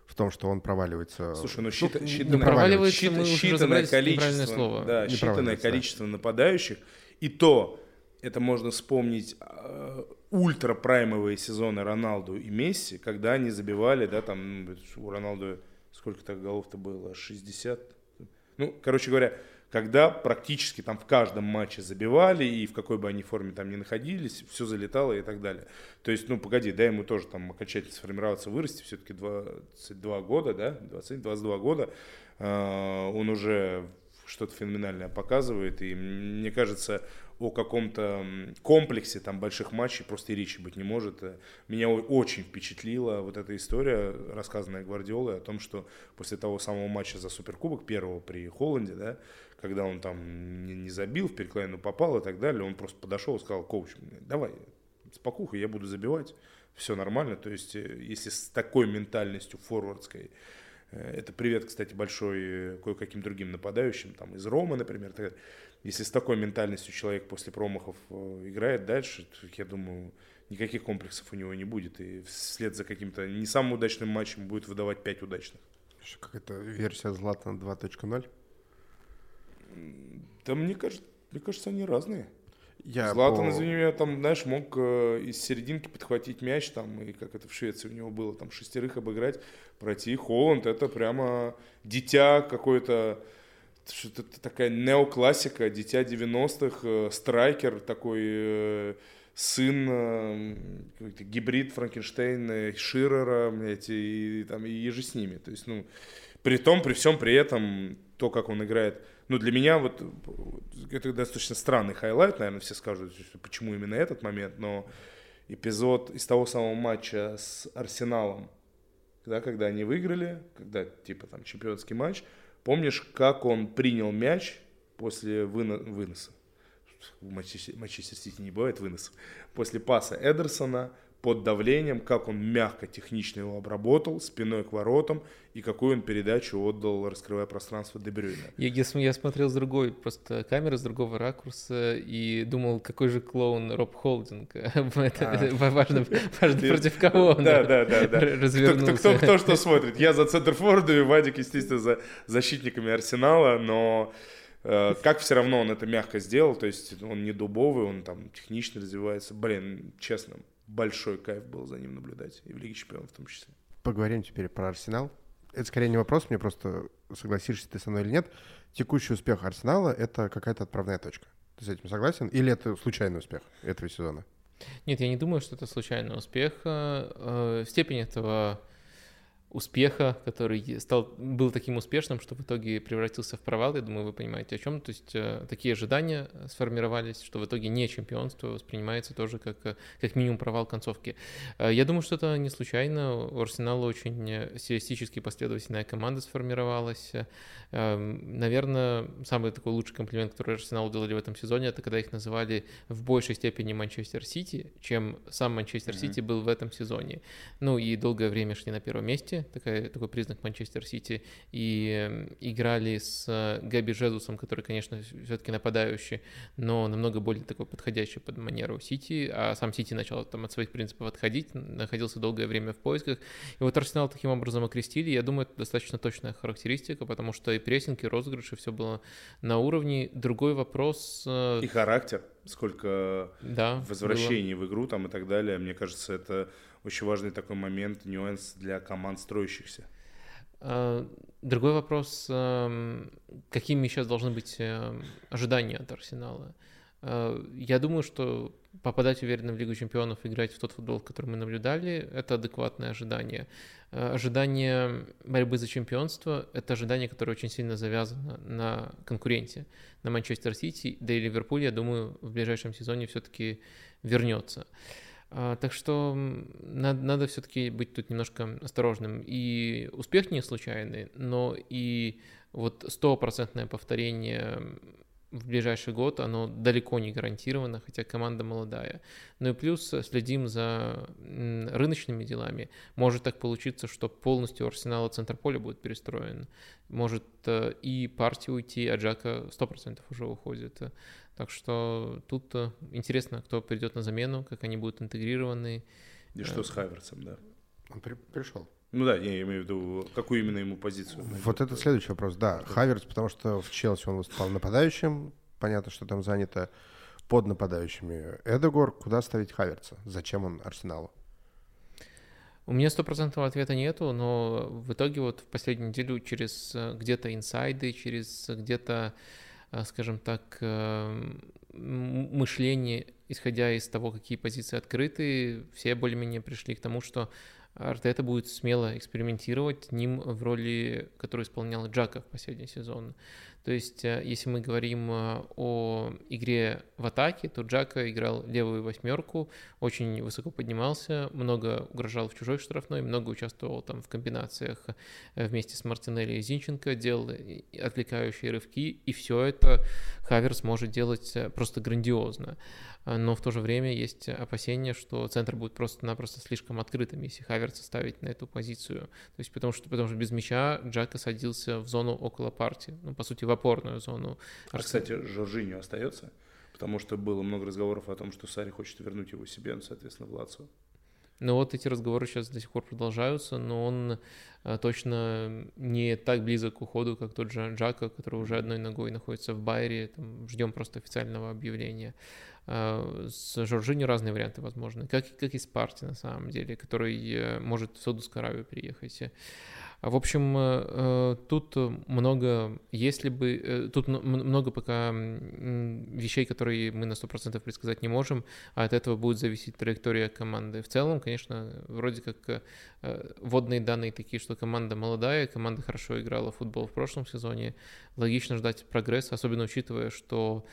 в том, что он проваливается. Слушай, ну, счит, ну, считанное, проваливается, счит, мы считанное количество, слово. Да, не считанное количество да. нападающих, и то это можно вспомнить э, ультрапраймовые сезоны Роналду и Месси, когда они забивали, да, там у Роналду сколько-то голов-то было, 60. Ну, короче говоря, когда практически там в каждом матче забивали, и в какой бы они форме там ни находились, все залетало и так далее. То есть, ну, погоди, дай ему тоже там окончательно сформироваться, вырасти, все-таки 22 года, да, 20-22 года, э, он уже что-то феноменальное показывает, и мне кажется, о каком-то комплексе там больших матчей просто и речи быть не может. Меня очень впечатлила вот эта история, рассказанная Гвардиолой, о том, что после того самого матча за Суперкубок, первого при Холланде, да, когда он там не, не забил, в перекладину попал и так далее, он просто подошел и сказал, коуч, давай, спокуха, я буду забивать, все нормально. То есть, э, если с такой ментальностью форвардской, э, это привет, кстати, большой э, кое-каким другим нападающим, там из Ромы, например, так, если с такой ментальностью человек после промахов играет дальше, то, я думаю, никаких комплексов у него не будет, и вслед за каким-то не самым удачным матчем будет выдавать 5 удачных. Какая-то версия Златана 2.0? Да мне кажется, мне кажется, они разные. Я Златан, по... извини меня, там, знаешь, мог э, из серединки подхватить мяч, там, и как это в Швеции у него было, там, шестерых обыграть, пройти. Холланд, это прямо дитя какое-то, что-то такая неоклассика, дитя 90-х, э, страйкер такой, э, сын, э, гибрид Франкенштейна, Ширера, блядь, и, и, там, и еже с ними. То есть, ну, при том, при всем при этом то, как он играет. Ну, для меня вот это достаточно странный хайлайт, наверное, все скажут, почему именно этот момент, но эпизод из того самого матча с Арсеналом, да, когда они выиграли, когда типа там чемпионский матч, помнишь, как он принял мяч после выно- выноса? В Манчестер Сити не бывает выносов. После паса Эдерсона, под давлением, как он мягко, технично его обработал, спиной к воротам, и какую он передачу отдал, раскрывая пространство Дебрюйна. Я, я, я смотрел с другой просто камеры, с другого ракурса, и думал, какой же клоун Роб Холдинг. Это а. важно, против кого он да, да, да, развернулся. Кто, что смотрит. Я за Центрфордами, Вадик, естественно, за защитниками Арсенала, но э, как все равно он это мягко сделал, то есть он не дубовый, он там технично развивается. Блин, честно, большой кайф был за ним наблюдать, и в Лиге Чемпионов в том числе. Поговорим теперь про Арсенал. Это скорее не вопрос, мне просто согласишься ты со мной или нет. Текущий успех Арсенала — это какая-то отправная точка. Ты с этим согласен? Или это случайный успех этого сезона? Нет, я не думаю, что это случайный успех. Э, степень этого успеха, который стал, был таким успешным, что в итоге превратился в провал. Я думаю, вы понимаете о чем. То есть э, такие ожидания сформировались, что в итоге не чемпионство воспринимается тоже как, э, как минимум провал концовки. Э, я думаю, что это не случайно. У Арсенала очень стилистически последовательная команда сформировалась. Эм, наверное, самый такой лучший комплимент, который Арсеналу делали в этом сезоне, это когда их называли в большей степени Манчестер Сити, чем сам Манчестер Сити mm-hmm. был в этом сезоне. Ну и долгое время шли на первом месте такой, такой признак Манчестер Сити, и играли с э, Габи Жезусом, который, конечно, все-таки нападающий, но намного более такой подходящий под манеру Сити, а сам Сити начал там от своих принципов отходить, находился долгое время в поисках, и вот Арсенал таким образом окрестили, я думаю, это достаточно точная характеристика, потому что и прессинг, и розыгрыш, и все было на уровне. Другой вопрос... Э, и характер, сколько да, возвращений было. в игру там и так далее, мне кажется, это очень важный такой момент, нюанс для команд строящихся. А, другой вопрос, эм, какими сейчас должны быть эм, ожидания от Арсенала? А, я думаю, что попадать уверенно в Лигу чемпионов, играть в тот футбол, который мы наблюдали, это адекватное ожидание. А, ожидание борьбы за чемпионство – это ожидание, которое очень сильно завязано на конкуренте, на Манчестер Сити, да и Ливерпуль, я думаю, в ближайшем сезоне все-таки вернется. А, так что надо, надо все-таки быть тут немножко осторожным. И успех не случайный, но и вот стопроцентное повторение в ближайший год, оно далеко не гарантировано, хотя команда молодая. Ну и плюс следим за рыночными делами. Может так получиться, что полностью арсенал центр поля будет перестроен. Может э, и партия уйти, а Джака 100% уже уходит. Так что тут э, интересно, кто придет на замену, как они будут интегрированы. И что с Хайверсом, да? Он при, пришел. Ну да, я имею в виду, какую именно ему позицию. Вот это следующий вопрос, да. Хаверс, потому что в Челси он выступал нападающим, понятно, что там занято под нападающими. Эдегор, куда ставить Хаверца? Зачем он Арсеналу? У меня стопроцентного ответа нету, но в итоге вот в последнюю неделю через э, где-то инсайды, через где-то Э, скажем так, э, мышление, исходя из того, какие позиции открыты, все более-менее пришли к тому, что Артета будет смело экспериментировать ним в роли, которую исполнял Джака в последний сезон. То есть, э, если мы говорим э, о игре в атаке, то Джака играл левую восьмерку, очень высоко поднимался, много угрожал в чужой штрафной, много участвовал там в комбинациях э, вместе с Мартинелли и Зинченко, делал отвлекающие рывки, и все это Хаверс может делать просто грандиозно. Но в то же время есть опасения, что центр будет просто-напросто слишком открытым, если Хаверца ставить на эту позицию. То есть потому что, потому что без мяча Джака садился в зону около партии, ну, по сути, в опорную зону. А, кстати, Жоржиньо остается? Потому что было много разговоров о том, что Сари хочет вернуть его себе, ну, соответственно, в Лацо. Ну вот эти разговоры сейчас до сих пор продолжаются, но он а, точно не так близок к уходу, как тот же Джака, который уже одной ногой находится в Байере. Там, ждем просто официального объявления. С Жоржини разные варианты возможны, как, как и с Парти на самом деле, который может в Саудовскую Аравию приехать. В общем, э, э, тут много, если бы, э, тут много пока вещей, которые мы на 100% предсказать не можем, а от этого будет зависеть траектория команды. В целом, конечно, вроде как водные данные такие, что команда молодая, команда хорошо играла в футбол в прошлом сезоне, логично ждать прогресса, особенно учитывая, что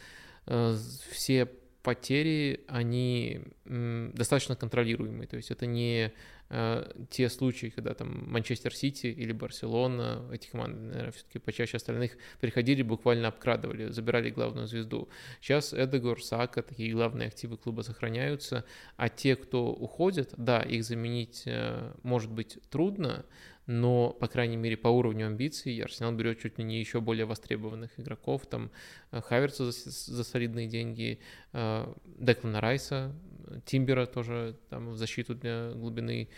все потери, они достаточно контролируемые. То есть это не э, те случаи, когда там Манчестер Сити или Барселона, эти команды, наверное, все-таки почаще остальных приходили, буквально обкрадывали, забирали главную звезду. Сейчас Эдегор, Сака, такие главные активы клуба сохраняются, а те, кто уходят, да, их заменить э, может быть трудно, но, по крайней мере, по уровню амбиций Арсенал берет чуть ли не еще более востребованных игроков, там э, Хаверца за, за солидные деньги, э, Деклана Райса, Тимбера тоже там в защиту для глубины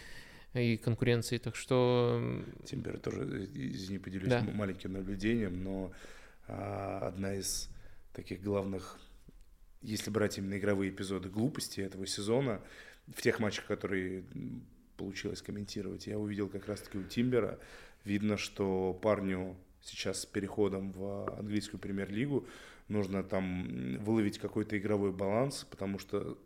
и конкуренции, так что... Тимбер тоже, извини, поделюсь да. маленьким наблюдением, но а, одна из таких главных, если брать именно игровые эпизоды глупости этого сезона, в тех матчах, которые получилось комментировать, я увидел как раз-таки у Тимбера, видно, что парню сейчас с переходом в английскую премьер-лигу нужно там выловить какой-то игровой баланс, потому что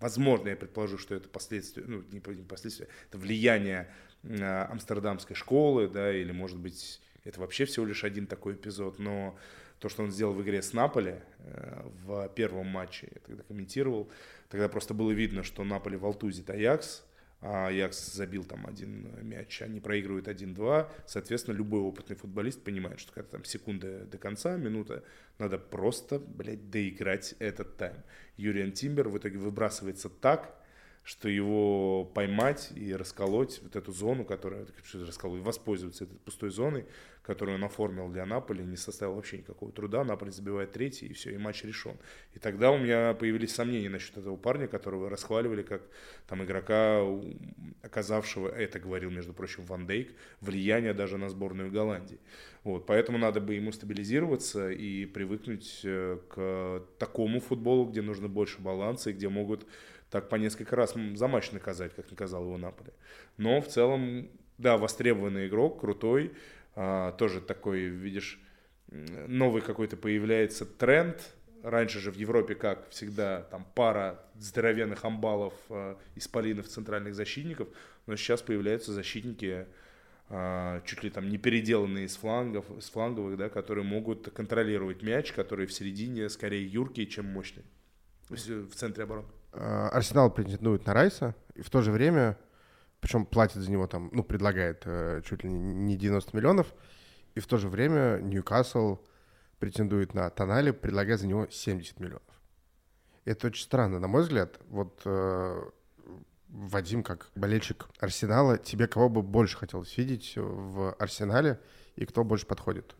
возможно, я предположу, что это последствия, ну, не последствия, это влияние амстердамской школы, да, или, может быть, это вообще всего лишь один такой эпизод, но то, что он сделал в игре с Наполи э, в первом матче, я тогда комментировал, тогда просто было видно, что Наполи волтузит Аякс, а Аякс забил там один мяч, они проигрывают 1-2, соответственно, любой опытный футболист понимает, что когда там секунда до конца, минута, надо просто, блядь, доиграть этот тайм. Юриан Тимбер в итоге выбрасывается так, что его поймать и расколоть вот эту зону, которая расколоть, воспользоваться этой пустой зоной, которую он оформил для Наполи, не составил вообще никакого труда. Наполи забивает третий, и все, и матч решен. И тогда у меня появились сомнения насчет этого парня, которого расхваливали как там игрока, оказавшего, это говорил, между прочим, Ван Дейк, влияние даже на сборную Голландии. Вот, поэтому надо бы ему стабилизироваться и привыкнуть э, к такому футболу, где нужно больше баланса и где могут так по несколько раз за матч наказать, как наказал его Наполе. Но в целом, да, востребованный игрок, крутой, а, тоже такой, видишь, новый какой-то появляется тренд. Раньше же в Европе, как всегда, там пара здоровенных амбалов, а, исполинов, центральных защитников, но сейчас появляются защитники, а, чуть ли там не переделанные из флангов, с фланговых, да, которые могут контролировать мяч, которые в середине скорее юркие, чем мощные в центре обороны. Э, Арсенал претендует на Райса, и в то же время, причем платит за него там, ну, предлагает э, чуть ли не 90 миллионов, и в то же время Ньюкасл претендует на Тонали, предлагая за него 70 миллионов. Это очень странно, на мой взгляд. Вот э, Вадим, как болельщик Арсенала, тебе кого бы больше хотелось видеть в Арсенале и кто больше подходит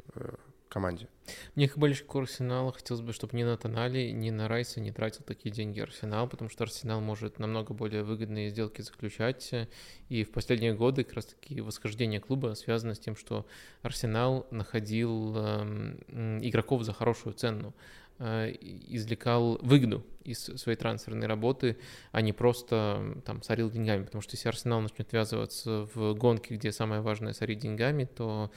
команде. Мне как болельщику Арсенала хотелось бы, чтобы ни на Тонали, ни на Райса не тратил такие деньги Арсенал, потому что Арсенал может намного более выгодные сделки заключать. И в последние годы как раз-таки восхождение клуба связано с тем, что Арсенал находил э, игроков за хорошую цену э, извлекал выгоду из своей трансферной работы, а не просто там сорил деньгами, потому что если Арсенал начнет ввязываться в гонки, где самое важное сорить деньгами, то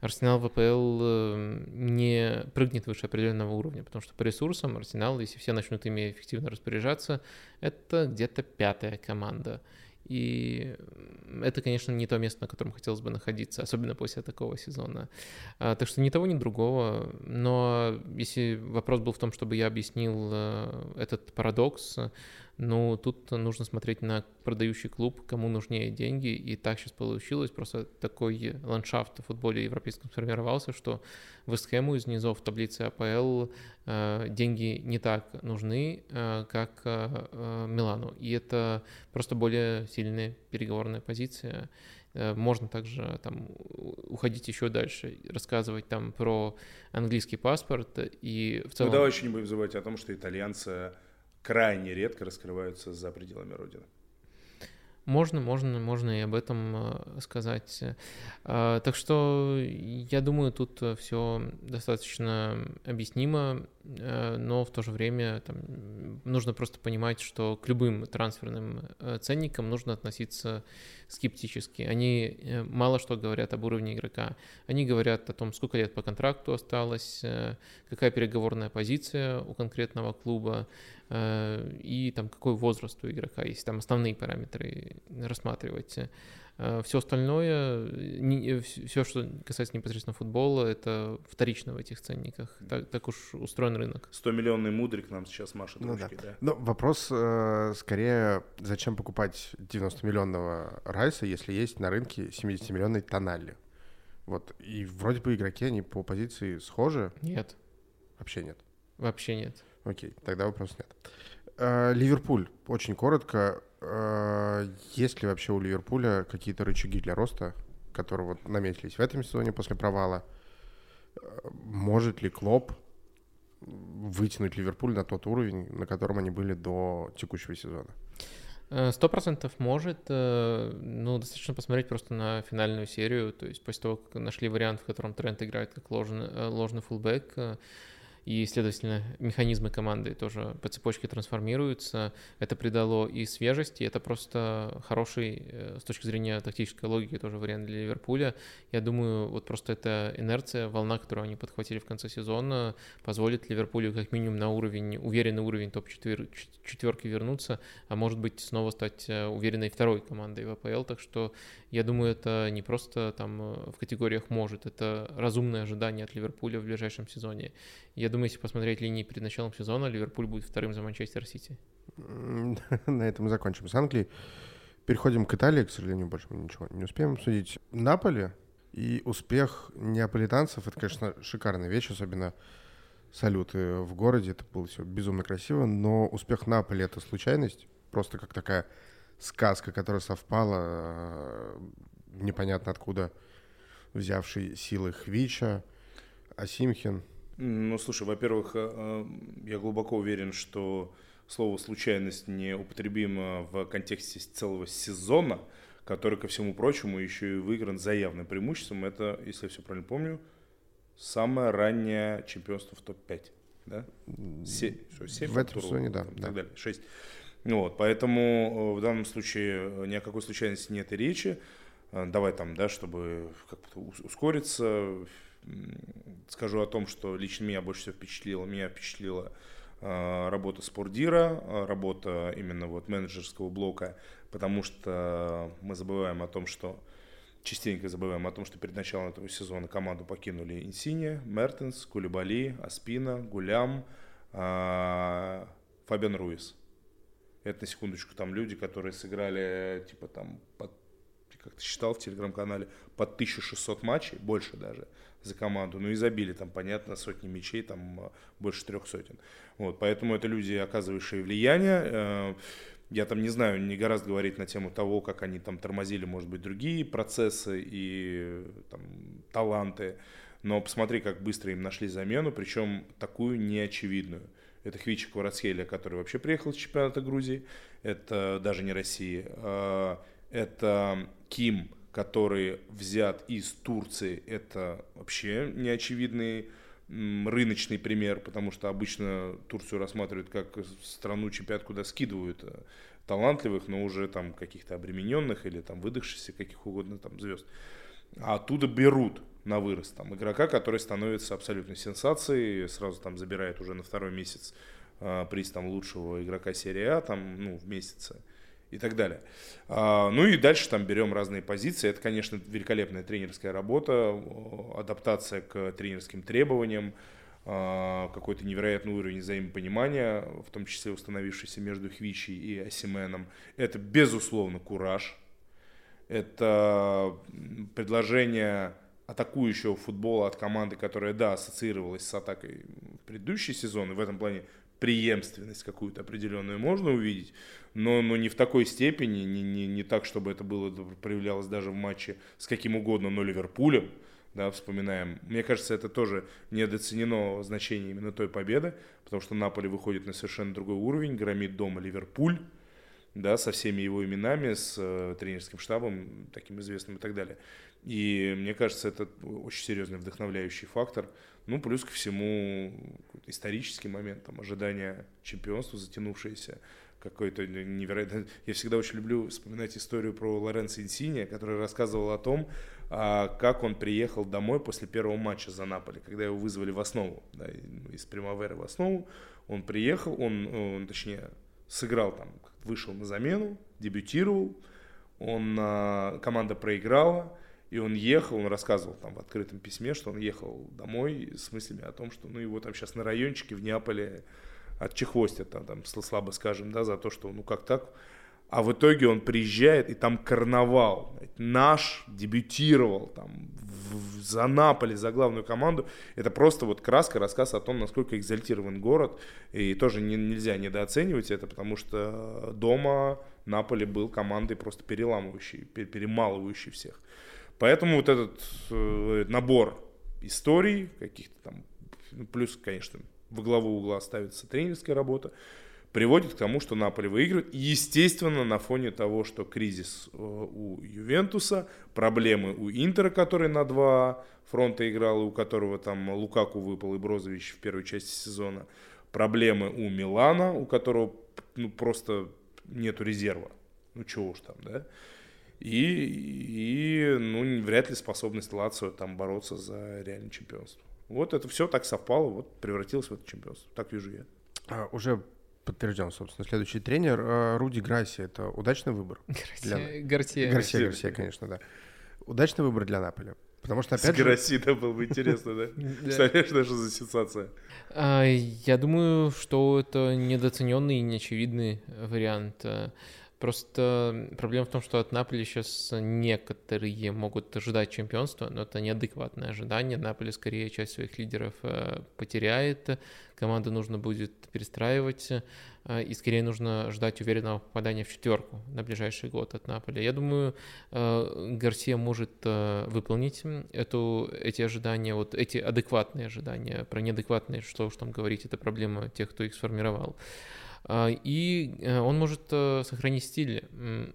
Арсенал ВПЛ э, не прыгнет выше определенного уровня, потому что по ресурсам Арсенал, если все начнут ими эффективно распоряжаться, это где-то пятая команда. И это, конечно, не то место, на котором хотелось бы находиться, особенно после такого сезона. А, так что ни того, ни другого. Но если вопрос был в том, чтобы я объяснил э, этот парадокс, ну, тут нужно смотреть на продающий клуб, кому нужнее деньги, и так сейчас получилось. Просто такой ландшафт в футболе европейском сформировался, что Вестхэму из низов таблицы АПЛ э, деньги не так нужны, э, как э, Милану. И это просто более сильная переговорная позиция. Э, можно также там уходить еще дальше, рассказывать там про английский паспорт и в целом... Ну давай еще не будем забывать о том, что итальянцы крайне редко раскрываются за пределами Родины. Можно, можно, можно и об этом э, сказать. А, так что я думаю, тут все достаточно объяснимо, э, но в то же время там, нужно просто понимать, что к любым трансферным э, ценникам нужно относиться скептически. Они мало что говорят об уровне игрока. Они говорят о том, сколько лет по контракту осталось, какая переговорная позиция у конкретного клуба, Э, и там какой возраст у игрока, если там основные параметры рассматривать. Э, все остальное, все, что касается непосредственно футбола, это вторично в этих ценниках. Так, так уж устроен рынок. 100-миллионный мудрик нам сейчас машет ну, ручки, да. да. Но вопрос э, скорее, зачем покупать 90-миллионного Райса, если есть на рынке 70-миллионный Тоналли? Вот, и вроде бы игроки, они по позиции схожи. Нет. Вообще нет. Вообще нет. Окей, тогда вопрос нет. Э, Ливерпуль, очень коротко. Э, есть ли вообще у Ливерпуля какие-то рычаги для роста, которые вот наметились в этом сезоне после провала? Э, может ли Клоп вытянуть Ливерпуль на тот уровень, на котором они были до текущего сезона? Сто процентов может. Ну, достаточно посмотреть просто на финальную серию. То есть после того, как нашли вариант, в котором Трент играет как ложный, ложный фулбэк, и, следовательно, механизмы команды тоже по цепочке трансформируются. Это придало и свежести, это просто хороший э, с точки зрения тактической логики тоже вариант для Ливерпуля. Я думаю, вот просто эта инерция, волна, которую они подхватили в конце сезона, позволит Ливерпулю как минимум на уровень, уверенный уровень топ-четверки вернуться, а может быть снова стать э, уверенной второй командой в АПЛ. Так что я думаю, это не просто там э, в категориях может, это разумное ожидание от Ливерпуля в ближайшем сезоне. Я думаю, если посмотреть линии перед началом сезона, Ливерпуль будет вторым за Манчестер Сити. На этом закончим с Англией. Переходим к Италии, к сожалению, больше мы ничего не успеем обсудить. Наполе и успех неаполитанцев — это, конечно, шикарная вещь, особенно салюты в городе. Это было все безумно красиво, но успех Наполи — это случайность, просто как такая сказка, которая совпала, э, непонятно откуда взявший силы Хвича, Асимхин — ну, слушай, во-первых, э, э, я глубоко уверен, что слово «случайность» не употребимо в контексте целого сезона, который, ко всему прочему, еще и выигран за явным преимуществом. Это, если я все правильно помню, самое раннее чемпионство в топ-5. Да? Се, что, 7 в этом сезоне, да. И так далее. 6. Вот, поэтому э, в данном случае ни о какой случайности нет и речи. Давай там, да, чтобы как-то ускориться, скажу о том, что лично меня больше всего впечатлило. Меня впечатлила э, работа спордира, э, работа именно вот менеджерского блока, потому что мы забываем о том, что частенько забываем о том, что перед началом этого сезона команду покинули Инсини, Мертенс, Кулибали, Аспина, Гулям, э, Фабиан Руис. Это на секундочку там люди, которые сыграли типа там под как ты считал в телеграм-канале, под 1600 матчей, больше даже за команду. Ну и забили там, понятно, сотни мячей, там а, больше трех сотен. Вот, поэтому это люди, оказывающие влияние. Э, я там не знаю, не гораздо говорить на тему того, как они там тормозили, может быть, другие процессы и там, таланты. Но посмотри, как быстро им нашли замену, причем такую неочевидную. Это Хвича Кварацхелия, который вообще приехал с чемпионата Грузии. Это даже не России. А, это Ким, который взят из Турции, это вообще неочевидный рыночный пример, потому что обычно Турцию рассматривают как страну чемпионат, куда скидывают э, талантливых, но уже там каких-то обремененных или там выдохшихся каких угодно там звезд. А оттуда берут на вырост там игрока, который становится абсолютной сенсацией, сразу там забирает уже на второй месяц э, приз там лучшего игрока серии А там, ну, в месяце и так далее. А, ну и дальше там берем разные позиции. Это, конечно, великолепная тренерская работа, адаптация к тренерским требованиям, а, какой-то невероятный уровень взаимопонимания, в том числе установившийся между Хвичи и Асименом. Это, безусловно, кураж. Это предложение атакующего футбола от команды, которая, да, ассоциировалась с атакой в предыдущий сезон, и в этом плане преемственность какую-то определенную можно увидеть, но, но не в такой степени, не, не, не так, чтобы это было проявлялось даже в матче с каким угодно, но Ливерпулем, да, вспоминаем. Мне кажется, это тоже недооценено значение именно той победы, потому что Наполи выходит на совершенно другой уровень, громит дома Ливерпуль, да, со всеми его именами, с э, тренерским штабом, таким известным и так далее. И мне кажется, это очень серьезный вдохновляющий фактор. Ну, плюс ко всему исторический момент, там, ожидание чемпионства затянувшееся, какой-то невероятно... Я всегда очень люблю вспоминать историю про Лоренцо Инсини, который рассказывал о том, а, как он приехал домой после первого матча за Наполи, когда его вызвали в основу, да, из Примаверы в основу. Он приехал, он, он точнее, сыграл там, вышел на замену, дебютировал, он, а, команда проиграла, и он ехал, он рассказывал там в открытом письме, что он ехал домой с мыслями о том, что ну его там сейчас на райончике в Неаполе от чехвостят, там, там слабо скажем, да, за то, что ну как так. А в итоге он приезжает, и там карнавал. Наш дебютировал там в, за Наполи, за главную команду. Это просто вот краска, рассказ о том, насколько экзальтирован город. И тоже не, нельзя недооценивать это, потому что дома Наполи был командой просто переламывающей, перемалывающей всех. Поэтому вот этот э, набор историй, каких-то там, ну, плюс, конечно, во главу угла ставится тренерская работа, приводит к тому, что Наполе выигрывает. естественно, на фоне того, что кризис э, у Ювентуса, проблемы у Интера, который на два фронта играл, и у которого там Лукаку выпал и Брозович в первой части сезона, проблемы у Милана, у которого ну, просто нету резерва. Ну, чего уж там, да? И, и ну, вряд ли способность Лацио там бороться за реальное чемпионство. Вот это все так совпало, вот превратилось в это чемпионство. Так вижу я. А, уже подтвержден, собственно, следующий тренер. А, Руди Грасси, это удачный выбор? Гарсия, Гарсия. Гарсия, Гарсия, конечно, да. Удачный выбор для Наполя. Потому что, опять С Гарсия, да, было бы интересно, да? Представляешь, даже за сенсация? А, я думаю, что это недооцененный и неочевидный вариант. Просто проблема в том, что от Наполи сейчас некоторые могут ожидать чемпионства, но это неадекватное ожидание. Наполи скорее часть своих лидеров э, потеряет, команду нужно будет перестраивать, э, и скорее нужно ждать уверенного попадания в четверку на ближайший год от Наполи. Я думаю, э, Гарсия может выполнить эту, эти ожидания, вот эти адекватные ожидания. Про неадекватные, что уж там говорить, это проблема тех, кто их сформировал. А, и э, он может э, сохранить стиль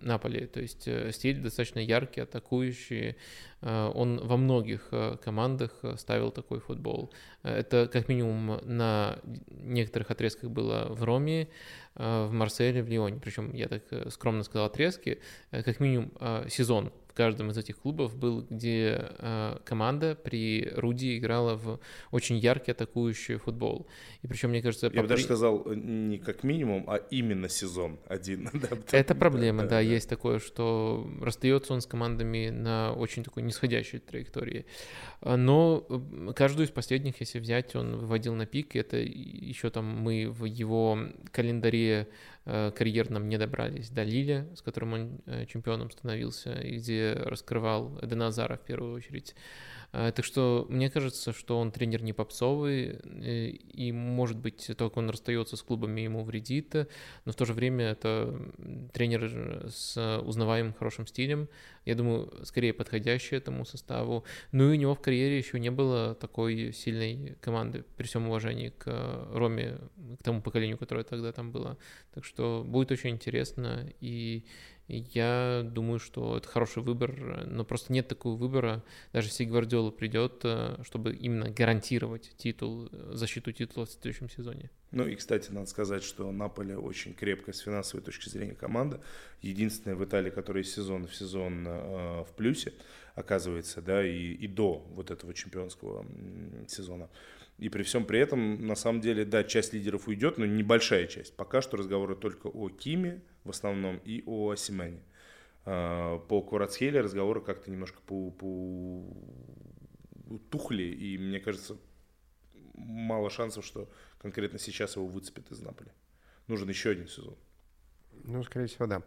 Наполи, то есть э, стиль достаточно яркий, атакующий. Он во многих командах ставил такой футбол. Это как минимум на некоторых отрезках было в Роме, в Марселе, в Лионе. Причем я так скромно сказал отрезки. Как минимум сезон в каждом из этих клубов был, где э, команда при Руди играла в очень яркий атакующий футбол. И причем, мне кажется... Я бы даже сказал, э, не как минимум, а именно сезон один. Это проблема, да, да, да, есть такое, что расстается он с командами на очень такой нисходящей траектории. Но э, каждую из последних, если взять, он выводил на пик, это еще там мы в его календаре Э, карьерном не добрались до Лиля, с которым он э, чемпионом становился, и где раскрывал Эдена Азара в первую очередь. Э, так что мне кажется, что он тренер не попсовый, и может быть то, как он расстается с клубами, ему вредит, но в то же время это тренер с узнаваемым хорошим стилем, я думаю, скорее подходящий этому составу. Ну и у него в карьере еще не было такой сильной команды, при всем уважении к Роме, к тому поколению, которое тогда там было. Так что будет очень интересно, и я думаю, что это хороший выбор, но просто нет такого выбора, даже если Гвардиола придет, э, чтобы именно гарантировать титул, э, защиту титула в следующем сезоне. Ну и, кстати, надо сказать, что Наполе очень крепкая с финансовой точки зрения команда. Единственная в Италии, которая из сезона в сезон э, в плюсе, оказывается, да, и, и до вот этого чемпионского сезона. И при всем при этом, на самом деле, да, часть лидеров уйдет, но небольшая часть. Пока что разговоры только о Киме в основном и о Осимене. А, по Кварацхеле разговоры как-то немножко по, по тухли, и мне кажется, мало шансов, что конкретно сейчас его выцепят из Наполи. Нужен еще один сезон. Ну, скорее всего, да.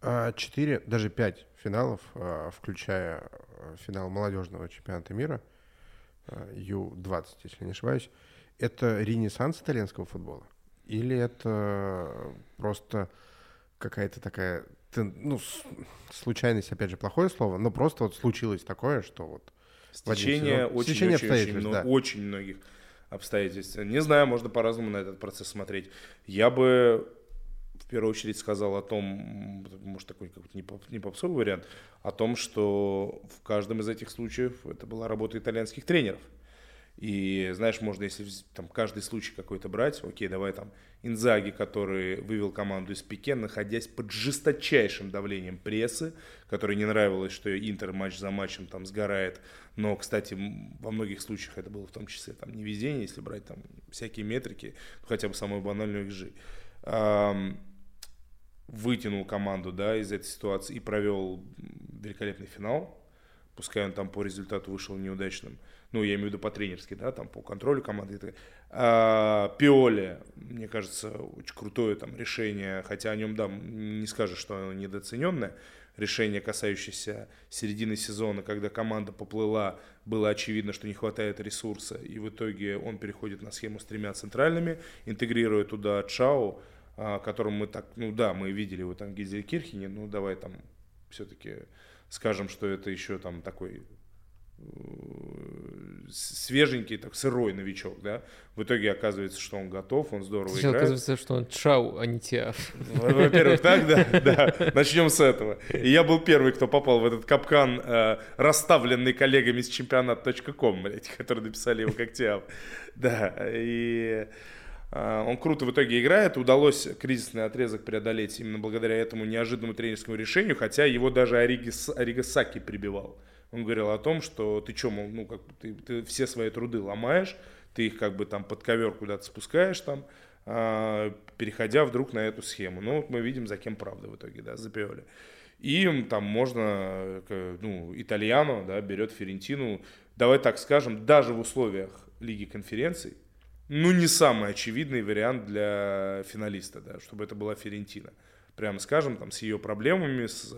А, четыре, даже пять финалов, а, включая финал молодежного чемпионата мира – Ю-20, если не ошибаюсь, это ренессанс итальянского футбола? Или это просто какая-то такая, ну, случайность, опять же, плохое слово, но просто вот случилось такое, что вот... Стечение очень, Стечение очень, очень, да. очень многих обстоятельств. Не знаю, можно по-разному на этот процесс смотреть. Я бы в первую очередь сказал о том, может такой какой-то не попсовый вариант, о том, что в каждом из этих случаев это была работа итальянских тренеров. И знаешь, можно, если там каждый случай какой-то брать, окей, давай там Инзаги, который вывел команду из пике, находясь под жесточайшим давлением прессы, которой не нравилось, что Интер матч за матчем там сгорает. Но, кстати, во многих случаях это было в том числе там не везение, если брать там всякие метрики, хотя бы самую банальную XG. Вытянул команду да, из этой ситуации и провел великолепный финал. Пускай он там по результату вышел неудачным ну, я имею в виду по-тренерски, да, там, по контролю команды. А, Пиоли, мне кажется, очень крутое там решение, хотя о нем, да, не скажешь, что оно недооцененное, решение, касающееся середины сезона, когда команда поплыла, было очевидно, что не хватает ресурса, и в итоге он переходит на схему с тремя центральными, интегрируя туда Чао, которым мы так, ну да, мы видели его там в Гизелькирхене, ну давай там все-таки скажем, что это еще там такой свеженький, так, сырой новичок, да, в итоге оказывается, что он готов, он здорово играет. оказывается, что он чау, а не тиа. Во-первых, так, да, да, начнем с этого. И я был первый, кто попал в этот капкан, э, расставленный коллегами с чемпионат.ком, блядь, которые написали его как тиа. Да, и э, он круто в итоге играет, удалось кризисный отрезок преодолеть именно благодаря этому неожиданному тренерскому решению, хотя его даже Орига Саки прибивал. Он говорил о том, что ты что, мол, ну, как бы ты, ты все свои труды ломаешь, ты их как бы там под ковер куда-то спускаешь там, а, переходя вдруг на эту схему. Ну, вот мы видим, за кем правда в итоге, да, за Пиоли. И там можно, ну, Итальяно, да, берет Ферентину, давай так скажем, даже в условиях Лиги конференций, ну, не самый очевидный вариант для финалиста, да, чтобы это была Ферентина. Прямо скажем, там, с ее проблемами, с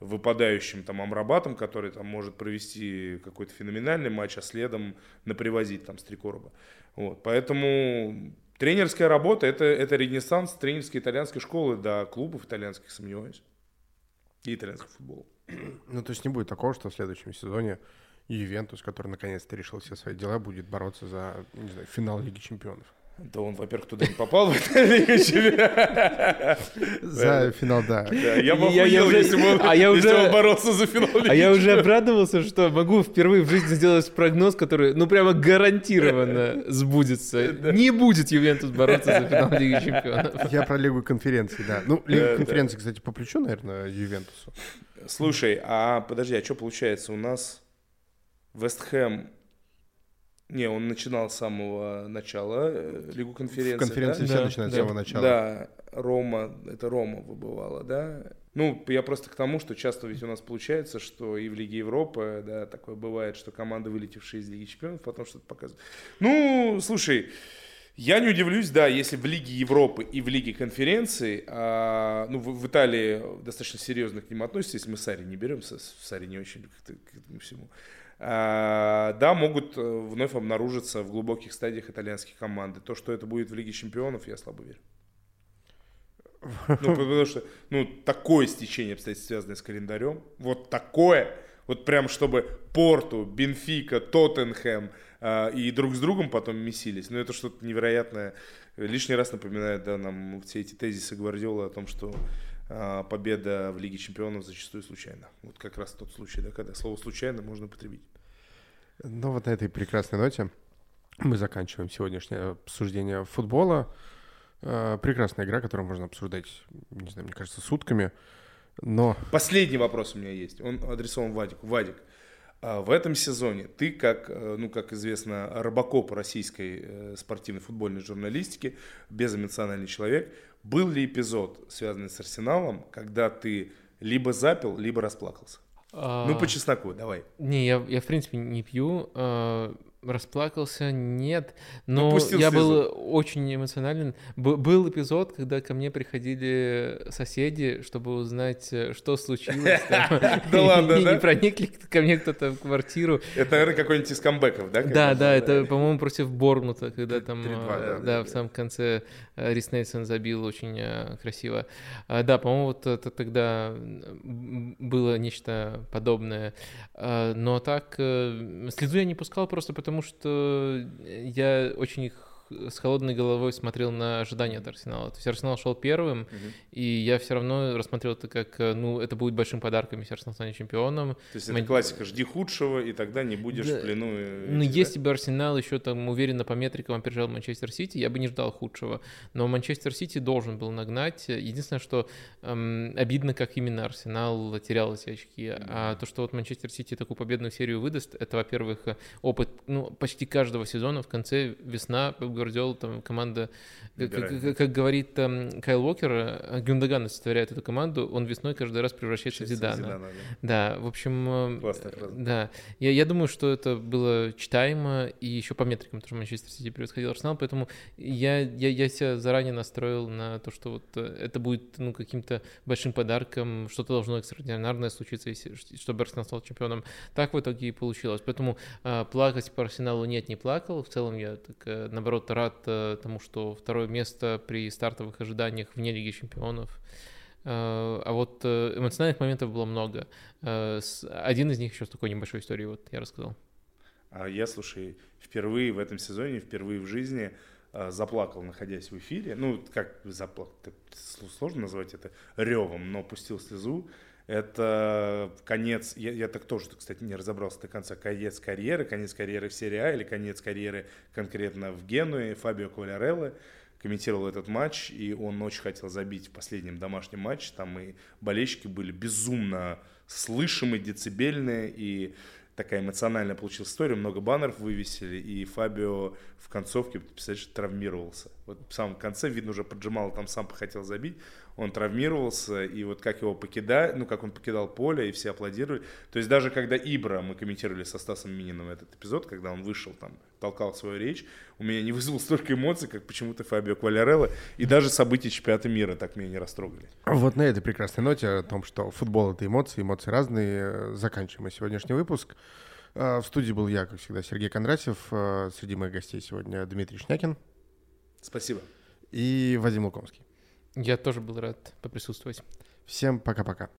выпадающим там Амрабатом, который там может провести какой-то феноменальный матч, а следом напривозить там Стрекороба. Вот, поэтому тренерская работа это, это ренессанс тренерской итальянской школы, да, клубов итальянских, сомневаюсь, и итальянского футбола. Ну, то есть не будет такого, что в следующем сезоне Ювентус, который наконец-то решил все свои дела, будет бороться за, не знаю, финал Лиги Чемпионов. Да он, во-первых, туда не попал, в Лигу За финал, да. Я бы охуел, если бы а я уже боролся за финал А я уже обрадовался, что могу впервые в жизни сделать прогноз, который, ну, прямо гарантированно сбудется. Не будет Ювентус бороться за финал Лиги Чемпионов. Я про Лигу конференции, да. Ну, Лига конференции, кстати, по плечу, наверное, Ювентусу. Слушай, а подожди, а что получается у нас? Вест Хэм не, он начинал с самого начала э, Лигу конференции. В конференции да? все да, начинают да. с самого начала. Да, Рома, это Рома выбывала, да. Ну, я просто к тому, что часто ведь у нас получается, что и в Лиге Европы, да, такое бывает, что команды, вылетевшие из Лиги Чемпионов, потом что-то показывают. Ну, слушай, я не удивлюсь, да, если в Лиге Европы и в Лиге конференции, а, ну, в, в Италии достаточно серьезно к ним относятся, если мы Сари не берем, Сари не очень к, к этому всему. А, да, могут э, вновь обнаружиться в глубоких стадиях итальянских команды. То, что это будет в Лиге Чемпионов, я слабо верю. Ну, потому что, ну, такое стечение обстоятельств, связанное с календарем, вот такое, вот прям чтобы Порту, Бенфика, Тоттенхэм э, и друг с другом потом месились, ну, это что-то невероятное. Лишний раз напоминает, да, нам все эти тезисы Гвардиола о том, что победа в Лиге Чемпионов зачастую случайно. Вот как раз тот случай, да, когда слово «случайно» можно употребить. Ну вот на этой прекрасной ноте мы заканчиваем сегодняшнее обсуждение футбола. А, прекрасная игра, которую можно обсуждать, не знаю, мне кажется, сутками. Но... Последний вопрос у меня есть. Он адресован Вадику. Вадик, а в этом сезоне ты, как, э, ну, как известно, робокоп российской э, спортивной футбольной журналистики, безэмоциональный человек, был ли эпизод, связанный с Арсеналом, когда ты либо запил, либо расплакался? А... Ну, по чесноку, давай. Не, я, я в принципе не пью. А, расплакался, нет. Но Упустил я слезу. был очень эмоционален. Б- был эпизод, когда ко мне приходили соседи, чтобы узнать, э, что случилось. Да ладно, Не проникли ко мне кто-то в квартиру. Это, наверное, какой-нибудь из камбэков, да? Да, да, это, по-моему, против Бормута, когда там, э, да, в самом конце э, Рис Нельсон забил очень красиво. А, да, по-моему, вот это тогда было нечто подобное. А, но так, слезу я не пускал просто потому, потому что я очень их с холодной головой смотрел на ожидания от Арсенала. То есть Арсенал шел первым, угу. и я все равно рассмотрел это как, э, ну, это будет большим подарком, если Арсенал станет чемпионом. То есть это классика, жди худшего, и тогда не будешь да. в плену. Ну, если бы Арсенал еще там уверенно по метрикам опережал Манчестер Сити, я бы не ждал худшего. Но Манчестер Сити должен был нагнать. Единственное, что эм, обидно, как именно Арсенал терял эти очки. Mm-hmm. А то, что вот Манчестер Сити такую победную серию выдаст, это, во-первых, опыт ну, почти каждого сезона в конце весна Гвардиола, там команда, как, как, как говорит там, Кайл Уокер, э, Гюндаган олицетворяет эту команду, он весной каждый раз превращается в Зидана. Зидана да. да, в общем, э, да. Я, я думаю, что это было читаемо, и еще по метрикам тоже Манчестер Сити превосходил Арсенал, поэтому я, я, я себя заранее настроил на то, что вот э, это будет ну, каким-то большим подарком, что-то должно экстраординарное случиться, если, чтобы Арсенал стал чемпионом. Так в итоге и получилось. Поэтому э, плакать по Арсеналу нет, не плакал. В целом я, так, э, наоборот, рад э, тому, что второе место при стартовых ожиданиях вне Лиги Чемпионов. Э, а вот э, эмоциональных моментов было много. Один из них еще с такой небольшой историей, вот я рассказал. А я, слушай, впервые в этом сезоне, впервые в жизни заплакал, находясь в эфире. Ну, как заплакал, сложно назвать это ревом, но пустил слезу. Это конец, я, я так тоже, кстати, не разобрался до конца, конец карьеры, конец карьеры в серии А или конец карьеры конкретно в Генуе. Фабио Квалярелло комментировал этот матч, и он очень хотел забить в последнем домашнем матче. Там и болельщики были безумно слышимые, децибельные, и такая эмоциональная получилась история, много баннеров вывесили, и Фабио в концовке, представляешь, травмировался. Вот в самом конце, видно, уже поджимал, там сам хотел забить, он травмировался, и вот как его покидать, ну, как он покидал поле, и все аплодировали. То есть даже когда Ибра, мы комментировали со Стасом Мининым этот эпизод, когда он вышел там, толкал свою речь, у меня не вызвал столько эмоций, как почему-то Фабио Квалярелло, и даже события чемпионата мира так меня не растрогали. Вот на этой прекрасной ноте о том, что футбол — это эмоции, эмоции разные, заканчиваем сегодняшний выпуск. А, в студии был я, как всегда, Сергей Кондратьев. А, среди моих гостей сегодня Дмитрий Шнякин. Спасибо. И Вадим Лукомский. Я тоже был рад поприсутствовать. Всем пока-пока.